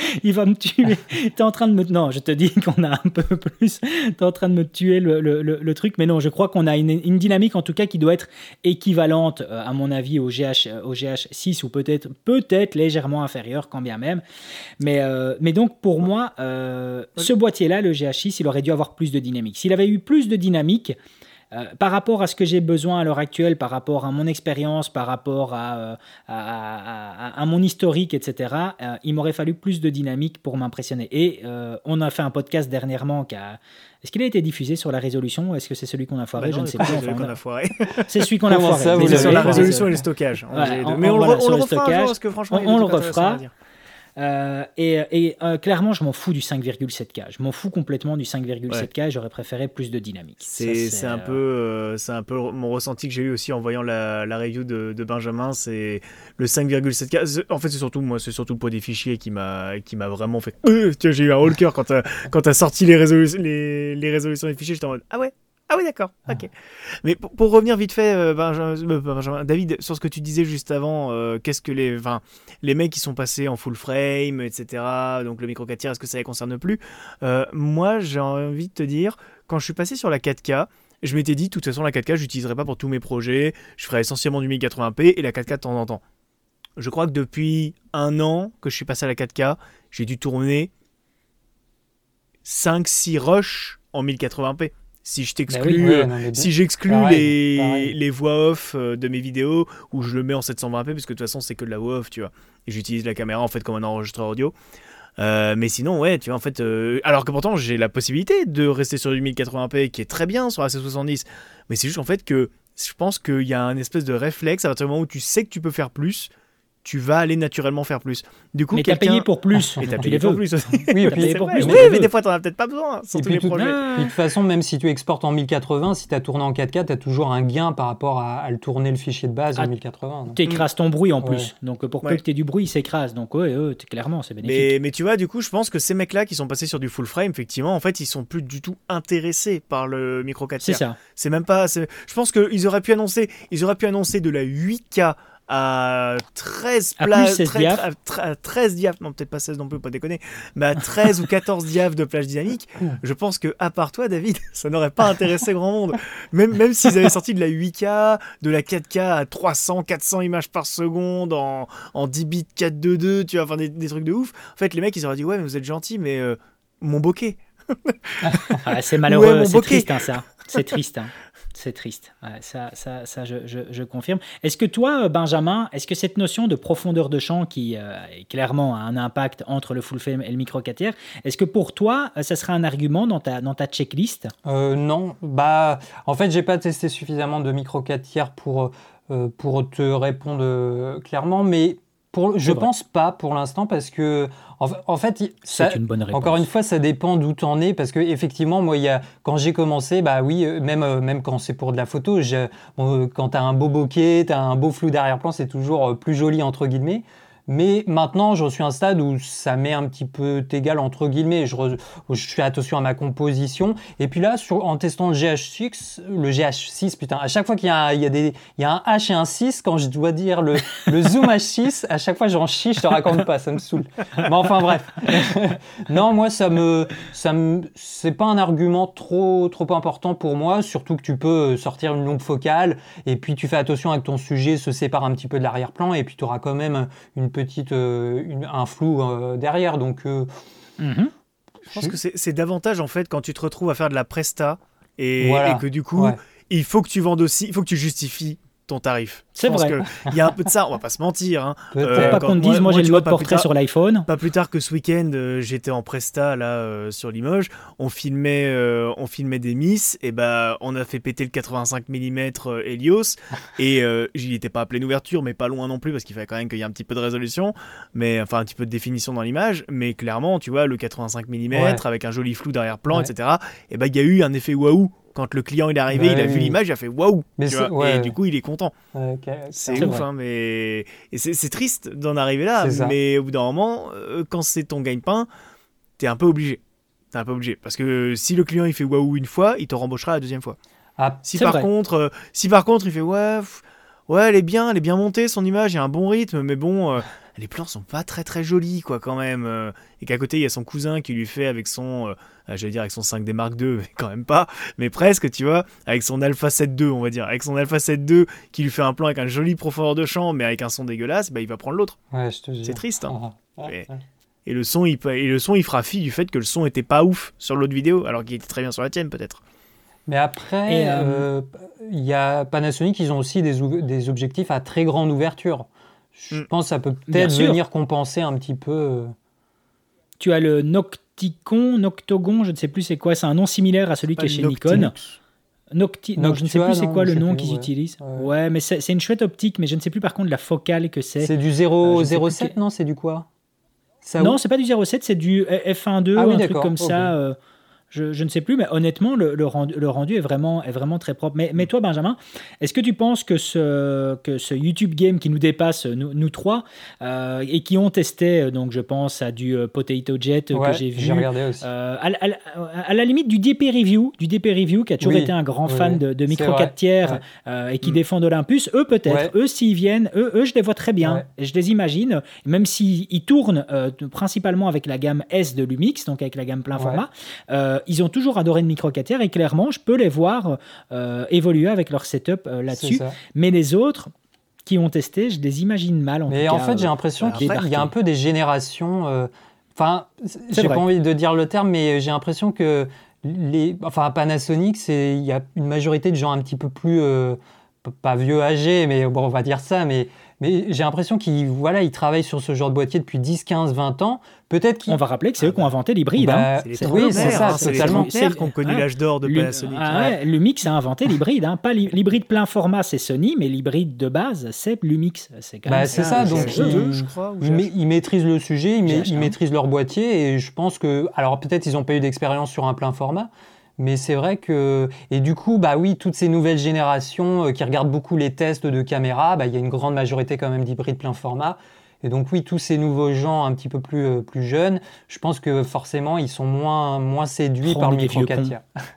Speaker 1: il va me tuer. T'es en train de me. Non, je te dis qu'on a un peu plus. T'es en train de me tuer le, le, le, truc. Mais non, je crois qu'on a une, une, dynamique en tout cas qui doit être équivalente, euh, à mon avis, au, GH, euh, au GH6 ou peut-être peut-être légèrement inférieure, quand bien même. Mais, euh, mais donc, pour moi, ce boîtier-là, le GH6, il aurait dû avoir plus de dynamique. S'il avait eu plus de dynamique, euh, par rapport à ce que j'ai besoin à l'heure actuelle, par rapport à mon expérience, par rapport à, euh, à, mon historique, etc., euh, il m'aurait fallu plus de dynamique pour m'impressionner. Et on a fait un podcast dernièrement qui a... Est-ce qu'il a été diffusé sur la résolution ou est-ce que c'est celui qu'on a foiré?
Speaker 2: Bah Je
Speaker 1: ne sais
Speaker 2: pas. C'est celui qu'on a foiré.
Speaker 1: C'est celui qu'on a foiré.
Speaker 2: C'est sur la résolution et le stockage.
Speaker 1: mais on, le refera parce que franchement, on, le refera. Euh, et, euh, clairement, je m'en fous du 5,7K. Je m'en fous complètement du 5,7K. J'aurais préféré plus de dynamique.
Speaker 2: C'est un peu, euh, c'est un peu mon ressenti que j'ai eu aussi en voyant la, la review de, de Benjamin. C'est le 5,7K. En fait, c'est surtout moi, c'est surtout le poids des fichiers qui m'a, vraiment fait. j'ai eu un haut le cœur quand tu quand as sorti les, les, les résolutions des fichiers. J'étais en mode ah ouais. Ah oui, d'accord. Ah. Ok. Mais pour, revenir vite fait, euh, euh, Benjamin, David, sur ce que tu disais juste avant, euh, qu'est-ce que les, enfin, les mecs qui sont passés en full frame, etc. Donc le micro 4 tiers, est-ce que ça les concerne plus? Moi, j'ai envie de te dire, quand je suis passé sur la 4K, je m'étais dit, de toute façon, la 4K, je l'utiliserai pas pour tous mes projets. Je ferai essentiellement du 1080p et la 4K de temps en temps. Je crois que depuis un an que je suis passé à la 4K, j'ai dû tourner 5-6 rushs en 1080p. Si je t'exclus, bah euh, si j'exclus les, les, voix off euh, de mes vidéos où je le mets en 720p parce que de toute façon c'est que de la voix off, tu vois. Et j'utilise la caméra en fait comme un enregistreur audio. Euh, mais sinon, ouais, tu vois, en fait, alors que pourtant j'ai la possibilité de rester sur du 1080p qui est très bien sur la C70, mais c'est juste en fait que je pense qu'il y a un espèce de réflexe à partir du moment où tu sais que tu peux faire plus, tu vas aller naturellement faire plus.
Speaker 1: Du coup, mais t'as payé pour plus.
Speaker 2: Et t'as payé pour plus aussi.
Speaker 3: Oui,
Speaker 2: payé
Speaker 3: pour
Speaker 2: plus. mais des fois, t'en as peut-être pas besoin sur tous les projets.
Speaker 3: de toute façon, même si tu exportes en 1080, si t'as tourné en 4K, t'as toujours un gain par rapport à, le tourner le fichier de base en 1080.
Speaker 1: Tu écrases ton bruit en plus. Donc pour que t'aies du bruit, il s'écrase. Donc ouais, clairement, c'est bénéfique.
Speaker 2: Mais, mais, tu vois, du coup, je pense que ces mecs-là qui sont passés sur du full frame, effectivement, en fait, ils sont plus du tout intéressés par le micro 4
Speaker 1: C'est ça.
Speaker 2: C'est même pas. Je pense qu'ils auraient pu annoncer, ils auraient pu annoncer de la 8K à 13
Speaker 1: plages,
Speaker 2: 13, 13 diaph, non peut-être pas 16 non plus, pas déconner, mais à 13 ou 14 diaph de plage dynamique, je pense que à part toi David, ça n'aurait pas intéressé grand monde. Même, même s'ils avaient sorti de la 8K, de la 4K à 300, 400 images par seconde en, en 10 bits 422, tu vois, enfin des, trucs de ouf. En fait, les mecs ils auraient dit ouais mais vous êtes gentil mais euh, mon bokeh.
Speaker 1: Ah, c'est malheureux, c'est triste hein, ça. C'est triste. Hein. C'est triste. ça, ça, ça je, je, confirme. Est-ce que toi, Benjamin, est-ce que cette notion de profondeur de champ qui euh, clairement a un impact entre le full frame et le micro 4 tiers, est-ce que pour toi, ça serait un argument dans ta, dans ta checklist?
Speaker 3: Euh, Non. Bah, en fait, j'ai pas testé suffisamment de micro 4 tiers pour, euh, pour te répondre clairement, mais pour, je pense pas pour l'instant parce que en, fait,
Speaker 1: ça, une bonne
Speaker 3: encore une fois, ça dépend d'où tu en es parce que effectivement, moi, il y a, quand j'ai commencé, bah oui, euh, même, euh, même quand c'est pour de la photo, euh, quand tu as un beau bokeh, tu as un beau flou d'arrière-plan, c'est toujours plus joli entre guillemets. Mais maintenant, je suis à un stade où ça met un petit peu égal entre guillemets. Je, je, fais attention à ma composition. Et puis là, en testant le GH6, le GH6, putain, à chaque fois qu'il y, a, il y, a des, il y a un H et un 6, quand je dois dire le, le zoom H6, à chaque fois j'en chie, je te raconte pas, ça me saoule. Mais enfin bref. non, moi, ça me, ça c'est pas un argument trop, trop important pour moi, surtout que tu peux sortir une longue focale et puis tu fais attention que ton sujet se sépare un petit peu de l'arrière-plan et puis tu auras quand même une petite petite, euh, un flou euh, derrière. Donc, euh,
Speaker 2: mhm. je pense que c'est davantage en fait quand tu te retrouves à faire de la presta et, que du coup, il faut que tu vendes aussi, il faut que tu justifies ton tarif.
Speaker 1: C'est vrai.
Speaker 2: Il y a un peu de ça, on va pas se mentir. Hein.
Speaker 1: Euh, pas qu'on dise, moi, j'ai le mode portrait sur l'iPhone.
Speaker 2: Pas plus tard que ce week-end, euh, j'étais en Presta là euh, sur Limoges. On filmait, on filmait des Miss et bah on a fait péter le 85 mm Helios et j'y étais pas à pleine ouverture, mais pas loin non plus parce qu'il fallait quand même qu'il y ait un petit peu de résolution, mais enfin un petit peu de définition dans l'image. Mais clairement, tu vois, le 85 mm avec un joli flou derrière-plan, etc. Et bah il y a eu un effet waouh quand le client il est arrivé, il a vu l'image, il a fait waouh Et du coup, il est content. c'est ouf, hein, mais c'est triste d'en arriver là. Mais au bout d'un moment, euh, quand c'est ton gagne-pain, t'es un peu obligé. T'es un peu obligé. Parce que si le client il fait waouh une fois, il te rembauchera la deuxième fois. Ah, si, par contre, euh, si par contre il fait ouais, ouais, elle est bien, elle est bien montée son image, il y a un bon rythme, mais bon. Euh, les plans sont pas très très jolis quoi quand même euh, et qu'à côté il y a son cousin qui lui fait avec son euh, euh, j'allais dire avec son 5D Mark II mais quand même pas mais presque tu vois avec son Alpha 7 II on va dire avec son Alpha 7 II qui lui fait un plan avec un joli profondeur de champ mais avec un son dégueulasse bah il va prendre l'autre
Speaker 3: ouais,
Speaker 2: c'est triste hein. Ah, ah, et, le son il et le son il fera fi du fait que le son était pas ouf sur l'autre vidéo alors qu'il était très bien sur la tienne peut-être
Speaker 3: mais après, il y a Panasonic, ils ont aussi des, des objectifs à très grande ouverture. Je mm. pense que ça peut peut-être venir compenser un petit peu. Euh.
Speaker 1: Tu as le Nocticon, Noctogon, je ne sais plus c'est quoi, c'est un nom similaire à celui qui est chez Nikon. Nocti non, je ne sais plus c'est quoi le nom qu'ils utilisent. Ouais, mais c'est une chouette optique, mais je ne sais plus par contre la focale que c'est.
Speaker 3: C'est du 007, euh, non C'est du quoi?
Speaker 1: Non, c'est pas du 07, c'est du F1.2, ah, un truc comme ça. Je, ne sais plus, mais honnêtement, le, rendu, le rendu, est, vraiment, est vraiment très propre. Mais, mais toi, Benjamin, est-ce que tu penses que ce, que ce YouTube Game qui nous dépasse, nous, trois, euh, et qui ont testé, euh, donc je pense à du euh, Potato Jet que j'ai vu,
Speaker 3: regardé aussi.
Speaker 1: à, la limite du DP Review, du DP Review qui a toujours été un grand fan de, de micro 4 tiers et qui mm. défend Olympus, eux peut-être, eux s'ils viennent, eux, eux je les vois très bien, et je les imagine, même s'ils tournent principalement avec la gamme S de Lumix, donc avec la gamme plein format. Euh, ils ont toujours adoré le micro 4 tiers et clairement, je peux les voir euh, évoluer avec leur setup euh, là-dessus. Mais les autres, qui ont testé, je les imagine mal. En
Speaker 3: Mais en fait, j'ai l'impression qu'il y a un peu des générations. Enfin, j'ai pas envie de dire le terme, mais j'ai l'impression que les, enfin, à Panasonic, il y a une majorité de gens un petit peu plus, pas vieux, âgés, mais bon, on va dire ça, mais mais j'ai l'impression qu'ils voilà, ils travaillent sur ce genre de boîtier depuis 10, 15, 20 ans. Peut-être
Speaker 1: On va rappeler que c'est eux qui ont inventé l'hybride. Bah,
Speaker 2: hein. Oui, c'est ça, c'est totalement. C'est qui ont connu l'âge d'or de
Speaker 1: Panasonic. Ah Lumix a inventé l'hybride. Hein. Pas l'hybride plein format, c'est Sony, mais l'hybride de base, c'est Lumix.
Speaker 3: C'est bah, ça. ça. Donc, ils, je crois, ils, maîtrisent le sujet, ils, maîtrisent leur boîtier, et je pense que. Alors, peut-être ils n'ont pas eu d'expérience sur un plein format, mais c'est vrai que. Et du coup, bah oui, toutes ces nouvelles générations euh, qui regardent beaucoup les tests de caméra, bah, il y a une grande majorité quand même d'hybrides plein format. Et donc oui, tous ces nouveaux gens un petit peu plus, euh, plus jeunes, je pense que forcément, ils sont moins, moins séduits par le micro 4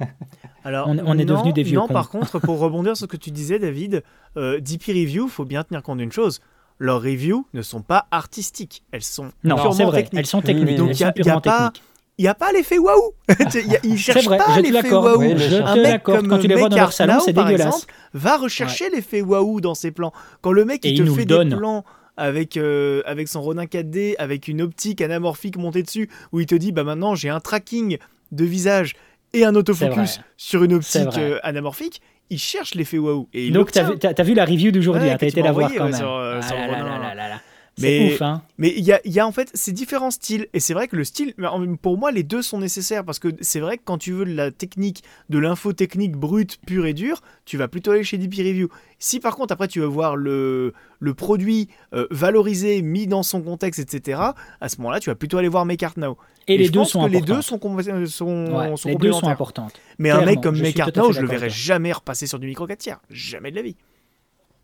Speaker 2: Alors, on, est devenu des vieux Non, par contre, pour rebondir sur ce que tu disais, David, euh, DP Review, faut bien tenir compte d'une chose. Leurs reviews ne sont pas artistiques, elles sont non, purement techniques.
Speaker 1: Elles sont techniques.
Speaker 2: Donc il n'y a, pas il n'y a pas l'effet waouh. il cherche vrai, pas l'effet waouh. un mec comme quand tu les vois dans leur salon, c'est dégueulasse. Exemple, va rechercher l'effet waouh dans ses plans. Quand le mec il te fait des plans avec, euh, avec son Ronin 4D, avec une optique anamorphique montée dessus, où il te dit bah maintenant j'ai un tracking de visage et un autofocus sur une optique euh, anamorphique, il cherche l'effet waouh.
Speaker 1: Donc tu as, vu la review d'aujourd'hui, hein, tu as été la voir quand même. Sur, euh, ah
Speaker 2: mais, hein. Mais il y a, y a, en fait ces différents styles. Et c'est vrai que le style, pour moi, les deux sont nécessaires. Parce que c'est vrai que quand tu veux de la technique, de l'info technique brute, pure et dure, tu vas plutôt aller chez DP Review. Si par contre, après, tu veux voir le, le produit euh, valorisé, mis dans son contexte, etc., à ce moment-là, tu vas plutôt aller voir Make Art Now.
Speaker 1: Et, les, deux sont
Speaker 2: les deux sont, sont,
Speaker 1: sont, les deux sont importantes.
Speaker 2: Mais un mec comme Make Art Now, je le verrai jamais repasser sur du micro 4 tiers. Jamais de la vie.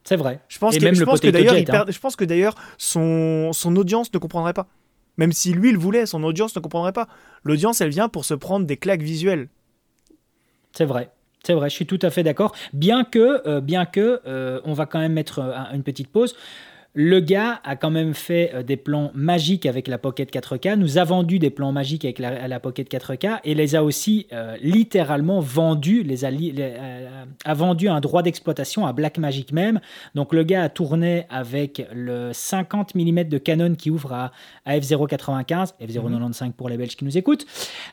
Speaker 1: C'est vrai.
Speaker 2: Je pense, que, je, pense que d'ailleurs, hein. je pense que d'ailleurs, son, son audience ne comprendrait pas. Même si lui le voulait, son audience ne comprendrait pas. L'audience, elle vient pour se prendre des claques visuelles.
Speaker 1: C'est vrai. C'est vrai, je suis tout à fait d'accord. Bien que, euh, bien que, euh, on va quand même mettre euh, une petite pause. Le gars a quand même fait euh, des plans magiques avec la Pocket 4K, nous a vendu des plans magiques avec la, Pocket 4K et les a aussi euh, littéralement vendus, les a, euh, a vendu un droit d'exploitation à Blackmagic même. Donc le gars a tourné avec le 50 mm de Canon qui ouvre à, f0.95, f0.95 pour les Belges qui nous écoutent.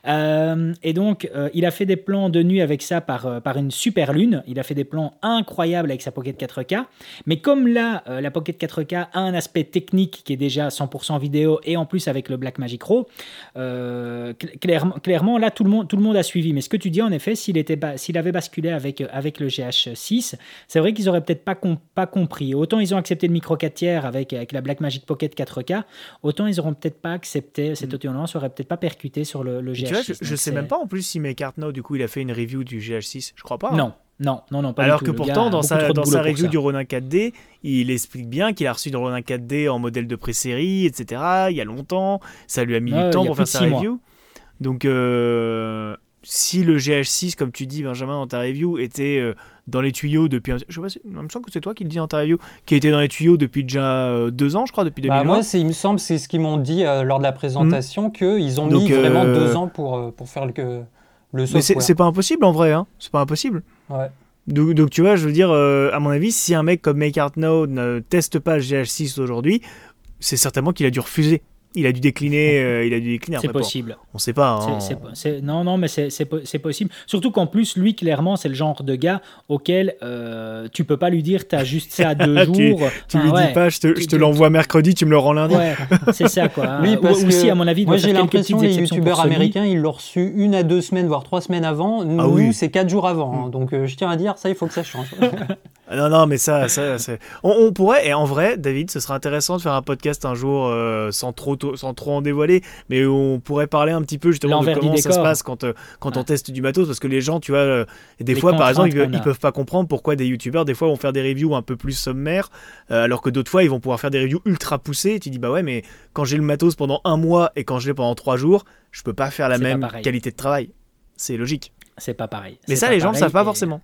Speaker 1: et donc il a fait des plans de nuit avec ça par, par une super lune. Il a fait des plans incroyables avec sa Pocket 4K. Mais comme là, la Pocket 4K a un aspect technique qui est déjà 100% vidéo et en plus avec le Blackmagic Raw, euh, clairement, clairement, là, tout le, monde, tout le monde a suivi. Mais ce que tu dis, en effet, s'il avait basculé avec, avec le GH6, c'est vrai qu'ils n'auraient peut-être pas, pas compris. Autant ils ont accepté le micro 4 tiers avec, avec la Blackmagic Pocket 4K, autant ils n'auront peut-être pas accepté, cette mm. audience aurait peut-être pas percuté sur le, GH6.
Speaker 2: je, ne sais même pas en plus si McCartney, du coup, il a fait une review du GH6. Je crois pas. Hein.
Speaker 1: Non. Non, non, non, pas
Speaker 2: Alors
Speaker 1: du
Speaker 2: tout. que pourtant, dans sa, dans sa review du Ronin 4D, il explique bien qu'il a reçu le Ronin 4D en modèle de pré-série, etc. Il y a longtemps. Ça lui a mis du temps pour faire sa review. Donc, euh, si le GH6, comme tu dis, Benjamin, dans ta review, était euh, dans les tuyaux depuis. Je sais pas, il me semble que c'est toi qui le dis dans ta review, qui était dans les tuyaux depuis déjà euh, deux ans, je crois, depuis 2020.
Speaker 3: Bah moi, il me semble, c'est ce qu'ils m'ont dit lors de la présentation, que hmm. qu'ils ont mis vraiment deux ans pour, pour faire le.
Speaker 2: Mais c'est pas impossible en vrai, hein. C'est pas impossible.
Speaker 3: Ouais.
Speaker 2: Donc, donc, tu vois, je veux dire, euh, à mon avis, si un mec comme Make Art Now ne teste pas le GH6 aujourd'hui, c'est certainement qu'il a dû refuser il a dû décliner. Euh, il a dû décliner.
Speaker 1: C'est possible.
Speaker 2: On sait pas. Hein.
Speaker 1: non, non, mais c'est possible. Surtout qu'en plus, lui, clairement, c'est le genre de gars auquel euh, tu peux pas lui dire, t'as juste ça deux jours.
Speaker 2: tu, lui dis pas, je te, l'envoie mercredi, tu me le rends lundi.
Speaker 1: Ouais, c'est ça, quoi.
Speaker 3: oui, parce Ou, aussi, à mon avis, moi j'ai l'impression que les youtubeurs américains, ils l'ont reçu une à deux semaines, voire trois semaines avant. Nous, ah c'est quatre jours avant. Hein. Mm. Donc, euh, je tiens à dire, ça, il faut que ça change.
Speaker 2: Non, non, mais ça, ça on, pourrait, et en vrai, David, ce serait intéressant de faire un podcast un jour euh, sans, trop, sans trop en dévoiler, mais on pourrait parler un petit peu justement de comment ça se passe quand, euh, quand on teste du matos, parce que les gens, tu vois, euh, des fois, par exemple, ils, peuvent pas comprendre pourquoi des youtubeurs, des fois, vont faire des reviews un peu plus sommaires, alors que d'autres fois, ils vont pouvoir faire des reviews ultra poussées, et tu dis, bah ouais, mais quand j'ai le matos pendant un mois et quand je l'ai pendant trois jours, je peux pas faire la même qualité de travail. C'est logique.
Speaker 1: C'est pas pareil.
Speaker 2: Mais ça, les gens ne savent pas forcément.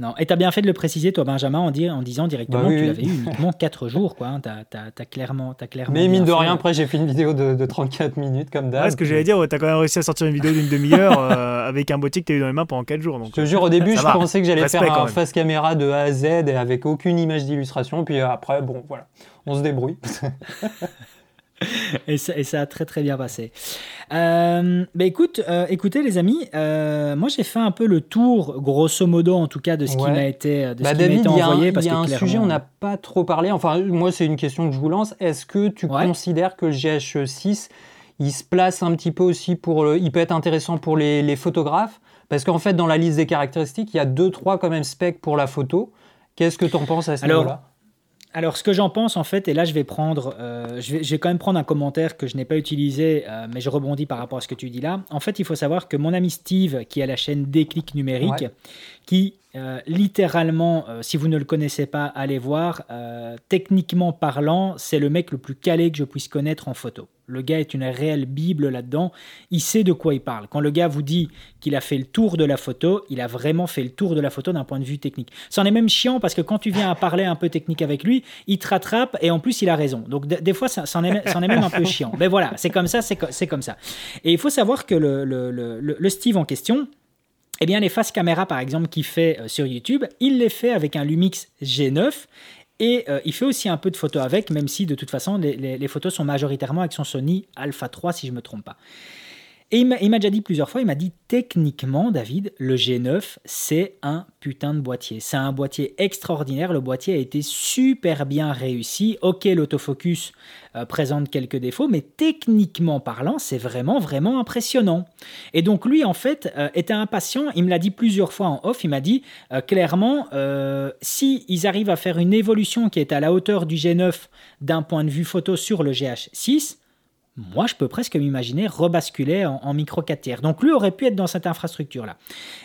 Speaker 1: Non, et tu as bien fait de le préciser, toi, Benjamin, en, en disant directement bah que tu l'avais eu uniquement 4 jours. Quoi, hein. as, clairement, as clairement.
Speaker 3: Mais mine de rien, après, j'ai fait une vidéo de, 34 minutes, comme d'hab.
Speaker 2: Ouais, ce que j'allais dire, tu as quand même réussi à sortir une vidéo d'une demi-heure euh, avec un boîtier que tu as eu dans les mains pendant 4 jours. Donc,
Speaker 3: je te jure, au début, je pensais que j'allais faire un face caméra de A à Z et avec aucune image d'illustration. Puis après, bon, voilà, on se débrouille.
Speaker 1: et, ça, et, ça, a très très bien passé. Euh, bah écoute, euh, écoutez les amis, euh, moi j'ai fait un peu le tour, grosso modo en tout cas, de ce qui m'a été, de
Speaker 3: bah, David, envoyé. Il y a un, sujet, on n'a pas trop parlé. Enfin, moi c'est une question que je vous lance. Est-ce que tu considères que le GH6 il se place un petit peu aussi pour. Le, il peut être intéressant pour les, les photographes? Parce qu'en fait, dans la liste des caractéristiques, il y a 2-3 quand même specs pour la photo. Qu'est-ce que tu en penses à ce niveau-là?
Speaker 1: Alors, ce que j'en pense, en fait, et là, je vais prendre, euh, je, vais, quand même prendre un commentaire que je n'ai pas utilisé, euh, mais je rebondis par rapport à ce que tu dis là. En fait, il faut savoir que mon ami Steve, qui a la chaîne Déclic Numérique, qui euh, littéralement, euh, si vous ne le connaissez pas, allez voir. Euh, techniquement parlant, c'est le mec le plus calé que je puisse connaître en photo. Le gars est une réelle bible là-dedans. Il sait de quoi il parle. Quand le gars vous dit qu'il a fait le tour de la photo, il a vraiment fait le tour de la photo d'un point de vue technique. C'en est même chiant parce que quand tu viens à parler un peu technique avec lui, il te rattrape et en plus il a raison. Donc des fois, c'en est, même un peu chiant. Mais voilà, c'est comme ça, c'est comme ça. Et il faut savoir que le Steve en question, eh bien, les faces caméra, par exemple, qu'il fait euh, sur YouTube, il les fait avec un Lumix G9 et euh, il fait aussi un peu de photos avec, même si de toute façon, les, les, photos sont majoritairement avec son Sony Alpha 3, si je ne me trompe pas. Et il m'a déjà dit plusieurs fois, il m'a dit techniquement, David, le G9, c'est un putain de boîtier. C'est un boîtier extraordinaire. Le boîtier a été super bien réussi. Ok, l'autofocus euh, présente quelques défauts, mais techniquement parlant, c'est vraiment, vraiment impressionnant. Et donc lui, en fait, euh, était impatient. Il me l'a dit plusieurs fois en off. Il m'a dit euh, clairement, si ils arrivent à faire une évolution qui est à la hauteur du G9 d'un point de vue photo sur le GH6, moi, je peux presque m'imaginer rebasculer en, micro 4 tiers. Donc, lui aurait pu être dans cette infrastructure-là.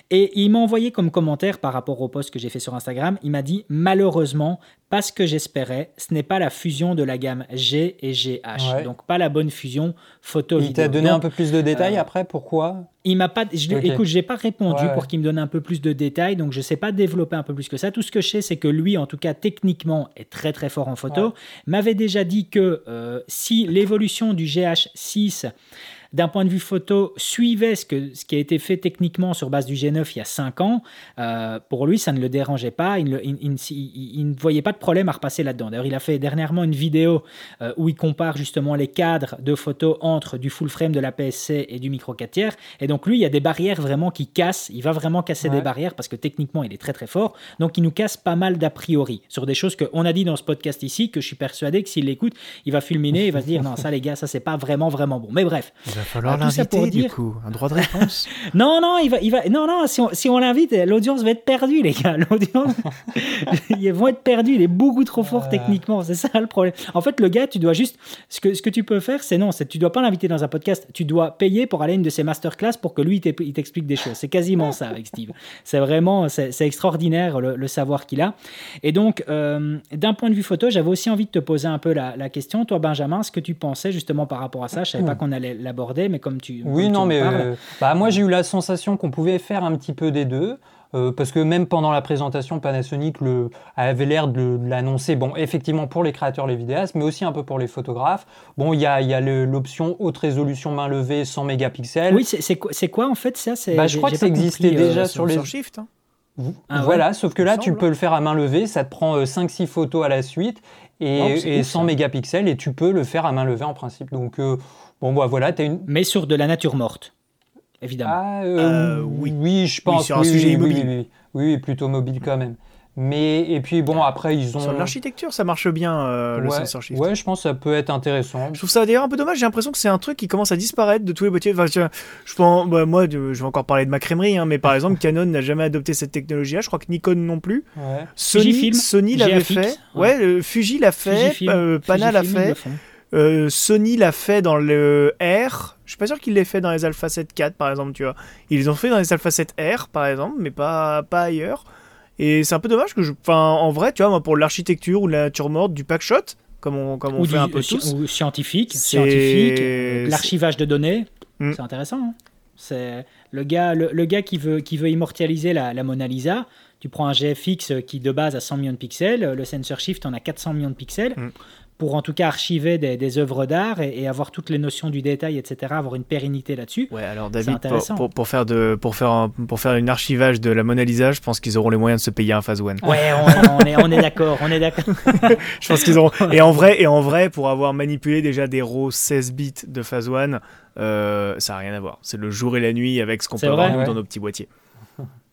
Speaker 1: Et il m'a envoyé comme commentaire par rapport au post que j'ai fait sur Instagram, il m'a dit malheureusement, pas ce que j'espérais, ce n'est pas la fusion de la gamme G et GH. Donc, pas la bonne fusion photo
Speaker 3: Il t'a donné un peu plus de détails euh, après Pourquoi?
Speaker 1: il m'a pas, je, écoute, j'ai pas répondu pour qu'il me donne un peu plus de détails, donc je sais pas développer un peu plus que ça. Tout ce que je sais, c'est que lui, en tout cas techniquement, est très très fort en photo. M'avait déjà dit que euh, si l'évolution du GH6 d'un point de vue photo, suivait ce, que, ce qui a été fait techniquement sur base du G9 il y a 5 ans, euh, pour lui, ça ne le dérangeait pas. Il, ne voyait pas de problème à repasser là-dedans. D'ailleurs, il a fait dernièrement une vidéo euh, où il compare justement les cadres de photos entre du full frame de la PSC et du micro 4 tiers. Et donc, lui, il y a des barrières vraiment qui cassent. Il va vraiment casser des barrières parce que techniquement, il est très très fort. Donc, il nous casse pas mal d'a priori sur des choses qu'on a dit dans ce podcast ici, que je suis persuadé que s'il l'écoute, il va fulminer, il va se dire non, ça les gars, ça c'est pas vraiment vraiment bon. Mais bref.
Speaker 2: Va falloir l'inviter, du coup. Un droit de réponse.
Speaker 1: non, non, il va, il va, non, non, si on, si on l'invite, l'audience va être perdue, les gars. L'audience, ils vont être perdus. Il est beaucoup trop fort techniquement. C'est ça le problème. En fait, le gars, tu dois juste. Ce que, ce que tu peux faire, c'est non, c'est tu dois pas l'inviter dans un podcast. Tu dois payer pour aller à une de ses masterclass pour que lui, il t'explique des choses. C'est quasiment ça avec Steve. C'est vraiment, c'est extraordinaire le, savoir qu'il a. Et donc, euh, d'un point de vue photo, j'avais aussi envie de te poser un peu la, la question. Toi, Benjamin, ce que tu pensais justement par rapport à ça, je savais pas qu'on allait l'aborder, mais comme tu.
Speaker 3: Oui, non, mais euh, bah, moi j'ai eu la sensation qu'on pouvait faire un petit peu des deux. Euh, parce que même pendant la présentation, Panasonic le, avait l'air de, l'annoncer, bon, effectivement pour les créateurs, les vidéastes, mais aussi un peu pour les photographes. Bon, il y a, y a l'option haute résolution main levée 100 mégapixels.
Speaker 1: Oui, c'est quoi, en fait ça
Speaker 3: bah, Je crois que ça existait euh, déjà sur, les.
Speaker 2: Shift. Hein.
Speaker 3: Ah voilà, sauf que là, tu peux le faire à main levée, ça te prend 5-6 photos à la suite et, et 100 mégapixels, et tu peux le faire à main levée en principe. Donc, Bon, bah voilà, as une.
Speaker 1: Mais sur de la nature morte, évidemment.
Speaker 3: Ah, euh, euh, oui. oui, je pense. Oui,
Speaker 2: sur un sujet immobile.
Speaker 3: Oui, oui, plutôt mobile quand même. Mais et puis bon après ils ont
Speaker 2: sur l'architecture ça marche bien euh, le sensor shift.
Speaker 3: Ouais je pense que ça peut être intéressant.
Speaker 2: Je trouve ça d'ailleurs un peu dommage. J'ai l'impression que c'est un truc qui commence à disparaître de tous les boîtiers. Enfin, je pense bah, moi je vais encore parler de ma crèmerie hein, mais par exemple Canon n'a jamais adopté cette technologie là. Je crois que Nikon non plus. Sony Sony l'avait fait. Ouais, Fuji l'a fait. Euh, Pana l'a fait. Euh, Sony l'a fait dans le R. Je suis pas sûr qu'il l'ait fait dans les Alpha 7 4 par exemple, tu vois. Ils les ont fait dans les Alpha 7 R par exemple, mais pas, pas ailleurs. Et c'est un peu dommage que je. Enfin, en vrai, tu vois, moi, pour l'architecture ou la nature morte du packshot, comme on, comme on fait un peu tous.
Speaker 1: Ou scientifique, scientifique euh, l'archivage de données, hmm. c'est intéressant. Hein. c'est le gars, le, gars qui veut, qui veut immortaliser la, la, Mona Lisa. Tu prends un GFX qui de base a 100 millions de pixels, le sensor shift en a 400 millions de pixels. Hmm pour en tout cas archiver des, des œuvres d'art et, avoir toutes les notions du détail, etc., avoir une pérennité là-dessus.
Speaker 2: Ouais, alors David, pour, pour, faire de, pour, faire un, pour faire une archivage de la Mona Lisa, je pense qu'ils auront les moyens de se payer un Phase One.
Speaker 1: Ouais, on, est, on est d'accord, on est d'accord.
Speaker 2: je pense qu'ils auront. Et en, vrai, et en vrai, pour avoir manipulé déjà des RAW 16 bits de Phase One, euh, ça n'a rien à voir. C'est le jour et la nuit avec ce qu'on peut avoir dans nos petits boîtiers.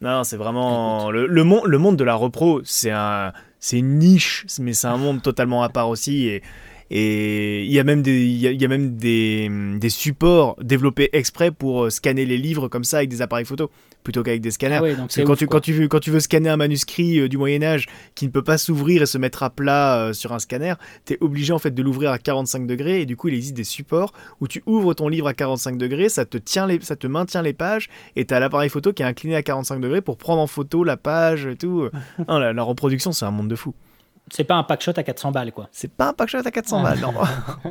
Speaker 2: Non, c'est vraiment. Le, le, monde, le monde de la repro, c'est un c'est une niche, mais c'est un monde totalement à part aussi. Et, et il y a même des, il y a, même des, des, supports développés exprès pour euh, scanner les livres comme ça avec des appareils photo plutôt qu'avec des scanners. Ah quand, tu, quand, tu veux, quand tu veux scanner un manuscrit euh, du Moyen Âge qui ne peut pas s'ouvrir et se mettre à plat euh, sur un scanner, tu es obligé en fait de l'ouvrir à 45 degrés et du coup il existe des supports où tu ouvres ton livre à 45 degrés, ça te, tient les, ça te maintient les pages et tu as l'appareil photo qui est incliné à 45 degrés pour prendre en photo la page et tout. la reproduction c'est un monde de fou.
Speaker 1: C'est pas un packshot à 400 balles, quoi.
Speaker 2: C'est pas un packshot à 400 balles, non.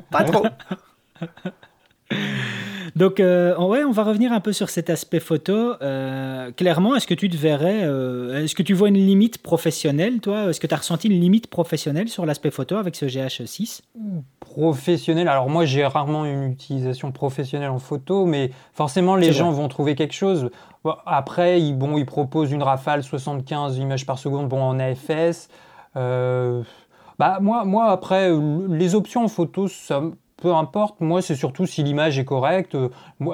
Speaker 2: pas trop.
Speaker 1: Donc, euh, ouais, on va revenir un peu sur cet aspect photo. Euh, clairement, est-ce que tu te verrais, euh, est-ce que tu vois une limite professionnelle, toi? Est-ce que tu as ressenti une limite professionnelle sur l'aspect photo avec ce GH6
Speaker 3: Professionnel, alors moi j'ai rarement une utilisation professionnelle en photo, mais forcément les gens vont trouver quelque chose. Après, ils, bon, ils proposent une rafale 75 images par seconde bon, en AFS. Bah moi, moi, après, les options en photo, ça, peu importe. Moi, c'est surtout si l'image est correcte.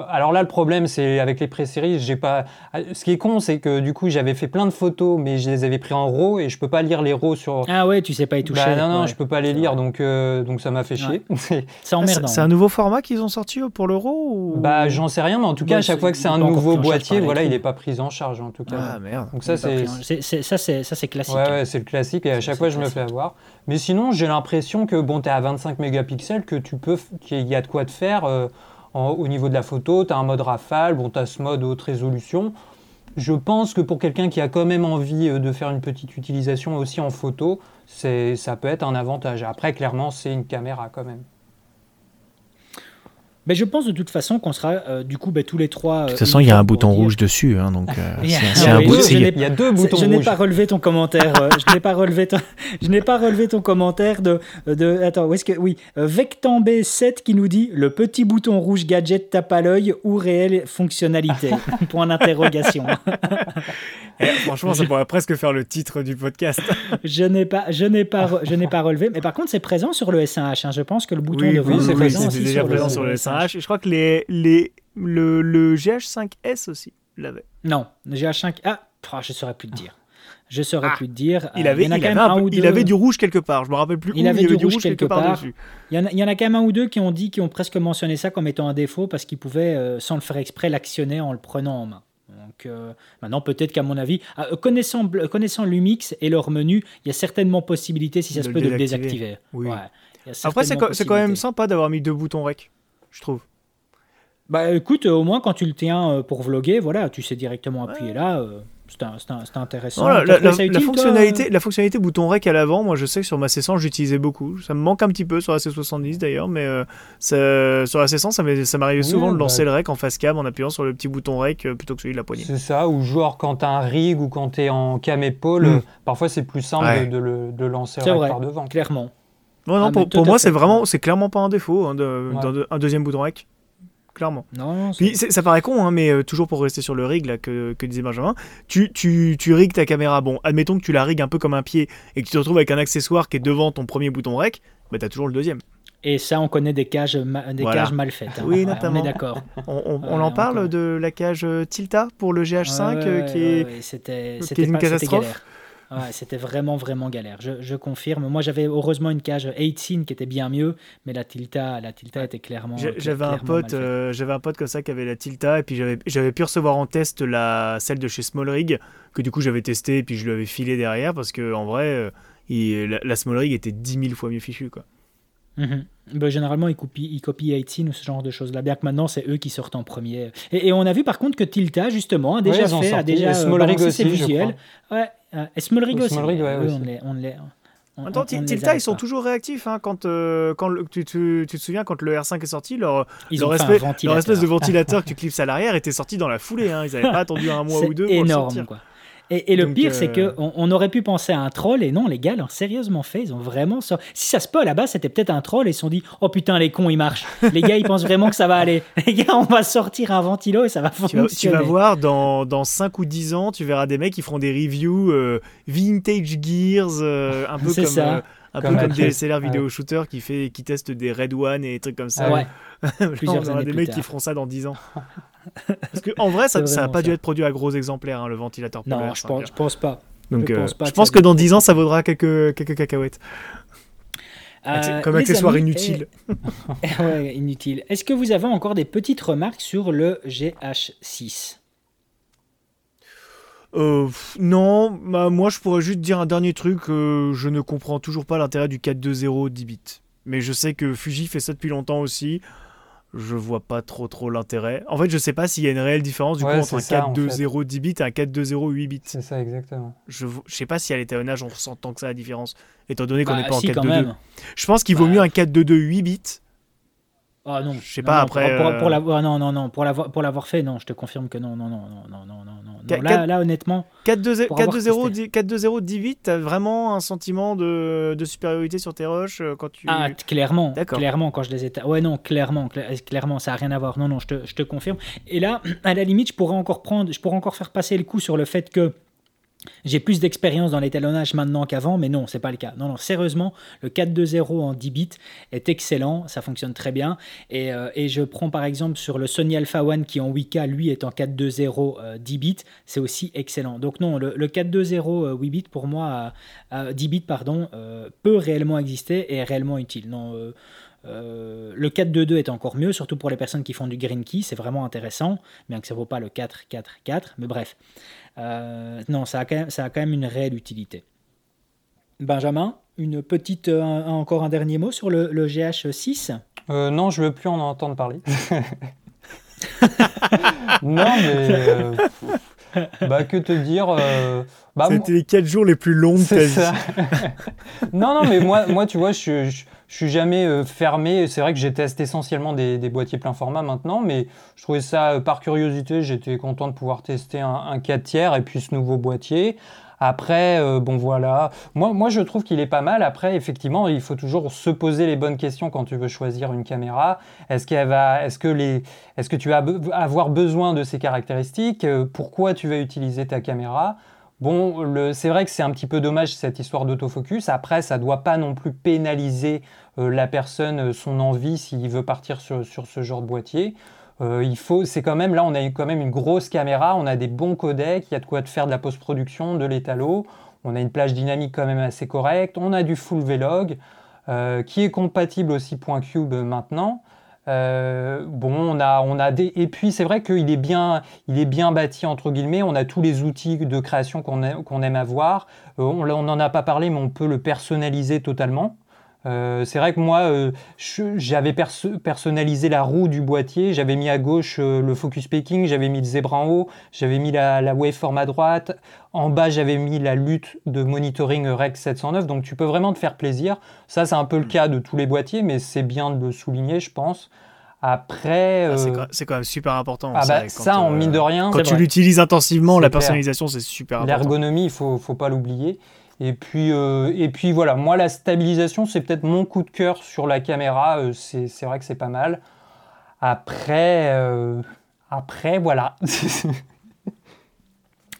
Speaker 3: alors là, le problème, c'est avec les pré-séries, j'ai pas. Ce qui est con, c'est que du coup, j'avais fait plein de photos, mais je les avais pris en RAW et je peux pas lire les RAW sur.
Speaker 1: Ah ouais, tu sais pas y toucher. Bah,
Speaker 3: non, non, je peux pas les lire, donc euh, donc ça m'a fait chier.
Speaker 1: c'est emmerdant.
Speaker 2: C'est un nouveau format qu'ils ont sorti pour le RAW
Speaker 3: Bah, j'en sais rien, mais en tout cas, à chaque fois que c'est un nouveau boîtier, voilà, il est pas pris en charge en tout cas.
Speaker 2: Ah merde.
Speaker 3: Donc ça, c'est
Speaker 1: ça, c'est ça, c'est classique.
Speaker 3: Ouais, c'est le classique et à chaque fois, je me fais avoir. Mais sinon, j'ai l'impression que bon, tu es à 25 mégapixels, que tu peux, qu'il y a de quoi te faire euh, au niveau de la photo. Tu as un mode rafale, bon, tu as ce mode haute résolution. Je pense que pour quelqu'un qui a quand même envie euh, de faire une petite utilisation aussi en photo, ça peut être un avantage. Après, clairement, c'est une caméra quand même.
Speaker 1: Ben, je pense de toute façon qu'on sera euh, du coup ben, tous les trois.
Speaker 2: de toute façon, il y a un bouton rouge dessus, hein, donc.
Speaker 3: il, y a, deux boutons
Speaker 1: Je n'ai pas relevé ton commentaire. Euh, je n'ai pas relevé ton. je n'ai pas relevé ton commentaire de. de attends, où est-ce que oui, euh, Vectambé 7 qui nous dit le petit bouton rouge gadget tape à l'œil ou réelle fonctionnalité. Point d'interrogation.
Speaker 2: Eh, franchement, ça pourrait presque faire le titre du podcast.
Speaker 1: je n'ai pas, je n'ai pas, je n'ai pas relevé, mais par contre, c'est présent sur le S1H. Hein. Je pense que le bouton de
Speaker 2: oui, c'est présent, déjà présent sur le S1H. Je crois que les, les, le, le GH5S aussi l'avait.
Speaker 1: Non, le GH5. Ah, oh, je saurais plus te dire. Je saurais ah. plus te dire.
Speaker 2: Il avait, il, avait, un, il avait du rouge quelque part. Je me rappelle plus.
Speaker 1: Il, avait, du, rouge quelque, part. dessus. Il y, en a, il y en a quand même un ou deux qui ont dit, qui ont presque mentionné ça comme étant un défaut parce qu'ils pouvaient, euh, sans le faire exprès, l'actionner en le prenant en main. Donc euh, maintenant, peut-être qu'à mon avis, ah, euh, connaissant, connaissant Lumix et leur menu, il y a certainement possibilité, si ça se peut, de le désactiver.
Speaker 2: Oui. Après, c'est quand même sympa d'avoir mis deux boutons rec, je trouve.
Speaker 1: Bah écoute, au moins quand tu le tiens pour vloguer, voilà, tu sais directement appuyer là. C'était intéressant.
Speaker 2: la, fonctionnalité, la fonctionnalité bouton rec à l'avant, moi je sais que sur ma C100 j'utilisais beaucoup. Ça me manque un petit peu sur la C70 d'ailleurs, mais euh, sur la C100 ça m'arrivait souvent de lancer bah. le rec en face cam en appuyant sur le petit bouton rec euh, plutôt que celui de la poignée.
Speaker 3: C'est ça, ou genre quand t'as un rig ou quand t'es en cam épaule, hmm. parfois c'est plus simple de, le, lancer par devant.
Speaker 1: Clairement.
Speaker 2: Non, non, ah, pour, moi c'est vraiment, c'est clairement pas un défaut, hein, un deuxième bouton rec clairement.
Speaker 1: Non,
Speaker 2: ça paraît con, hein, mais euh, toujours pour rester sur le rig là, que, que disait Benjamin, tu, tu, tu rigues ta caméra. Bon, admettons que tu la rigues un peu comme un pied et que tu te retrouves avec un accessoire qui est devant ton premier bouton rec, bah, tu as toujours le deuxième.
Speaker 1: Et ça, on connaît des cages, des cages mal faites. Hein.
Speaker 2: Oui, notamment.
Speaker 1: on est d'accord.
Speaker 2: On, on, en parle de la cage euh, Tilta pour le GH5 euh, qui est,
Speaker 1: c'était, une catastrophe. C'était vraiment, vraiment galère. Je, confirme. Moi, j'avais heureusement une cage 18 qui était bien mieux, mais la Tilta, la Tilta était clairement.
Speaker 2: J'avais un pote, euh, j'avais un pote comme ça qui avait la Tilta, et puis j'avais pu recevoir en test la celle de chez Small Rig, que du coup j'avais testé, et puis je lui avais filé derrière parce que en vrai, euh, il, la, Small Rig était 10 000 fois mieux fichue, quoi.
Speaker 1: Mhm. Ben, généralement, ils copient, ils copient 18 ou ce genre de choses-là. Bien que maintenant, c'est eux qui sortent en premier. Et, on a vu par contre que Tilta, justement, a déjà fait, a déjà
Speaker 3: euh, ses visuels.
Speaker 1: Ouais, euh, et Smallrig aussi.
Speaker 3: Ouais,
Speaker 1: on les, on les,
Speaker 2: on, Attends, Tilta, ils sont toujours réactifs. Hein, quand, euh, quand tu, tu, tu, te souviens, quand le R5 est sorti, leur, leur, espèce, leur espèce de ventilateur que tu clipses à l'arrière était sorti dans la foulée. Hein. Ils n'avaient pas attendu un mois ou deux pour énorme, le sortir. Quoi.
Speaker 1: Et, le pire, c'est euh, qu'on on aurait pu penser à un troll, et non, les gars l'ont sérieusement fait. Ils ont vraiment. Si ça se peut, à la base, c'était peut-être un troll, et ils se sont dit Oh putain, les cons, ils marchent. les gars, ils pensent vraiment que ça va aller. Les gars, on va sortir un ventilo et ça va fonctionner.
Speaker 2: Tu vas, voir, dans, dans 5 ou 10 ans, tu verras des mecs qui feront des reviews euh, vintage gears, euh, un peu comme. Ça. un comme peu comme des SLR vidéo shooter qui fait qui testent des Red One et des trucs comme ça.
Speaker 1: ouais.
Speaker 2: Plusieurs années des mecs qui feront ça dans 10 ans. Parce qu'en vrai, ça n'a pas dû être produit à gros exemplaires, hein, le ventilateur
Speaker 1: Non, je pense, pense pas.
Speaker 2: Donc, je, pense, euh, je pense que dans 10 ans, ça vaudra quelques, quelques cacahuètes. Euh, Comme accessoire inutile.
Speaker 1: ouais, inutile. Est-ce que vous avez encore des petites remarques sur le GH6
Speaker 2: euh, non, bah, moi je pourrais juste dire un dernier truc. je ne comprends toujours pas l'intérêt du 4.2.0 10 bits. Mais je sais que Fuji fait ça depuis longtemps aussi je vois pas trop trop l'intérêt. En fait, je sais pas s'il y a une réelle différence du coup entre un 4.2.0 10 bits et un 4.2.0 8 bits.
Speaker 3: C'est ça exactement.
Speaker 2: Je je sais pas si à l'étalonnage on ressent tant que ça la différence étant donné qu'on n'est bah, pas en 4.2.2. Je pense qu'il vaut bah. mieux un 4.2.2 8 bits
Speaker 1: ah non.
Speaker 2: Je sais pas après.
Speaker 1: Pour, pour, euh, non non non pour l'avoir pour l'avoir fait non je te confirme que non non non non non non non. là, là honnêtement.
Speaker 2: 4-2-0 10 vite t'as vraiment un sentiment de, de, supériorité sur tes rushs euh, quand tu.
Speaker 1: Ah clairement clairement quand je les ai. Ouais non clairement clairement ça a rien à voir non non je te, je te confirme et là à la limite je pourrais encore prendre je pourrais encore faire passer le coup sur le fait que j'ai plus d'expérience dans l'étalonnage maintenant qu'avant, mais non, c'est pas le cas. Non, non, sérieusement, le 4.2.0 en 10 bits est excellent, ça fonctionne très bien. Et, euh, et, je prends par exemple sur le Sony Alpha One qui en 8K, lui, est en 4.2.0 10 euh, bits, c'est aussi excellent. Donc non, le, 4.2.0 8 bits pour moi, 10 bits pardon, euh, peut réellement exister et est réellement utile. Non. le 4.2.2 est encore mieux, surtout pour les personnes qui font du green key, c'est vraiment intéressant, bien que ça ne vaut pas le 4.4.4, mais bref. Euh, non, ça a, quand même, ça a quand même une réelle utilité. Benjamin, une petite, euh, encore un dernier mot sur le, GH6
Speaker 3: euh, Non, je veux plus en entendre parler. non, mais bah, que te dire
Speaker 2: bah, C'était les 4 jours les plus longs de ta vie.
Speaker 3: non, non, mais moi, moi tu vois, je, je, suis jamais fermé. C'est vrai que j'ai testé essentiellement des, boîtiers plein format maintenant, mais je trouvais ça par curiosité. J'étais content de pouvoir tester un, un 4 tiers et puis ce nouveau boîtier. Après, bon voilà, moi, je trouve qu'il est pas mal. Après, effectivement, il faut toujours se poser les bonnes questions quand tu veux choisir une caméra. Est-ce est-ce que tu vas avoir besoin de ces caractéristiques? Pourquoi tu vas utiliser ta caméra? Bon, c'est vrai que c'est un petit peu dommage cette histoire d'autofocus. Après, ça ne doit pas non plus pénaliser euh, la personne, euh, son envie, s'il veut partir sur, ce genre de boîtier. Euh, il faut, c'est quand même, là, on a quand même une grosse caméra, on a des bons codecs, il y a de quoi faire de la post-production, de l'étalo, on a une plage dynamique quand même assez correcte, on a du full Vlog, qui est compatible aussi point .cube maintenant. Euh, bon, on a, des... Et puis c'est vrai qu'il est bien, bâti entre guillemets. On a tous les outils de création qu'on aime, avoir. Euh, on n'en a pas parlé, mais on peut le personnaliser totalement. Euh, c'est vrai que moi, j'avais personnalisé la roue du boîtier. J'avais mis à gauche le focus packing, j'avais mis le zebra en haut, j'avais mis la, la, waveform à droite. En bas, j'avais mis la lutte de monitoring Rec 709. Donc, tu peux vraiment te faire plaisir. Ça, c'est un peu le cas de tous les boîtiers, mais c'est bien de le souligner, je pense. Après,
Speaker 2: ah, c'est, quand, même super important.
Speaker 3: Ah bah, ça, en mine de rien.
Speaker 2: Quand tu l'utilises intensivement, la personnalisation, c'est super important.
Speaker 3: L'ergonomie, il faut, faut pas l'oublier. Et puis, euh, et puis voilà, moi la stabilisation, c'est peut-être mon coup de cœur sur la caméra. Euh, c'est, vrai que c'est pas mal. Après, euh, après voilà.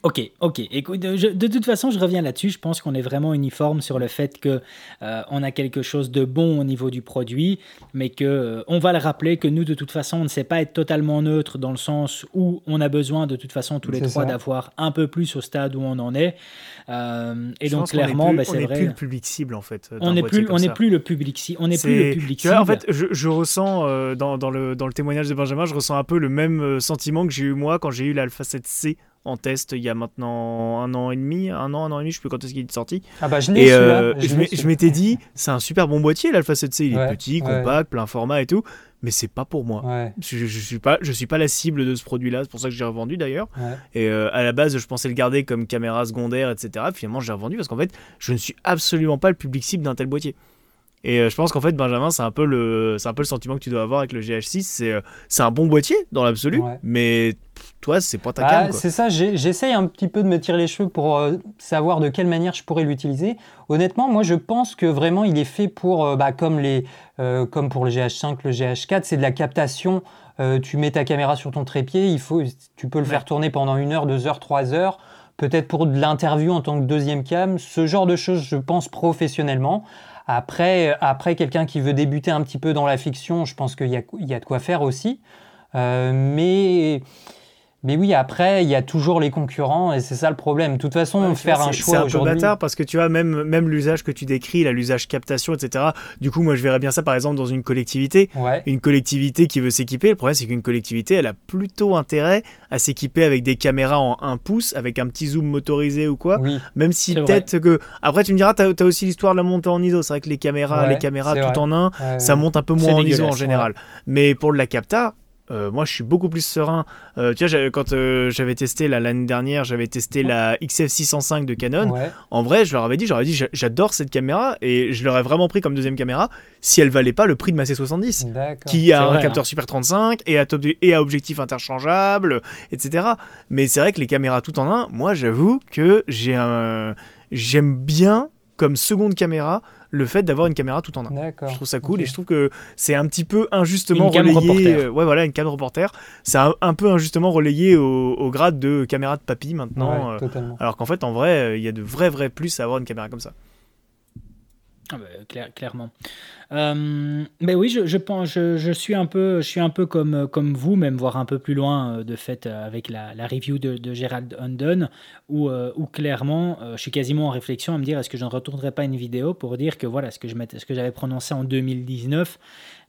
Speaker 1: Ok, ok. Écoute, de toute façon, je reviens là-dessus. Je pense qu'on est vraiment uniforme sur le fait que euh, on a quelque chose de bon au niveau du produit, mais que euh, on va le rappeler que nous, de toute façon, on ne sait pas être totalement neutre dans le sens où on a besoin, de toute façon, tous les trois, d'avoir un peu plus au stade où on en est. Euh, et donc clairement, bah, c'est vrai.
Speaker 2: On n'est plus le public cible en fait.
Speaker 1: On n'est plus, on n'est plus le public cible. On n'est plus le public
Speaker 2: cible. en fait, je, ressens dans, dans, le, dans le témoignage de Benjamin, je ressens un peu le même sentiment que j'ai eu moi quand j'ai eu l'Alpha 7C en test il y a maintenant un an et demi, un an, un an et demi, je sais plus quand est-ce qu'il est sorti.
Speaker 3: Ah bah je l'ai euh,
Speaker 2: je m'étais dit, c'est un super bon boîtier l'Alpha 7C, il est petit, compact, plein format et tout, mais c'est pas pour moi. Je, je, suis pas, je suis pas la cible de ce produit-là, c'est pour ça que j'ai revendu d'ailleurs. Et euh, à la base, je pensais le garder comme caméra secondaire, etc. Finalement, j'ai revendu parce qu'en fait, je ne suis absolument pas le public cible d'un tel boîtier. Et euh, je pense qu'en fait, Benjamin, c'est un, peu le, un peu le sentiment que tu dois avoir avec le GH6. C'est, c'est un bon boîtier dans l'absolu, mais toi, c'est pas ta bah,
Speaker 3: C'est ça, j'essaye un petit peu de me tirer les cheveux pour euh, savoir de quelle manière je pourrais l'utiliser. Honnêtement, moi, je pense que vraiment, il est fait pour, euh, bah, comme, les, euh, comme pour le GH5, le GH4, c'est de la captation. tu mets ta caméra sur ton trépied, il faut, tu peux le faire tourner pendant une heure, deux heures, trois heures. Peut-être pour de l'interview en tant que deuxième cam, ce genre de choses, je pense professionnellement. Après, après quelqu'un qui veut débuter un petit peu dans la fiction, je pense qu'il y, y, a de quoi faire aussi. mais mais oui, après, il y a toujours les concurrents et c'est ça le problème. De toute façon, faire un choix
Speaker 2: C'est un peu bâtard parce que tu vois, même, même l'usage que tu décris, l'usage captation, etc. Du coup, moi, je verrais bien ça, par exemple, dans une collectivité. Une collectivité qui veut s'équiper. Le problème, c'est qu'une collectivité, elle a plutôt intérêt à s'équiper avec des caméras en 1 pouce, avec un petit zoom motorisé ou quoi. Même si peut-être que. Après, tu me diras, tu as, aussi l'histoire de la montée en ISO. C'est vrai que les caméras, les caméras tout en un, ça monte un peu moins en ISO en général. Mais pour la capta, euh, moi, je suis beaucoup plus serein. Euh, tu vois, quand euh, j'avais testé l'année dernière, j'avais testé la XF 605 de Canon. En vrai, je leur avais dit, j'aurais dit, j'adore cette caméra et je l'aurais vraiment pris comme deuxième caméra si elle valait pas le prix de ma C70, qui a un capteur hein. Super 35 et à, et à objectif interchangeable, etc. Mais c'est vrai que les caméras tout en un, moi, j'avoue que j'ai un, j'aime bien comme seconde caméra le fait d'avoir une caméra tout en un. Je trouve ça cool et je trouve que c'est un petit peu injustement relayé. Euh, ouais, voilà, une cam reporter. C'est un, peu injustement relayé au, grade de caméra de papy maintenant. Euh, alors qu'en fait, en vrai, euh, il y a de vrais, vrais plus à avoir une caméra comme ça.
Speaker 1: Ah bah, clairement. Euh, mais oui, je, je pense, je, je, suis un peu, je suis un peu comme, comme vous, même voir un peu plus loin euh, de fait euh, avec la, la review de, de, Gerald Undon, où, où clairement, je suis quasiment en réflexion à me dire est-ce que je ne retournerai pas une vidéo pour dire que voilà ce que je ce que j'avais prononcé en 2019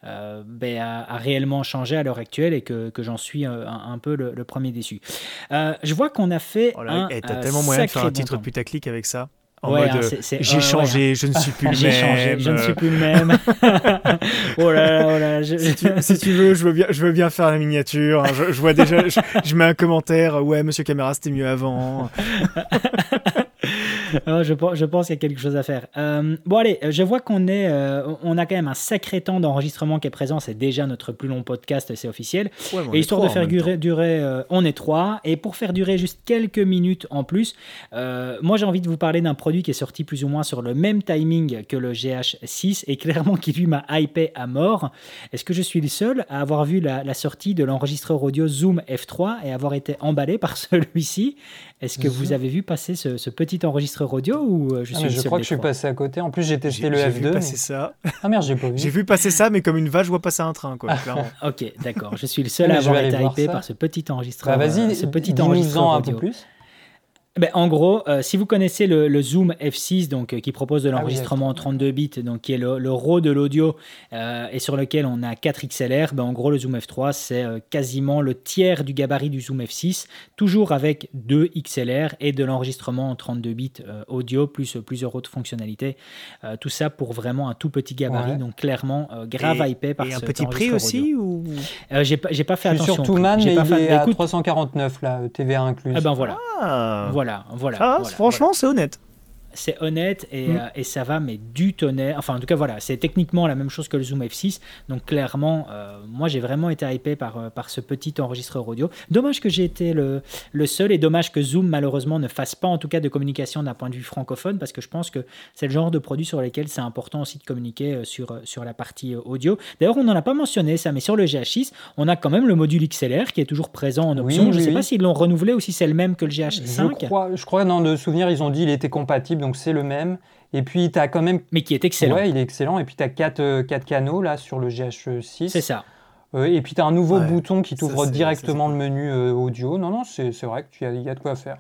Speaker 1: ben, a, réellement changé à l'heure actuelle et que, que j'en suis un, peu le, premier déçu. je vois qu'on a fait. Oh
Speaker 2: un, eh, T'as tellement moyen de faire un titre putaclic avec ça. En ouais, mode, hein, j'ai changé, je ne suis plus le même.
Speaker 1: J'ai changé, je ne suis plus le même. oh là là, oh là,
Speaker 2: si, tu, veux, je veux bien, je veux bien faire la miniature. Hein. Je, je, vois déjà, je, je, mets un commentaire. Ouais, Monsieur Caméra, c'était mieux avant.
Speaker 1: je, je, pense qu'il y a quelque chose à faire. Euh, bon, allez, je vois qu'on est, euh, on a quand même un sacré temps d'enregistrement qui est présent. C'est déjà notre plus long podcast, c'est officiel. et histoire de faire durer, durer euh, on est trois. Et pour faire durer juste quelques minutes en plus, moi j'ai envie de vous parler d'un produit qui est sorti plus ou moins sur le même timing que le GH6 et clairement qui lui m'a hypé à mort. Est-ce que je suis le seul à avoir vu la, la sortie de l'enregistreur audio Zoom F3 et avoir été emballé par celui-ci? Est-ce que vous avez vu passer ce, petit enregistreur audio ou euh, je
Speaker 3: ah, suis Je crois que je suis passé à côté. En plus, j'ai testé le F2. J'ai vu
Speaker 2: passer ça.
Speaker 3: Ah merde, j'ai pas vu.
Speaker 2: j'ai vu passer ça, mais comme une vache, je vois passer un train, quoi.
Speaker 1: ok, d'accord. Je suis le seul à avoir été hypé par ce petit enregistreur.
Speaker 3: Bah, vas-y,
Speaker 1: ce petit enregistreur
Speaker 3: un peu plus.
Speaker 1: Ben, en gros, euh, si vous connaissez le, Zoom F6, donc, euh, qui propose de ah l'enregistrement en 32 bits, donc, qui est le, le RAW de l'audio euh, et sur lequel on a 4 XLR, ben, en gros, le Zoom F3, c'est quasiment le tiers du gabarit du Zoom F6, toujours avec 2 XLR et de l'enregistrement en 32 bits audio, plus plusieurs autres fonctionnalités. tout ça pour vraiment un tout petit gabarit, donc clairement grave hypé par
Speaker 2: et un petit prix aussi ou?
Speaker 1: J'ai pas, pas fait attention.
Speaker 3: Sur Touman, mais il est à 349, là, TVA inclus.
Speaker 1: Eh ben voilà. Ah. Voilà voilà,
Speaker 2: franchement, c'est honnête.
Speaker 1: C'est honnête et, mm. euh, et, ça va, mais du tonnerre. Enfin, en tout cas, voilà, c'est techniquement la même chose que le Zoom F6. Donc, clairement, euh, moi, j'ai vraiment été hypé par, euh, par ce petit enregistreur audio. Dommage que j'ai été le, le, seul et dommage que Zoom, malheureusement, ne fasse pas, en tout cas, de communication d'un point de vue francophone, parce que je pense que c'est le genre de produit sur lequel c'est important aussi de communiquer sur, sur la partie audio. D'ailleurs, on n'en a pas mentionné ça, mais sur le GH6, on a quand même le module XLR qui est toujours présent en option. je ne sais pas s'ils l'ont renouvelé ou si c'est le même que le GH5.
Speaker 3: Je crois, je crois, dans le souvenir, ils ont dit qu'il était compatible donc c'est le même. Et puis, tu as quand même.
Speaker 1: Mais qui est excellent.
Speaker 3: Ouais, il est excellent. Et puis, tu as 4, canaux là sur le GH6.
Speaker 1: C'est ça.
Speaker 3: Euh, et puis, tu as un nouveau bouton qui t'ouvre directement le menu euh, audio. Non, non, c'est vrai qu'il y, y, a de quoi faire.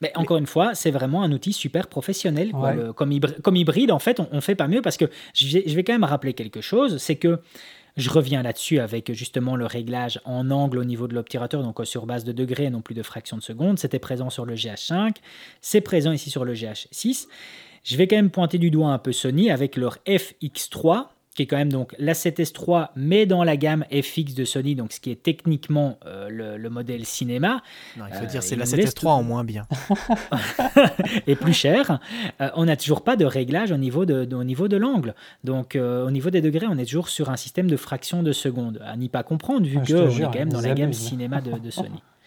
Speaker 1: Mais encore une fois, c'est vraiment un outil super professionnel. comme, hybride, comme, hybride, en fait, on, ne fait pas mieux parce que je vais, quand même rappeler quelque chose c'est que je reviens là-dessus avec justement le réglage en angle au niveau de l'obturateur, donc sur base de degrés et non plus de fractions de seconde. C'était présent sur le GH5, c'est présent ici sur le GH6. Je vais quand même pointer du doigt un peu Sony avec leur FX3, qui est quand même donc la 7S3, mais dans la gamme FX de Sony, donc ce qui est techniquement euh, le, modèle cinéma.
Speaker 2: Non, il faut dire c'est euh, la 7S3 en moins bien.
Speaker 1: et plus cher. Euh, on n'a toujours pas de réglage au niveau de, au niveau de l'angle. Donc au niveau des degrés, on est toujours sur un système de fraction de seconde. À n'y pas comprendre, vu ah, que on est quand même dans la gamme cinéma de, de Sony.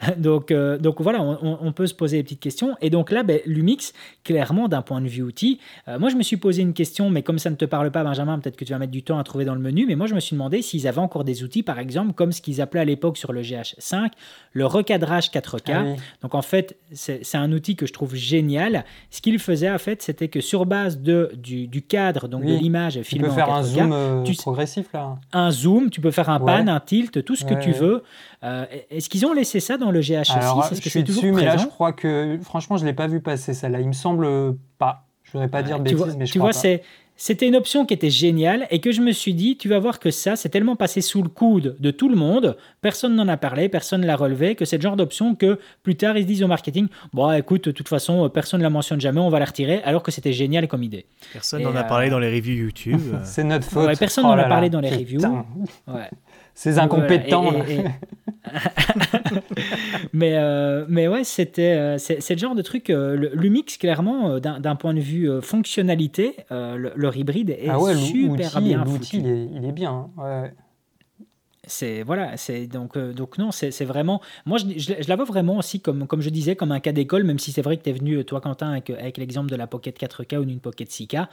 Speaker 1: donc, euh, donc voilà, on, peut se poser des petites questions. Et donc là, ben, Lumix, clairement, d'un point de vue outil, euh, moi je me suis posé une question, mais comme ça ne te parle pas, Benjamin, peut-être que tu vas mettre du temps à trouver dans le menu, mais moi je me suis demandé s'ils avaient encore des outils, par exemple, comme ce qu'ils appelaient à l'époque sur le GH5, le recadrage 4K. Ah donc en fait, c'est un outil que je trouve génial. Ce qu'il faisait, en fait, c'était que sur base de, du, cadre, donc de l'image filmée
Speaker 3: tu peux faire un zoom euh, progressif là.
Speaker 1: Un zoom, tu peux faire un pan, un tilt, tout ce que tu veux. Est-ce qu'ils ont laissé ça dans le GH6
Speaker 3: Alors, je suis dessus, mais là, je crois que, franchement, je ne l'ai pas vu passer celle-là. Il me semble pas. Je ne voudrais pas dire de bêtises, mais je
Speaker 1: Tu
Speaker 3: vois,
Speaker 1: c'est. C'était une option qui était géniale et que je me suis dit, tu vas voir que ça, c'est tellement passé sous le coude de tout le monde, personne n'en a parlé, personne ne l'a relevé, que c'est le genre d'option que plus tard ils se disent au marketing, bon écoute, de toute façon, personne ne la mentionne jamais, on va la retirer, alors que c'était génial comme idée.
Speaker 2: Personne n'en a parlé euh, dans les reviews YouTube.
Speaker 3: c'est notre faute.
Speaker 1: personne n'en a oh parlé dans les reviews.
Speaker 3: Ouais. Ces incompétents.
Speaker 1: mais, euh, mais ouais, c'était, euh, c'est, le genre de truc. Euh, Lumix, clairement, d'un, point de vue fonctionnalité, leur hybride est ah super bien
Speaker 3: l'outil, il est, il est bien. Hein. Ouais.
Speaker 1: C'est voilà, c'est donc euh, donc non, c'est vraiment moi je, je, la vois vraiment aussi comme comme je disais comme un cas d'école, même si c'est vrai que tu es venu toi Quentin avec, avec l'exemple de la Pocket 4K ou d'une Pocket 6K,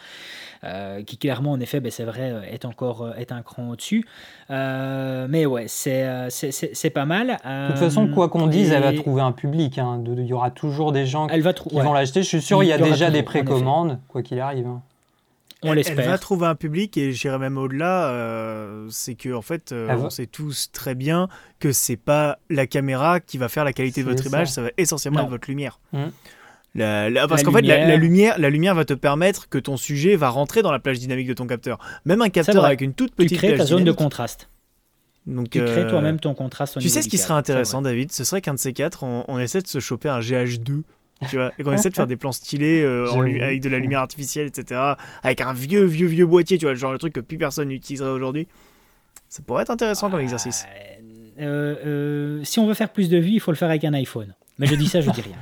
Speaker 1: euh, qui clairement en effet, ben, c'est vrai euh, est encore est un cran au-dessus. mais ouais, c'est c'est pas mal.
Speaker 3: de toute façon, quoi qu'on dise, elle va trouver un public. Hein, il y aura toujours des gens elle va qui vont l'acheter. Je suis sûr, il y, a déjà des précommandes, quoi qu'il arrive. Hein.
Speaker 2: On l'espère. Elle va trouver un public et j'irai même au-delà. Euh, c'est que en fait, euh, on sait tous très bien que c'est pas la caméra qui va faire la qualité de votre image, ça va essentiellement être votre lumière. Mmh. parce qu'en fait, la, lumière, la lumière va te permettre que ton sujet va rentrer dans la plage dynamique de ton capteur. Même un capteur avec une toute petite tu
Speaker 1: crées
Speaker 2: ta
Speaker 1: zone de contraste. Donc, tu crées euh, toi-même ton contraste. Au
Speaker 2: tu sais ce qui serait intéressant, David? Ce serait qu'un de ces quatre, on, on, essaie de se choper un GH2 tu vois, et qu'on essaie de faire des plans stylés euh, avec de la lumière artificielle, etc. Avec un vieux, vieux, vieux boîtier, tu vois, genre le truc que plus personne n'utiliserait aujourd'hui. Ça pourrait être intéressant comme exercice.
Speaker 1: Euh, euh, si on veut faire plus de vues, il faut le faire avec un iPhone. Mais je dis ça, je dis rien.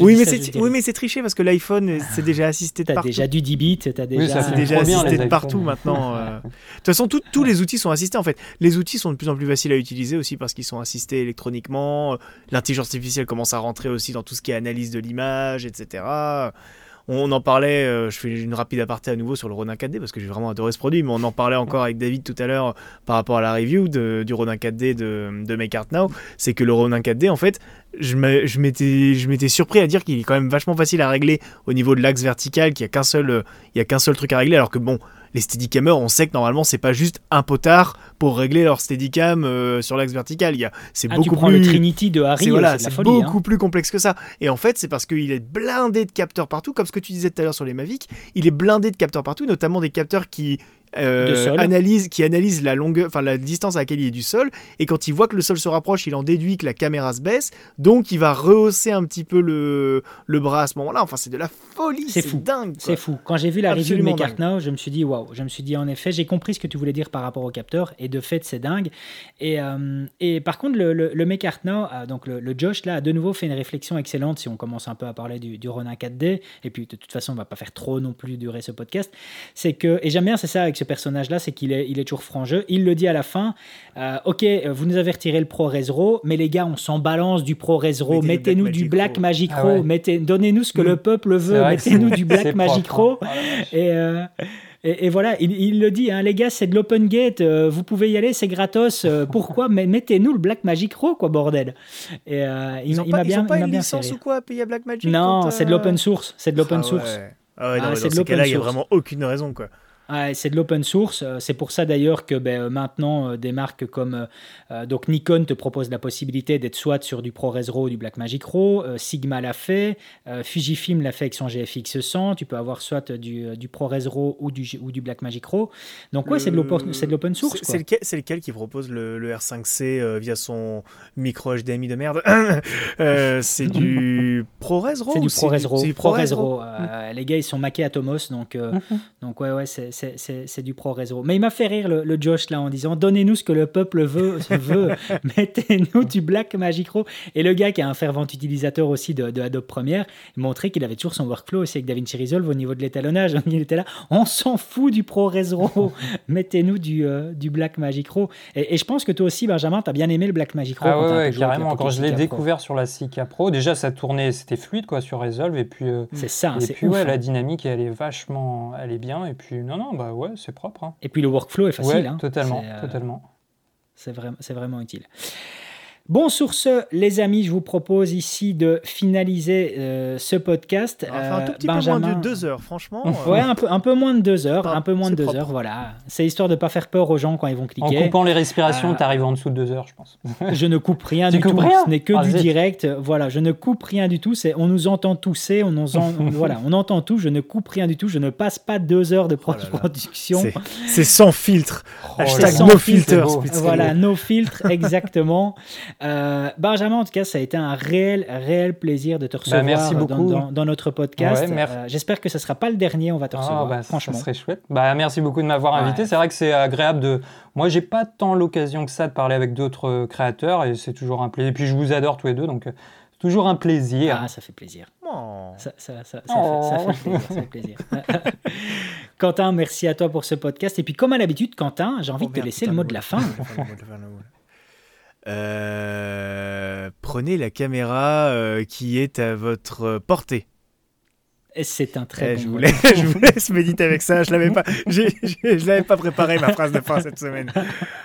Speaker 2: oui, mais c'est, oui, mais c'est triché parce que l'iPhone, c'est déjà assisté de partout.
Speaker 1: déjà du 10 bits, t'as déjà,
Speaker 2: c'est déjà assisté de partout maintenant. De toute façon, tous les outils sont assistés en fait. Les outils sont de plus en plus faciles à utiliser aussi parce qu'ils sont assistés électroniquement. L'intelligence artificielle commence à rentrer aussi dans tout ce qui est analyse de l'image, etc. On en parlait, euh, je fais une rapide aparté à nouveau sur le Ronin 4D parce que j'ai vraiment adoré ce produit, mais on en parlait encore avec David tout à l'heure par rapport à la review du Ronin 4D de, de Make Art Now. C'est que le Ronin 4D, en fait, je m'étais surpris à dire qu'il est quand même vachement facile à régler au niveau de l'axe vertical, qu'il n'y y a qu'un seul truc à régler, alors que bon, les steadicamers, on sait que normalement c'est pas juste un potard pour régler leur steadicam euh, sur l'axe vertical. Il y a, c'est ah, beaucoup plus.
Speaker 1: le Trinity de Harry, c'est, voilà, c'est
Speaker 2: beaucoup hein. plus complexe que ça. Et en fait, c'est parce qu'il est blindé de capteurs partout, comme ce que tu disais tout à l'heure sur les Mavic. Il est blindé de capteurs partout, notamment des capteurs qui euh, analyse, qui analyse la longueur, enfin la distance à laquelle il est du sol, et quand il voit que le sol se rapproche, il en déduit que la caméra se baisse, donc il va rehausser un petit peu le, le bras à ce moment-là. Enfin, c'est de la folie, c'est dingue.
Speaker 1: C'est fou. Quand j'ai vu la review de Now, je me suis dit waouh, je me suis dit en effet, j'ai compris ce que tu voulais dire par rapport au capteur, et de fait, c'est dingue. Et, euh, et par contre, le, le, le euh, donc le, Josh là, a de nouveau fait une réflexion excellente si on commence un peu à parler du, du Ronin 4D, et puis de toute façon, on va pas faire trop non plus durer ce podcast. C'est que, et j'aime bien, c'est ça avec ce personnage-là, c'est qu'il est, il est toujours franc jeu. Il le dit à la fin euh, Ok, vous nous avez retiré le Pro Resro, mais les gars, on s'en balance du Pro Resro. Mettez-nous du Black Magic Ro. Ah donnez-nous ce que le mm. peuple veut. Mettez-nous du Black Magic Ro. et. Euh, et, voilà, il, le dit, hein, les gars, c'est de l'open gate, euh, vous pouvez y aller, c'est gratos. pourquoi? Mettez-nous le Black Magic Ro, quoi, bordel.
Speaker 2: Et, ils n'ont pas, bien, pas une licence ou quoi à payer Black Magic
Speaker 1: Non, c'est de l'open source. C'est de l'open ah source.
Speaker 2: Ah ouais, ah, dans ces cas-là, il n'y a vraiment aucune raison, quoi
Speaker 1: c'est de l'open source. Euh, c'est pour ça d'ailleurs que ben, euh, maintenant, euh, des marques comme donc Nikon te propose la possibilité d'être soit sur du ProRes RAW ou du Blackmagic RAW. Sigma l'a fait. Fujifilm l'a fait avec son GFX 100. Tu peux avoir soit du, du ProRes RAW ou du, ou du Blackmagic RAW. Donc, ouais, c'est de l'open source.
Speaker 2: C'est lequel, lequel, qui propose le, le R5C via son micro HDMI de merde? C'est du ProRes RAW
Speaker 1: C'est du ProRes RAW. RAW. les gars, ils sont maqués à Tomos. Donc, mhm. donc ouais, ouais, c'est c'est du pro réseau. Mais il m'a fait rire le, Josh là en disant donnez-nous ce que le peuple veut, veut. mettez-nous du Black Magic Raw. Et le gars qui est un fervent utilisateur aussi de, Adobe Premiere, montrait qu'il avait toujours son workflow aussi avec DaVinci Resolve au niveau de l'étalonnage. Il était là, on s'en fout du pro réseau, mettez-nous du, euh, du Black Magic Raw. Et, je pense que toi aussi, Benjamin, tu as bien aimé le Black Magic Raw.
Speaker 3: Ah ouais, carrément. Quand je l'ai découvert sur la 6K Pro, déjà ça tournait, c'était fluide quoi sur Resolve. Et puis, euh,
Speaker 1: c'est ça,
Speaker 3: et puis ouais, la hein. dynamique elle est vachement, elle est bien. Et puis non, non, bah ouais, c'est propre. Hein.
Speaker 1: Et puis le workflow est facile.
Speaker 3: hein. Totalement, euh, totalement.
Speaker 1: C'est, vraiment, c'est vraiment utile. Bon, sur ce, les amis, je vous propose ici de finaliser euh, ce podcast.
Speaker 2: Enfin, un tout petit peu moins de deux heures, franchement.
Speaker 1: ouais, un peu, un peu moins de deux heures, un peu moins de deux heures, voilà. C'est histoire de ne pas faire peur aux gens quand ils vont cliquer.
Speaker 3: En coupant les respirations, euh, tu arrives en dessous de deux heures, je pense.
Speaker 1: je ne coupe rien du tout. Ce n'est que ah, du direct. Voilà, je ne coupe rien du tout. C'est, on nous entend tousser, on nous voilà, on entend tout. Je ne coupe rien du tout. Je ne passe pas deux heures de oh production.
Speaker 2: C'est, sans filtre. Oh Hashtag no filter.
Speaker 1: Voilà, no filtre, exactement. Euh, Benjamin, en tout cas, ça a été un réel, réel plaisir de te bah, recevoir merci beaucoup. Dans, notre podcast. Euh, j'espère que ce ne sera pas le dernier, on va te ah, recevoir.
Speaker 3: bah,
Speaker 1: franchement.
Speaker 3: Ça serait chouette. Bah, merci beaucoup de m'avoir invité. C'est vrai que c'est agréable de. Moi, j'ai pas tant l'occasion que ça de parler avec d'autres créateurs et c'est toujours un plaisir. Et puis, je vous adore tous les deux, donc euh, toujours un plaisir.
Speaker 1: Ah, ça fait plaisir. Oh. Ça, ça, ça, ça, fait, plaisir. Quentin, merci à toi pour ce podcast. Et puis, comme à l'habitude, Quentin, j'ai envie oh, de te laisser le mot de la fin.
Speaker 2: Euh, prenez la caméra euh, qui est à votre portée.
Speaker 1: C'est un très
Speaker 2: eh, bon je, vous laisse, je vous laisse méditer avec ça. Je l'avais pas, je l'avais pas préparé ma phrase de fin cette semaine.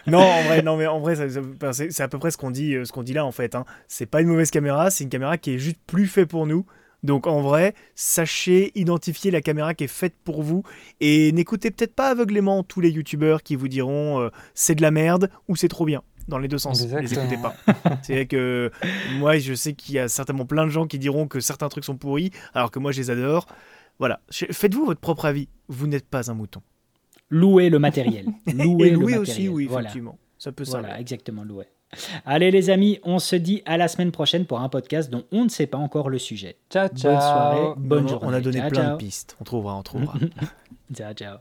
Speaker 2: Non, en vrai, non, mais en vrai, c'est à peu près ce qu'on dit, euh, ce qu'on dit là en fait. Hein. C'est pas une mauvaise caméra, c'est une caméra qui est juste plus faite pour nous. Donc en vrai, sachez identifier la caméra qui est faite pour vous et n'écoutez peut-être pas aveuglément tous les youtubeurs qui vous diront c'est de la merde ou c'est trop bien dans les deux sens. Ne les écoutez pas. c'est vrai que moi, je sais qu'il y a certainement plein de gens qui diront que certains trucs sont pourris, alors que moi, je les adore. Voilà. Faites-vous votre propre avis. Vous n'êtes pas un mouton.
Speaker 1: Louez le matériel.
Speaker 2: Louez Et louer aussi, oui, effectivement. Ça peut
Speaker 1: Voilà, exactement, louer. Allez les amis, on se dit à la semaine prochaine pour un podcast dont on ne sait pas encore le sujet.
Speaker 3: Ciao, ciao.
Speaker 1: Bonne soirée, bonne journée.
Speaker 2: On a donné plein de pistes. On trouvera, on trouvera.
Speaker 1: ciao, ciao.